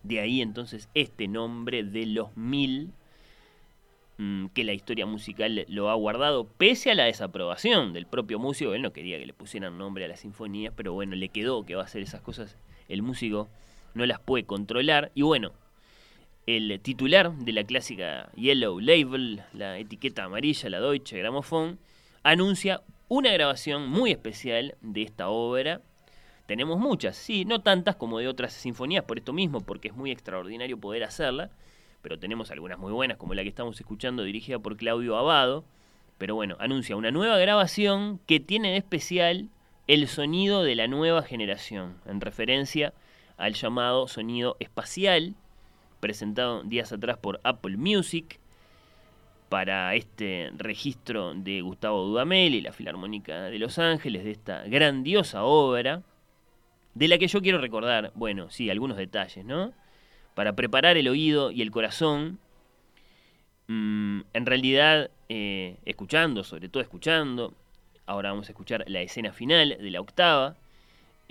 De ahí entonces este nombre de los mil. mm, que la historia musical lo ha guardado, pese a la desaprobación del propio músico. Él no quería que le pusieran nombre a las sinfonías, pero bueno, le quedó que va a hacer esas cosas. El músico no las puede controlar. Y bueno, el titular de la clásica Yellow Label, la etiqueta amarilla, la Deutsche Grammophon, anuncia una grabación muy especial de esta obra. Tenemos muchas, sí, no tantas como de otras sinfonías por esto mismo, porque es muy extraordinario poder hacerla, pero tenemos algunas muy buenas, como la que estamos escuchando, dirigida por Claudio Abado. Pero bueno, anuncia una nueva grabación que tiene de especial el sonido de la nueva generación, en referencia al llamado sonido espacial, presentado días atrás por Apple Music para este registro de Gustavo Dudamel y la Filarmónica de Los Ángeles, de esta grandiosa obra, de la que yo quiero recordar, bueno, sí, algunos detalles, ¿no? Para preparar el oído y el corazón, mm, en realidad, eh, escuchando, sobre todo escuchando, ahora vamos a escuchar la escena final de la octava,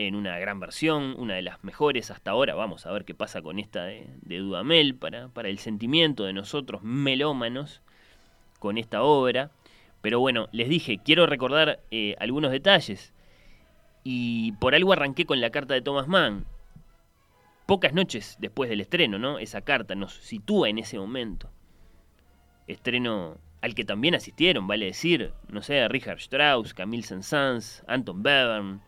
en una gran versión, una de las mejores hasta ahora. Vamos a ver qué pasa con esta de, Dudamel para, para el sentimiento de nosotros melómanos con esta obra. Pero bueno, les dije, quiero recordar eh, algunos detalles. Y por algo arranqué con la carta de Thomas Mann. Pocas noches después del estreno, ¿no? Esa carta nos sitúa en ese momento. Estreno al que también asistieron, vale decir, no sé, Richard Strauss, Camille Saint-Saëns, Anton Bevern,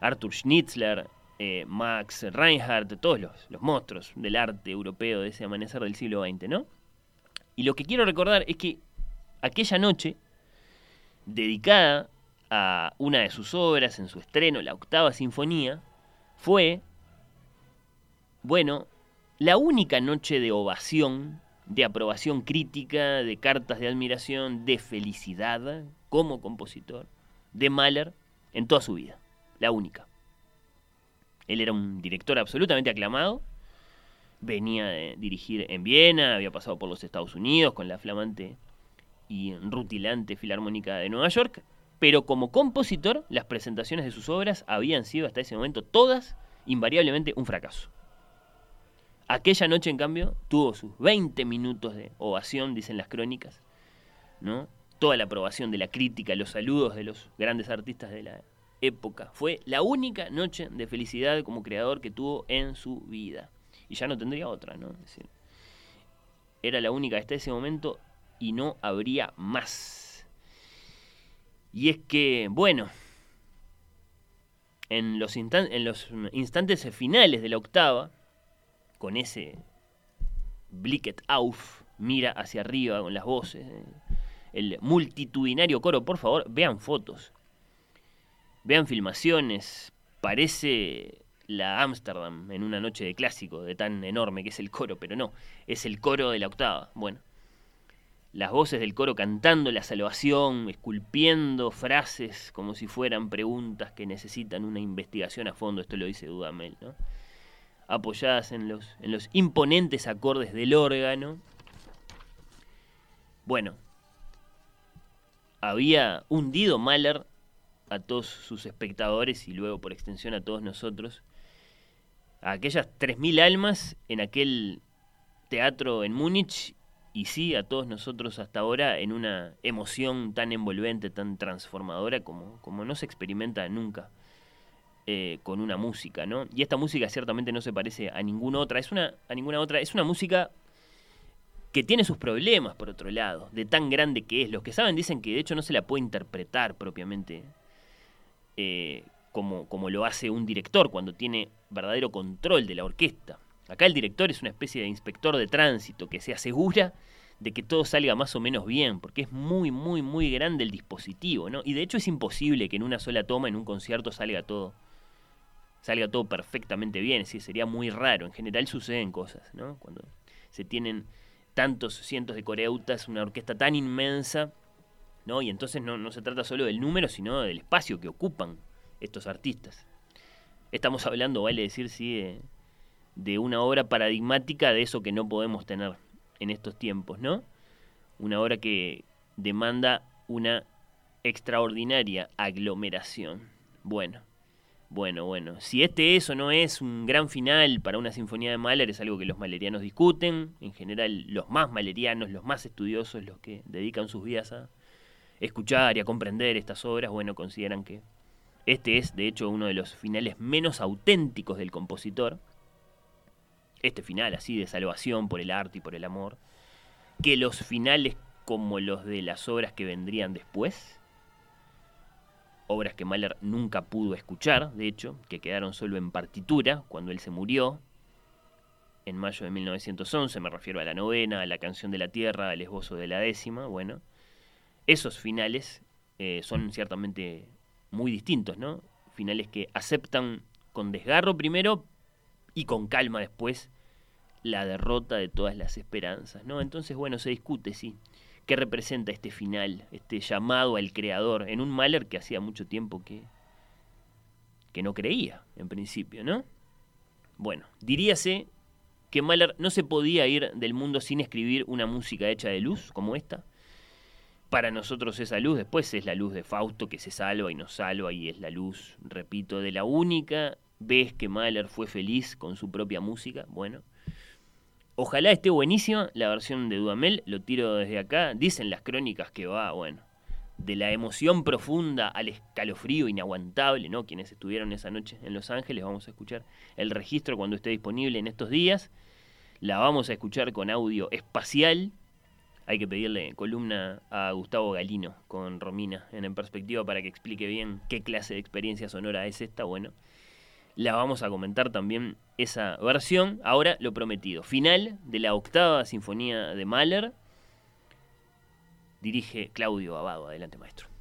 Arthur Schnitzler, eh, Max Reinhardt, todos los, monstruos del arte europeo de ese amanecer del siglo XX, ¿no? Y lo que quiero recordar es que aquella noche, dedicada a una de sus obras en su estreno, la octava sinfonía, fue, bueno, la única noche de ovación, de aprobación crítica, de cartas de admiración, de felicidad como compositor de Mahler en toda su vida la única. Él era un director absolutamente aclamado, venía de dirigir en Viena, había pasado por los Estados Unidos con la flamante y rutilante Filarmónica de Nueva York, pero como compositor las presentaciones de sus obras habían sido hasta ese momento todas invariablemente un fracaso. Aquella noche, en cambio, tuvo sus 20 minutos de ovación, dicen las crónicas, ¿no? Toda la aprobación de la crítica, los saludos de los grandes artistas de la época. Fue la única noche de felicidad como creador que tuvo en su vida. Y ya no tendría otra, ¿no? era la única hasta ese momento y no habría más. Y es que, bueno, en los, en los instantes finales de la octava, con ese Blicket auf, mira hacia arriba con las voces, el multitudinario coro, por favor, vean fotos Vean filmaciones, parece la Ámsterdam en una noche de clásico, de tan enorme que es el coro, pero no, es el coro de la octava. Bueno, las voces del coro cantando la salvación, esculpiendo frases como si fueran preguntas que necesitan una investigación a fondo, esto lo dice Dudamel, ¿no? apoyadas en los, en los imponentes acordes del órgano. Bueno, había hundido Mahler a todos sus espectadores y luego por extensión a todos nosotros, a aquellas 3.000 almas en aquel teatro en Múnich y sí a todos nosotros hasta ahora en una emoción tan envolvente, tan transformadora como, como no se experimenta nunca eh, con una música, ¿no? Y esta música ciertamente no se parece a ninguna otra, es una, a ninguna otra, es una música que tiene sus problemas por otro lado, de tan grande que es. Los que saben dicen que de hecho no se la puede interpretar propiamente eh, como, como lo hace un director cuando tiene verdadero control de la orquesta. Acá el director es una especie de inspector de tránsito que se asegura de que todo salga más o menos bien, porque es muy, muy, muy grande el dispositivo, ¿no? Y de hecho es imposible que en una sola toma, en un concierto, salga todo, salga todo perfectamente bien, sí, sería muy raro. En general suceden cosas, ¿no? Cuando se tienen tantos cientos de coreutas, una orquesta tan inmensa, ¿no? Y entonces no, se trata solo del número, sino del espacio que ocupan estos artistas. Estamos hablando, vale decir, sí, de, una obra paradigmática de eso que no podemos tener en estos tiempos, ¿no? Una obra que demanda una extraordinaria aglomeración. Bueno, Bueno, bueno, si este es o no es un gran final para una sinfonía de Mahler es algo que los malerianos discuten. En general, los más malerianos, los más estudiosos, los que dedican sus vidas a escuchar y a comprender estas obras, bueno, consideran que este es, de hecho, uno de los finales menos auténticos del compositor. Este final así de salvación por el arte y por el amor. Que los finales como los de las obras que vendrían después. Obras que Mahler nunca pudo escuchar, de hecho, que quedaron solo en partitura cuando él se murió. En mayo de 1911, me refiero a la novena, a la canción de la tierra, al esbozo de la décima, bueno. Esos finales eh, son ciertamente muy distintos, ¿no? Finales que aceptan con desgarro primero y con calma después la derrota de todas las esperanzas, ¿no? Entonces, bueno, se discute, sí. ¿Qué representa este final, este llamado al creador en un Mahler que hacía mucho tiempo que, que no creía, en principio, ¿no? Bueno, diríase que Mahler no se podía ir del mundo sin escribir una música hecha de luz como esta, para nosotros esa luz después es la luz de Fausto que se salva y nos salva y es la luz, repito, de la única vez que Mahler fue feliz con su propia música. Bueno, ojalá esté buenísima la versión de Dudamel, lo tiro desde acá. Dicen las crónicas que va, bueno, de la emoción profunda al escalofrío inaguantable, ¿no? Quienes estuvieron esa noche en Los Ángeles, vamos a escuchar el registro cuando esté disponible en estos días. La vamos a escuchar con audio espacial hay que pedirle columna a Gustavo Galino con Romina en, perspectiva para que explique bien qué clase de experiencia sonora es esta. Bueno, la vamos a comentar también esa versión. Ahora lo prometido. Final de la octava sinfonía de Mahler. Dirige Claudio Abado. Adelante, maestro.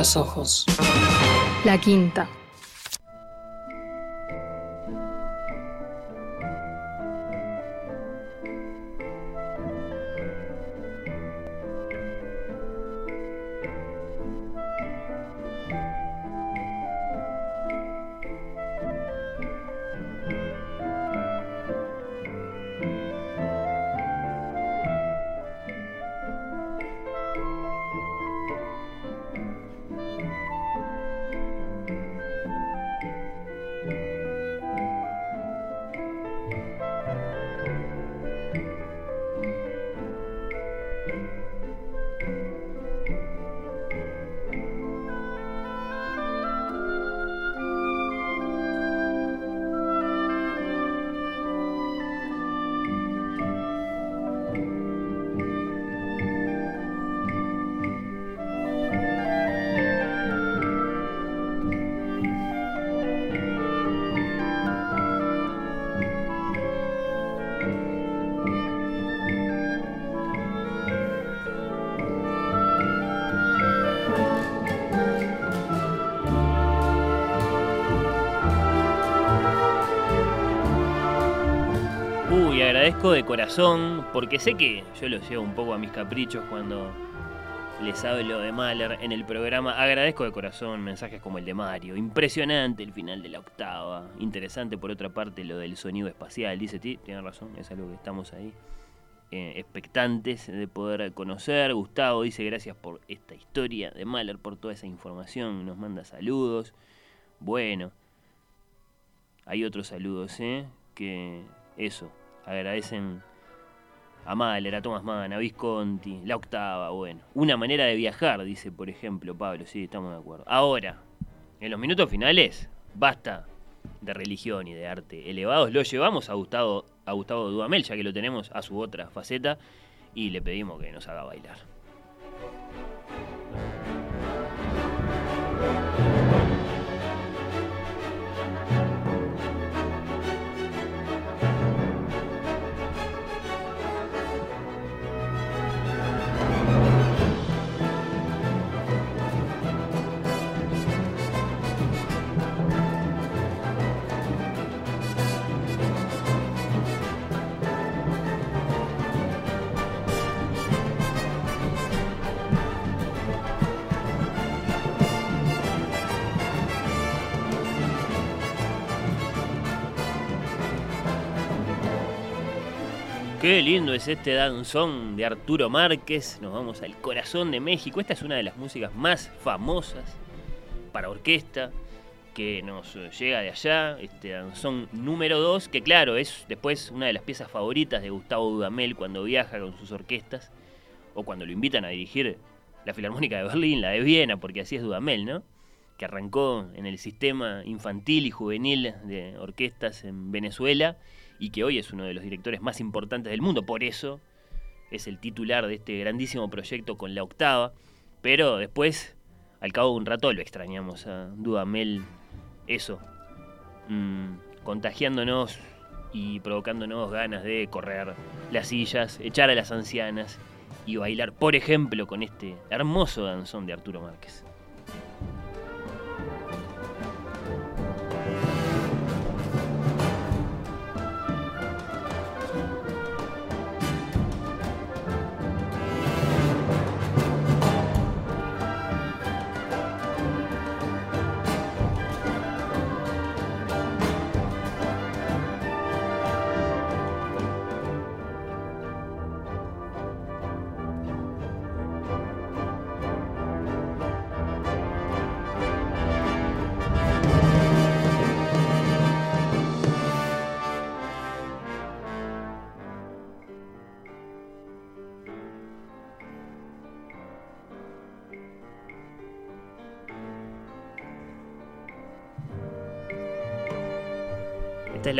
Los ojos. La quinta. Corazón, porque sé que yo lo llevo un poco a mis caprichos cuando les hablo de Mahler en el programa. Agradezco de corazón mensajes como el de Mario. Impresionante el final de la octava. Interesante por otra parte lo del sonido espacial. Dice, ti, tiene razón, es algo que estamos ahí eh, expectantes de poder conocer. Gustavo dice gracias por esta historia de Mahler, por toda esa información. Nos manda saludos. Bueno, hay otros saludos, ¿eh? Que eso, agradecen a Mahler, a Thomas Mann, a Visconti, la octava, bueno. Una manera de viajar, dice por ejemplo Pablo, sí, estamos de acuerdo. Ahora, en los minutos finales, basta de religión y de arte elevados. Lo llevamos a Gustavo, a Gustavo Dudamel, ya que lo tenemos a su otra faceta, y le pedimos que nos haga bailar. Qué lindo es este danzón de Arturo Márquez. Nos vamos al corazón de México. Esta es una de las músicas más famosas para orquesta que nos llega de allá. Este danzón número 2, que claro, es después una de las piezas favoritas de Gustavo Dudamel cuando viaja con sus orquestas o cuando lo invitan a dirigir la Filarmónica de Berlín, la de Viena, porque así es Dudamel, ¿no? Que arrancó en el sistema infantil y juvenil de orquestas en Venezuela y que hoy es uno de los directores más importantes del mundo, por eso es el titular de este grandísimo proyecto con la octava, pero después, al cabo de un rato, lo extrañamos a Dudamel, eso, mm, contagiándonos y provocándonos ganas de correr las sillas, echar a las ancianas y bailar, por ejemplo, con este hermoso danzón de Arturo Márquez.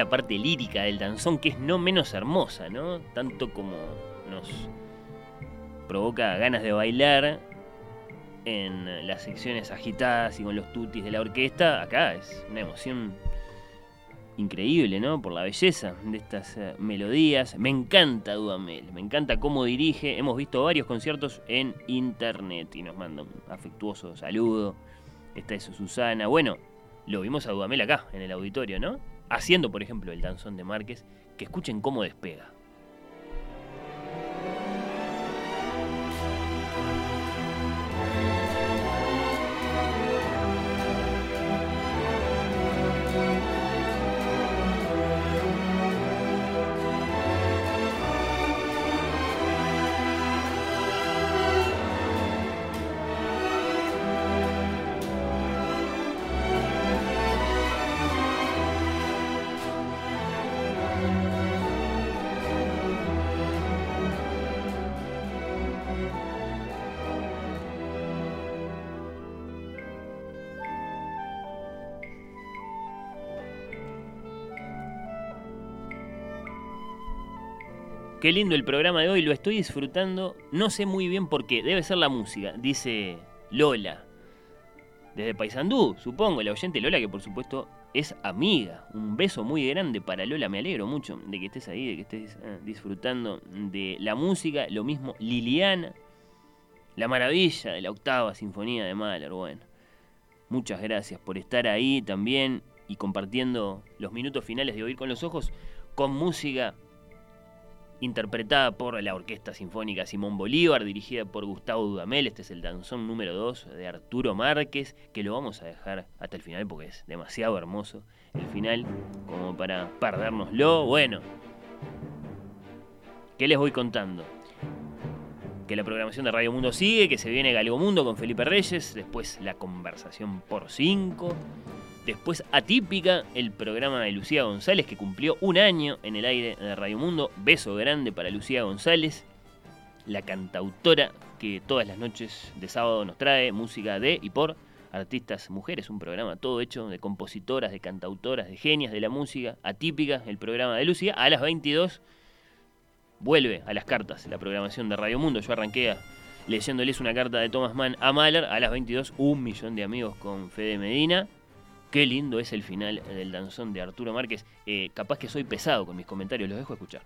La parte lírica del danzón que es no menos hermosa, ¿no? Tanto como nos provoca ganas de bailar en las secciones agitadas y con los tutis de la orquesta, acá es una emoción increíble, ¿no? Por la belleza de estas eh, melodías. Me encanta Dudamel, me encanta cómo dirige. Hemos visto varios conciertos en internet y nos manda un afectuoso saludo. Esta es Susana. Bueno, lo vimos a Dudamel acá, en el auditorio, ¿no? Haciendo, por ejemplo, el danzón de Márquez. Que escuchen cómo despega. Qué lindo el programa de hoy, lo estoy disfrutando. No sé muy bien por qué, debe ser la música, dice Lola. Desde Paysandú, supongo, la oyente Lola, que por supuesto es amiga. Un beso muy grande para Lola, me alegro mucho de que estés ahí, de que estés ah, disfrutando de la música. Lo mismo Liliana, la maravilla de la octava sinfonía de Mahler. Bueno, muchas gracias por estar ahí también y compartiendo los minutos finales de Oír con los Ojos con música interpretada por la Orquesta Sinfónica Simón Bolívar, dirigida por Gustavo Dudamel. Este es el danzón número 2 de Arturo Márquez, que lo vamos a dejar hasta el final porque es demasiado hermoso el final como para perdérnoslo. Bueno, ¿qué les voy contando? Que la programación de Radio Mundo sigue, que se viene Galgo Mundo con Felipe Reyes, después la conversación por 5 Después Atípica, el programa de Lucía González que cumplió un año en el aire de Radio Mundo. Beso grande para Lucía González, la cantautora que todas las noches de sábado nos trae música de y por artistas mujeres. Un programa todo hecho de compositoras, de cantautoras, de genias de la música. Atípica, el programa de Lucía. A las 22 vuelve a las cartas la programación de Radio Mundo. Yo arranqué leyéndoles una carta de Thomas Mann a Mahler. A las 22 un millón de amigos con Fede Medina. Qué lindo es el final del danzón de Arturo Márquez. Eh, capaz que soy pesado con mis comentarios, los dejo escuchar.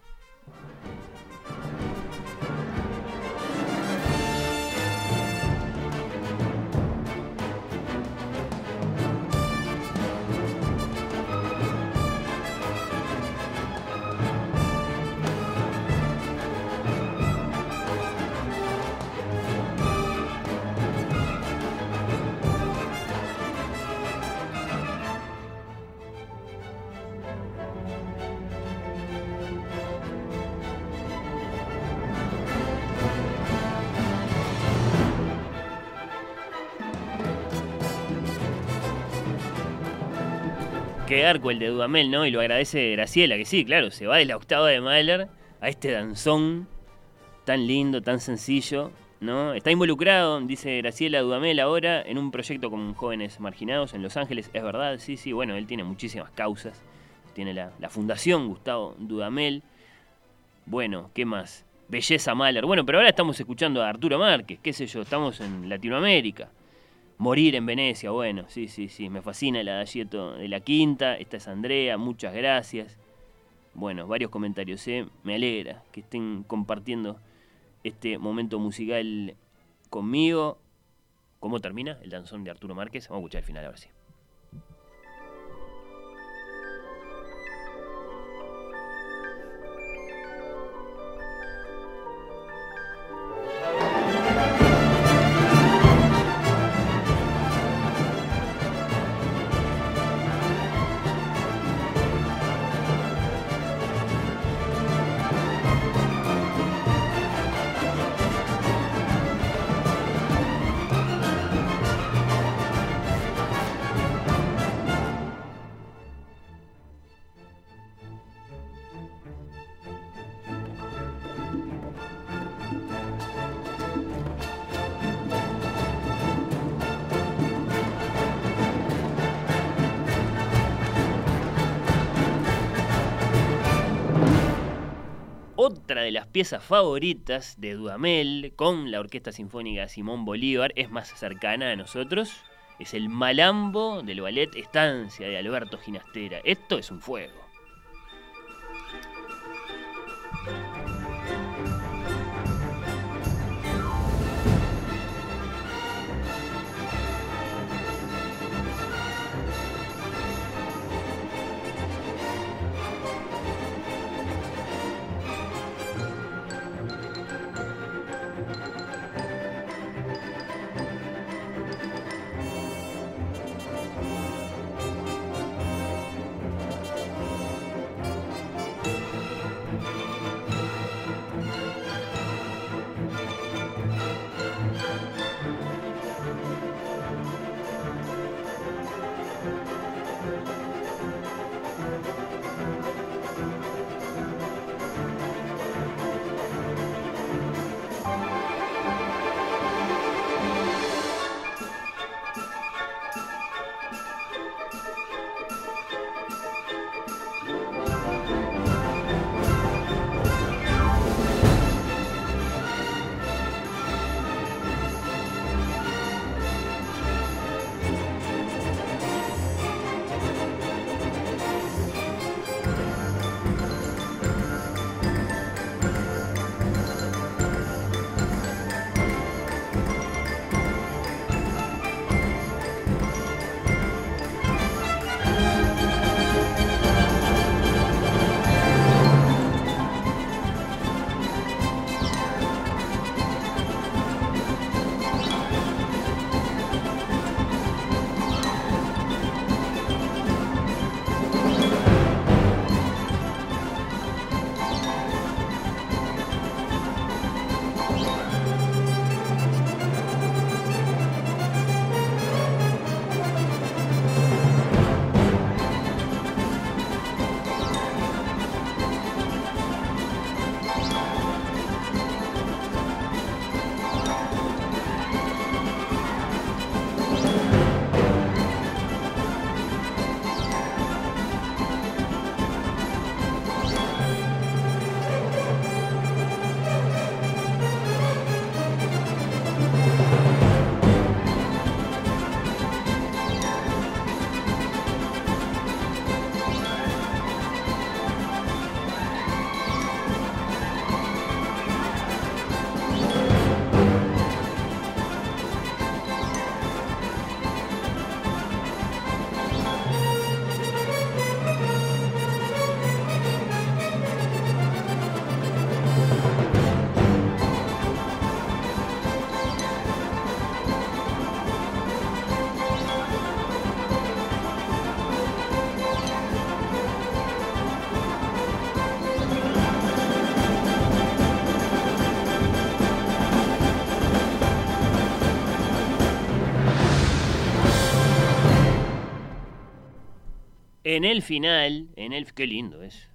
Qué arco el de Dudamel, ¿no? Y lo agradece Graciela, que sí, claro, se va de la octava de Mahler a este danzón tan lindo, tan sencillo, ¿no? Está involucrado, dice Graciela Dudamel ahora, en un proyecto con jóvenes marginados en Los Ángeles, es verdad, sí, sí, bueno, él tiene muchísimas causas, tiene la, la Fundación Gustavo Dudamel, bueno, ¿qué más? Belleza Mahler, bueno, pero ahora estamos escuchando a Arturo Márquez, qué sé yo, estamos en Latinoamérica. Morir en Venecia, bueno, sí, sí, sí, me fascina el adagieto de la quinta. Esta es Andrea, muchas gracias. Bueno, varios comentarios, ¿eh? Me alegra que estén compartiendo este momento musical conmigo. ¿Cómo termina el danzón de Arturo Márquez? Vamos a escuchar el final ahora sí. Piezas favoritas de Dudamel con la Orquesta Sinfónica Simón Bolívar, es más cercana a nosotros. Es el malambo del ballet Estancia de Alberto Ginastera. Esto es un fuego. En el final, en el qué lindo es.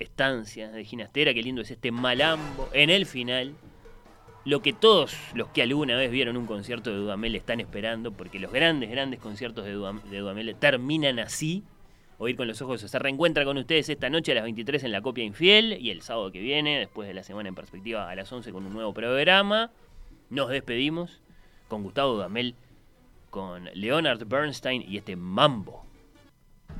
Estancia de Ginastera, qué lindo es este malambo. En el final, lo que todos los que alguna vez vieron un concierto de Dudamel están esperando, porque los grandes, grandes conciertos de, Dudamel terminan así. Oír con los ojos se reencuentra con ustedes esta noche a las 23 en la copia infiel y el sábado que viene, después de la semana en perspectiva, a las 11 con un nuevo programa. Nos despedimos con Gustavo Dudamel, con Leonard Bernstein y este mambo.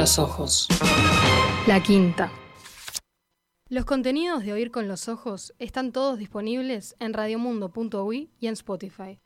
los ojos. La quinta. Los contenidos de Oír con los ojos están todos disponibles en radiomundo.uy y en Spotify.